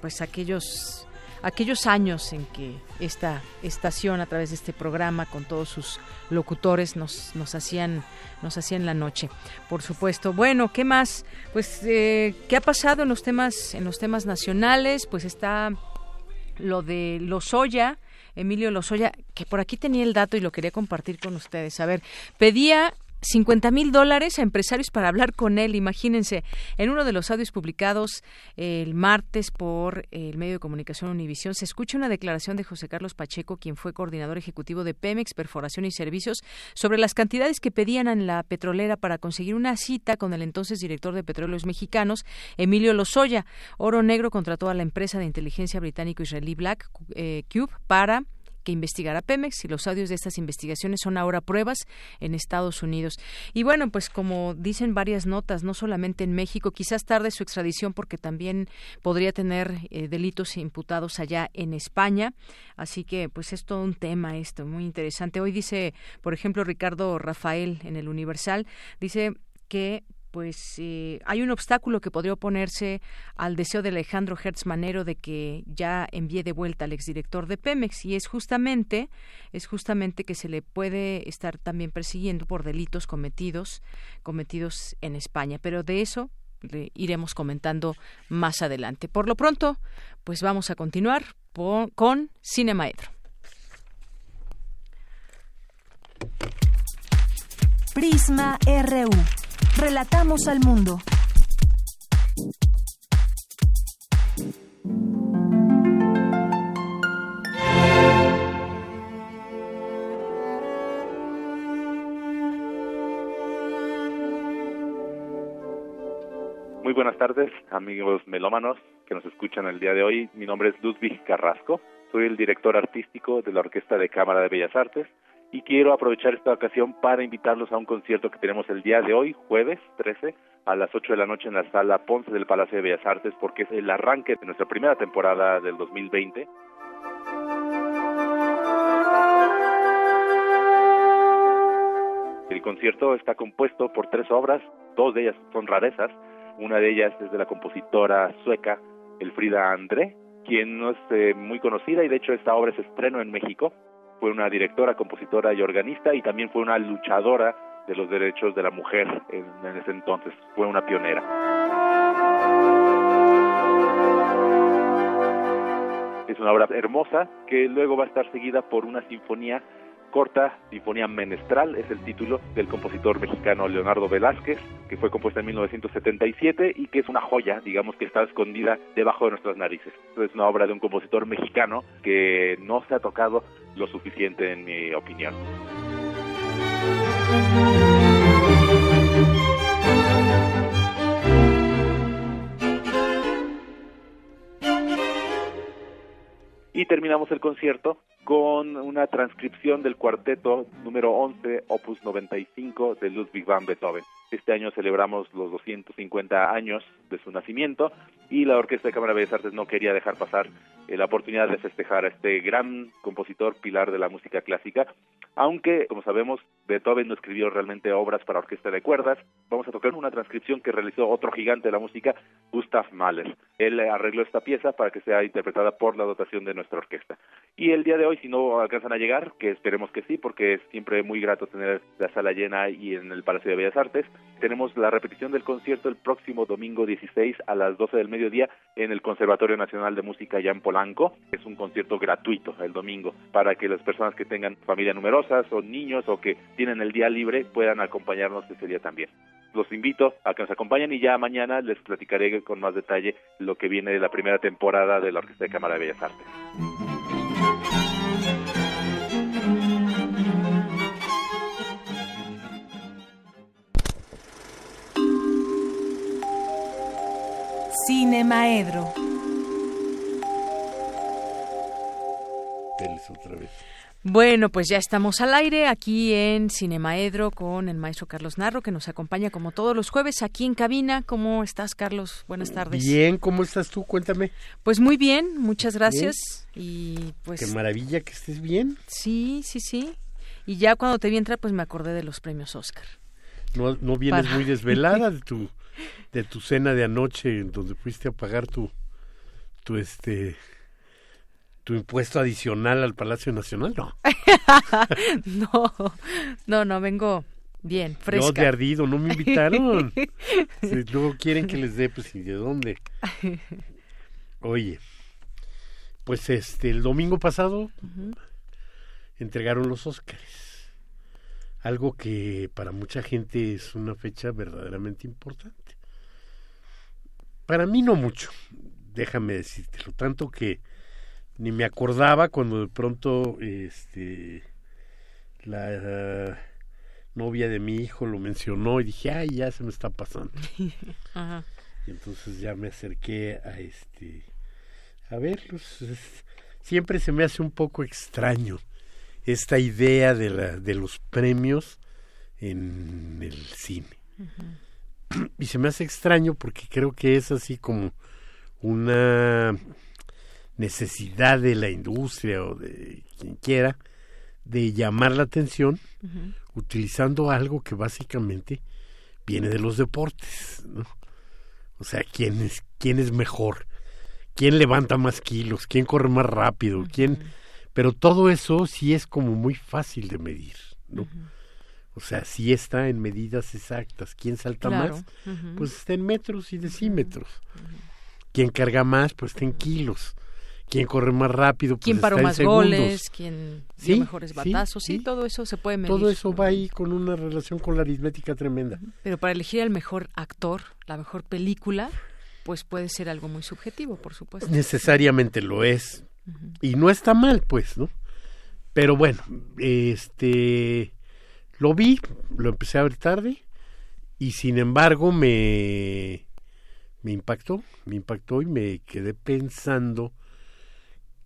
pues, aquellos aquellos años en que esta estación a través de este programa con todos sus locutores nos, nos hacían nos hacían la noche. Por supuesto. Bueno qué más pues eh, qué ha pasado en los temas en los temas nacionales pues está lo de Lozoya Emilio Lozoya, que por aquí tenía el dato y lo quería compartir con ustedes. A ver, pedía 50 mil dólares a empresarios para hablar con él. Imagínense, en uno de los audios publicados el martes por el medio de comunicación Univisión, se escucha una declaración de José Carlos Pacheco, quien fue coordinador ejecutivo de Pemex, Perforación y Servicios, sobre las cantidades que pedían en la petrolera para conseguir una cita con el entonces director de Petróleos Mexicanos, Emilio Lozoya. Oro Negro contrató a la empresa de inteligencia británico-israelí Black eh, Cube para que investigará Pemex y los audios de estas investigaciones son ahora pruebas en Estados Unidos. Y bueno, pues como dicen varias notas, no solamente en México, quizás tarde su extradición porque también podría tener eh, delitos imputados allá en España. Así que pues es todo un tema esto, muy interesante. Hoy dice, por ejemplo, Ricardo Rafael en el Universal, dice que pues eh, hay un obstáculo que podría oponerse al deseo de Alejandro Hertz Manero de que ya envíe de vuelta al exdirector de Pemex y es justamente es justamente que se le puede estar también persiguiendo por delitos cometidos cometidos en España, pero de eso le iremos comentando más adelante. Por lo pronto, pues vamos a continuar con Cinemaedro. Prisma RU. Relatamos al mundo. Muy buenas tardes, amigos melómanos que nos escuchan el día de hoy. Mi nombre es Ludwig Carrasco, soy el director artístico de la Orquesta de Cámara de Bellas Artes y quiero aprovechar esta ocasión para invitarlos a un concierto que tenemos el día de hoy, jueves 13, a las 8 de la noche en la sala Ponce del Palacio de Bellas Artes, porque es el arranque de nuestra primera temporada del 2020. El concierto está compuesto por tres obras, dos de ellas son rarezas, una de ellas es de la compositora sueca Elfrida André, quien no es eh, muy conocida y de hecho esta obra se estrenó en México. Fue una directora, compositora y organista y también fue una luchadora de los derechos de la mujer en, ese entonces. Fue una pionera. Es una obra hermosa que luego va a estar seguida por una sinfonía corta, Sinfonía Menestral, es el título del compositor mexicano Leonardo Velázquez, que fue compuesta en 1977 y que es una joya, digamos que está escondida debajo de nuestras narices. Es una obra de un compositor mexicano que no se ha tocado lo suficiente en mi opinión. Y terminamos el concierto con una transcripción del cuarteto número 11, opus 95 de Ludwig van Beethoven. Este año celebramos los 250 años de su nacimiento y la Orquesta de Cámara Bellas Artes no quería dejar pasar eh, la oportunidad de festejar a este gran compositor pilar de la música clásica, aunque, como sabemos, Beethoven no escribió realmente obras para orquesta de cuerdas. Vamos a tocar una transcripción que realizó otro gigante de la música, Gustav Mahler. Él arregló esta pieza para que sea interpretada por la dotación de nuestra orquesta. Y el día de hoy, si no alcanzan a llegar, que esperemos que sí, porque es siempre muy grato tener la sala llena y en el Palacio de Bellas Artes, tenemos la repetición del concierto el próximo domingo 16 a las 12 del mediodía en el Conservatorio Nacional de Música ya en Polanco. Es un concierto gratuito el domingo para que las personas que tengan familia numerosas o niños o que tienen el día libre puedan acompañarnos ese día también. Los invito a que nos acompañen y ya mañana les platicaré con más detalle lo que viene de la primera temporada de la Orquesta de Cámara de Bellas Artes. Cinemaedro. otra vez. Bueno, pues ya estamos al aire aquí en Cinemaedro con el maestro Carlos Narro, que nos acompaña como todos los jueves aquí en cabina. ¿Cómo estás, Carlos? Buenas tardes. Bien, ¿cómo estás tú? Cuéntame. Pues muy bien, muchas gracias. Y pues. Qué maravilla que estés bien. Sí, sí, sí. Y ya cuando te vi entrar, pues me acordé de los premios Oscar. No, no vienes muy desvelada de tu, de tu cena de anoche, en donde fuiste a pagar tu, tu este tu impuesto adicional al Palacio Nacional, no. no, no, no, vengo bien, fresca. No, de ardido, no me invitaron. si luego quieren que les dé, pues, ¿y de dónde? Oye, pues este, el domingo pasado entregaron los Óscares. Algo que para mucha gente es una fecha verdaderamente importante. Para mí no mucho, déjame decírtelo, tanto que ni me acordaba cuando de pronto este la novia de mi hijo lo mencionó y dije, ay, ya se me está pasando. Y entonces ya me acerqué a este a verlos. siempre se me hace un poco extraño esta idea de, la, de los premios en el cine. Y se me hace extraño porque creo que es así como una necesidad de la industria o de quien quiera de llamar la atención utilizando algo que básicamente viene de los deportes, ¿no? O sea, quién es quién es mejor, quién levanta más kilos, quién corre más rápido, quién pero todo eso sí es como muy fácil de medir, ¿no? O sea, sí está en medidas exactas. ¿Quién salta más? Pues está en metros y decímetros. ¿Quién carga más? Pues está en kilos quién corre más rápido, pues quién paró más goles, quién dio mejores batazos, sí, todo eso se puede medir. Todo eso va ahí con una relación con la aritmética tremenda. Pero para elegir al mejor actor, la mejor película, pues puede ser algo muy subjetivo, por supuesto. Necesariamente lo es. Y no está mal, pues, ¿no? Pero bueno, este lo vi, lo empecé a ver tarde y sin embargo me me impactó, me impactó y me quedé pensando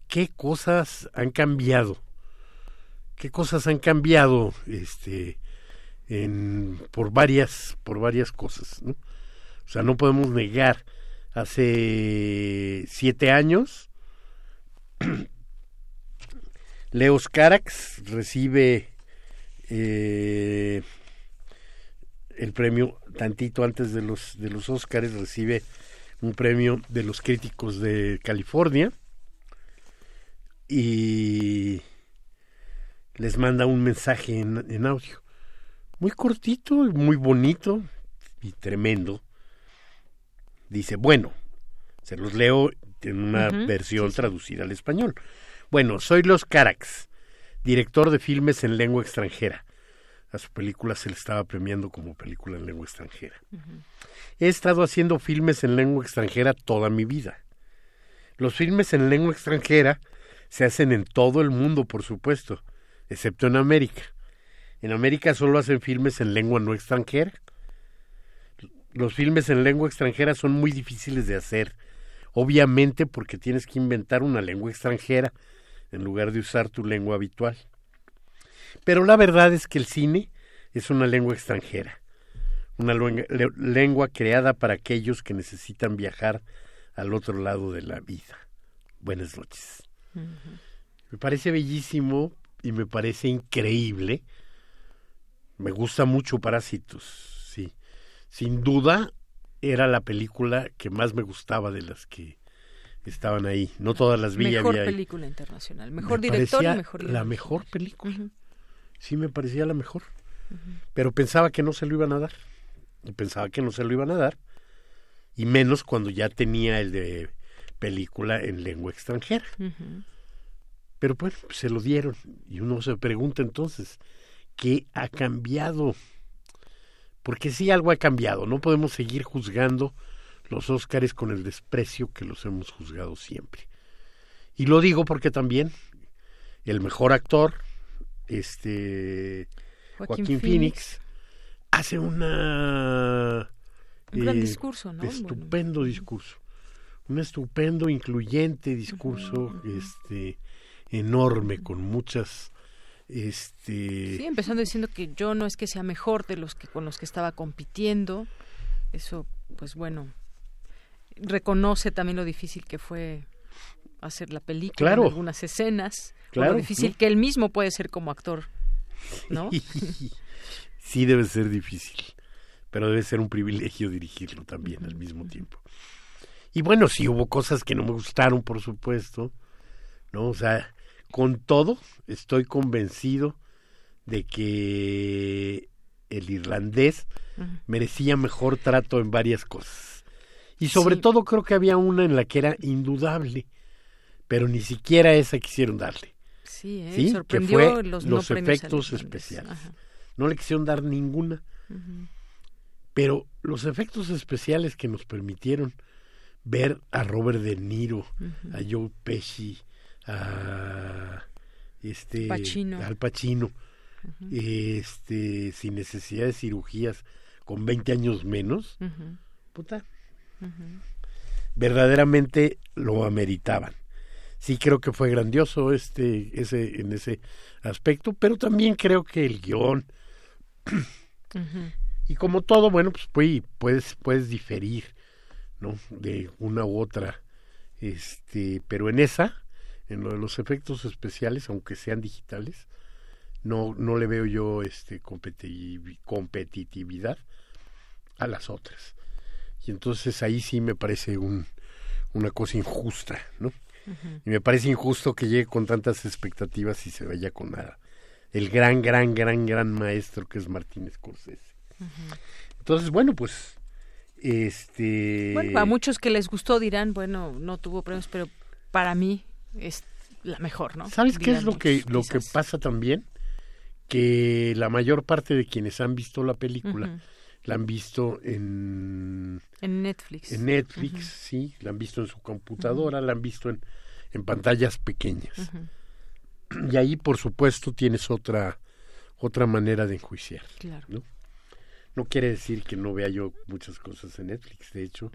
qué cosas han cambiado, qué cosas han cambiado, este, en, por varias, por varias cosas, ¿no? O sea, no podemos negar, hace siete años, Leos Carax recibe eh, el premio tantito antes de los de los Óscares recibe un premio de los críticos de California y les manda un mensaje en, audio. Muy cortito muy bonito y tremendo. Dice bueno se los leo en una versión traducida al español. Bueno soy los Carax director de filmes en lengua extranjera a su película se le estaba premiando como película en lengua extranjera. He estado haciendo filmes en lengua extranjera toda mi vida. Los filmes en lengua extranjera se hacen en todo el mundo, por supuesto, excepto en América. En América solo hacen filmes en lengua no extranjera. Los filmes en lengua extranjera son muy difíciles de hacer, obviamente porque tienes que inventar una lengua extranjera en lugar de usar tu lengua habitual. Pero la verdad es que el cine es una lengua extranjera, una lengua, creada para aquellos que necesitan viajar al otro lado de la vida. Buenas noches. Me parece bellísimo y me parece increíble. Me gusta mucho Parásitos, sí. Sin duda era la película que más me gustaba de las que estaban ahí. No todas las vi. Mejor película internacional, mejor director y mejor La mejor película sí me parecía la mejor. Pero pensaba que no se lo iban a dar. Y pensaba que no se lo iban a dar. Y menos cuando ya tenía el de película en lengua extranjera. Pero pues se lo dieron. Y uno se pregunta entonces, ¿qué ha cambiado? Porque sí algo ha cambiado. No podemos seguir juzgando los Óscares con el desprecio que los hemos juzgado siempre. Y lo digo porque también el mejor actor, este Joaquín, Phoenix, hace una un gran eh, discurso, ¿no? Estupendo discurso. Un estupendo, incluyente discurso, este enorme, con muchas este sí empezando diciendo que yo no es que sea mejor de los que con los que estaba compitiendo eso pues bueno reconoce también lo difícil que fue hacer la película en algunas escenas Claro, lo difícil que él mismo puede ser como actor, ¿no? sí, debe ser difícil, pero debe ser un privilegio dirigirlo también al mismo tiempo. Y bueno, sí hubo cosas que no me gustaron, por supuesto, ¿no? O sea, con todo, estoy convencido de que el irlandés merecía mejor trato en varias cosas. Y sobre todo creo que había una en la que era indudable, pero ni siquiera esa quisieron darle. Sí, ¿eh? sorprendió los, efectos especiales. No le quisieron dar ninguna. Pero los efectos especiales que nos permitieron ver a Robert De Niro, a Joe Pesci, a este al Pacino, este sin necesidad de cirugías, con 20 años menos, puta, verdaderamente lo ameritaban. Sí creo que fue grandioso este ese en ese aspecto pero también creo que el guion. Y como todo bueno pues puedes puedes diferir no de una u otra este pero en esa en lo de los efectos especiales aunque sean digitales no no le veo yo este competitividad a las otras y entonces ahí sí me parece un una cosa injusta no y me parece injusto que llegue con tantas expectativas y se vaya con nada. El gran, gran, gran, gran maestro que es Martínez Scorsese. Entonces, bueno, pues este bueno, a muchos que les gustó dirán, bueno, no tuvo premios, pero para mí es la mejor, ¿no? ¿Sabes qué es lo que lo que pasa también? Que la mayor parte de quienes han visto la película la han visto en en Netflix. En Netflix, sí, la han visto en su computadora, la han visto en, en pantallas pequeñas. Y ahí, por supuesto, tienes otra otra manera de enjuiciar. Claro. ¿no? no quiere decir que no vea yo muchas cosas en Netflix. De hecho,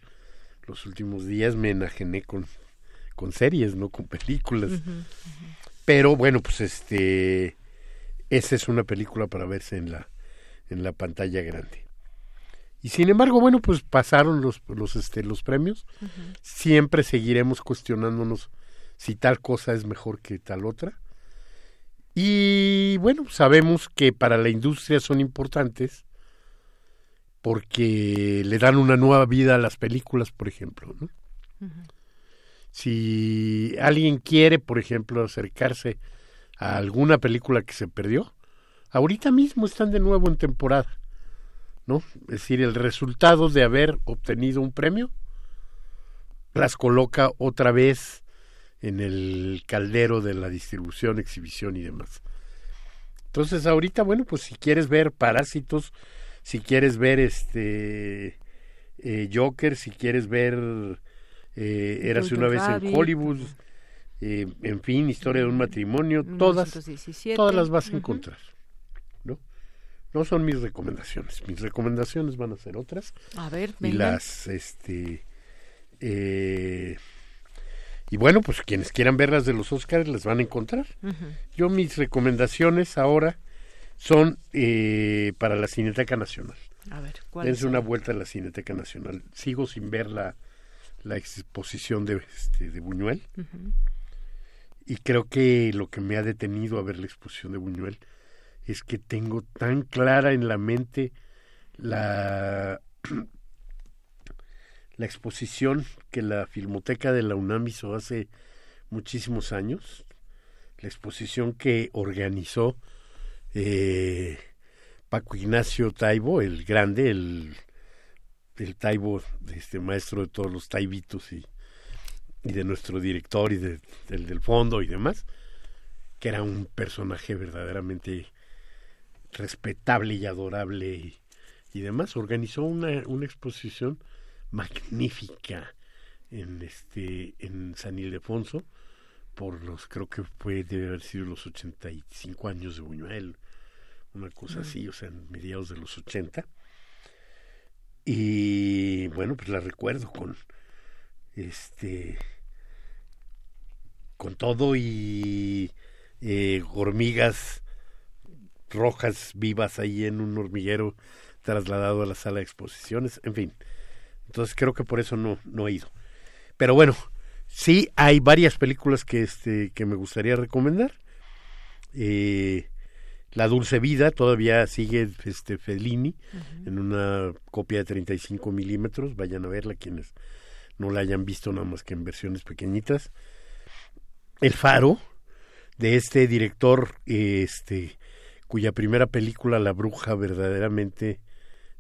los últimos días me enajené con, con series, no con películas. Pero bueno, pues este esa es una película para verse en la en la pantalla grande. Y sin embargo, bueno, pues pasaron los los este los premios. Siempre seguiremos cuestionándonos si tal cosa es mejor que tal otra. Y bueno, sabemos que para la industria son importantes porque le dan una nueva vida a las películas, por ejemplo. ¿no? Si alguien quiere, por ejemplo, acercarse a alguna película que se perdió, ahorita mismo están de nuevo en temporada. ¿No? Es decir, el resultado de haber obtenido un premio las coloca otra vez en el caldero de la distribución, exhibición y demás. Entonces, ahorita, bueno, pues si quieres ver Parásitos, si quieres ver este eh, Joker, si quieres ver eh, Érase una vez en Hollywood, eh, en fin, Historia de un matrimonio, todas, todas las vas a encontrar. No son mis recomendaciones, mis recomendaciones van a ser otras. A ver, y las, este, eh, y bueno, pues quienes quieran verlas de los Oscars las van a encontrar. Yo mis recomendaciones ahora son eh, para la Cineteca Nacional. A ver, Dense una vuelta a la Cineteca Nacional. Sigo sin ver la, la exposición de, este, de Buñuel. Y creo que lo que me ha detenido a ver la exposición de Buñuel es que tengo tan clara en la mente la, la exposición que la Filmoteca de la UNAM hizo hace muchísimos años, la exposición que organizó eh, Paco Ignacio Taibo, el grande, el, el Taibo, este maestro de todos los taibitos y, y de nuestro director y de, del, del fondo y demás, que era un personaje verdaderamente respetable y adorable y, y demás, organizó una, una exposición magnífica en este en San Ildefonso por los, creo que fue, debe haber sido los 85 años de Buñuel, una cosa así, o sea, en mediados de los 80. Y bueno, pues la recuerdo con este con todo y eh, hormigas rojas vivas ahí en un hormiguero trasladado a la sala de exposiciones, en fin. Entonces creo que por eso no, no he ido. Pero bueno, Sí, hay varias películas que, este, que me gustaría recomendar. Eh, la Dulce Vida todavía sigue este Fellini en una copia de 35 milímetros. Vayan a verla quienes no la hayan visto nada más que en versiones pequeñitas. El Faro de este director, este, cuya primera película La Bruja verdaderamente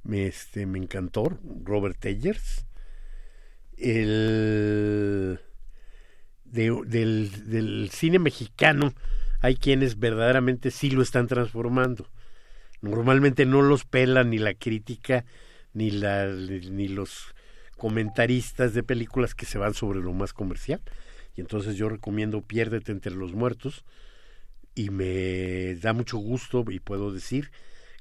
me, este, me encantó, Robert Eggers. El del, del cine mexicano hay quienes verdaderamente sí lo están transformando. Normalmente no los pelan ni la crítica ni, la, ni los comentaristas de películas que se van sobre lo más comercial. Y entonces yo recomiendo Piérdete entre los muertos y me da mucho gusto y puedo decir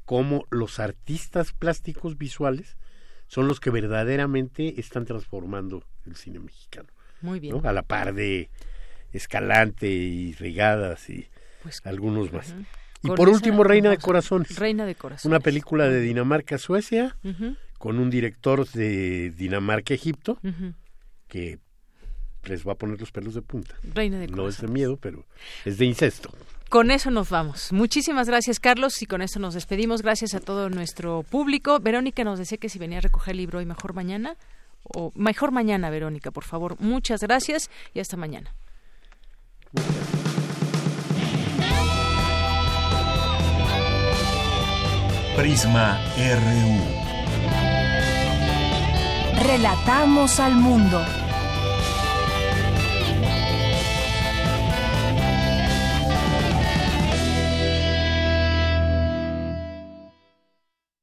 cómo los artistas plásticos visuales son los que verdaderamente están transformando el cine mexicano. Muy bien. A la par de Escalante y Rigadas y pues, algunos más. Y por último, Reina de Corazones. Reina de Corazones. Una película de Dinamarca-Suecia con un director de Dinamarca-Egipto que les va a poner los pelos de punta. Reina de No es de miedo, pero es de incesto. Con eso nos vamos. Muchísimas gracias, Carlos, y con eso nos despedimos. Gracias a todo nuestro público. Verónica nos decía que si venía a recoger el libro hoy mejor mañana o mejor mañana, Verónica, por favor. Muchas gracias y hasta mañana. Prisma RU. Relatamos al mundo.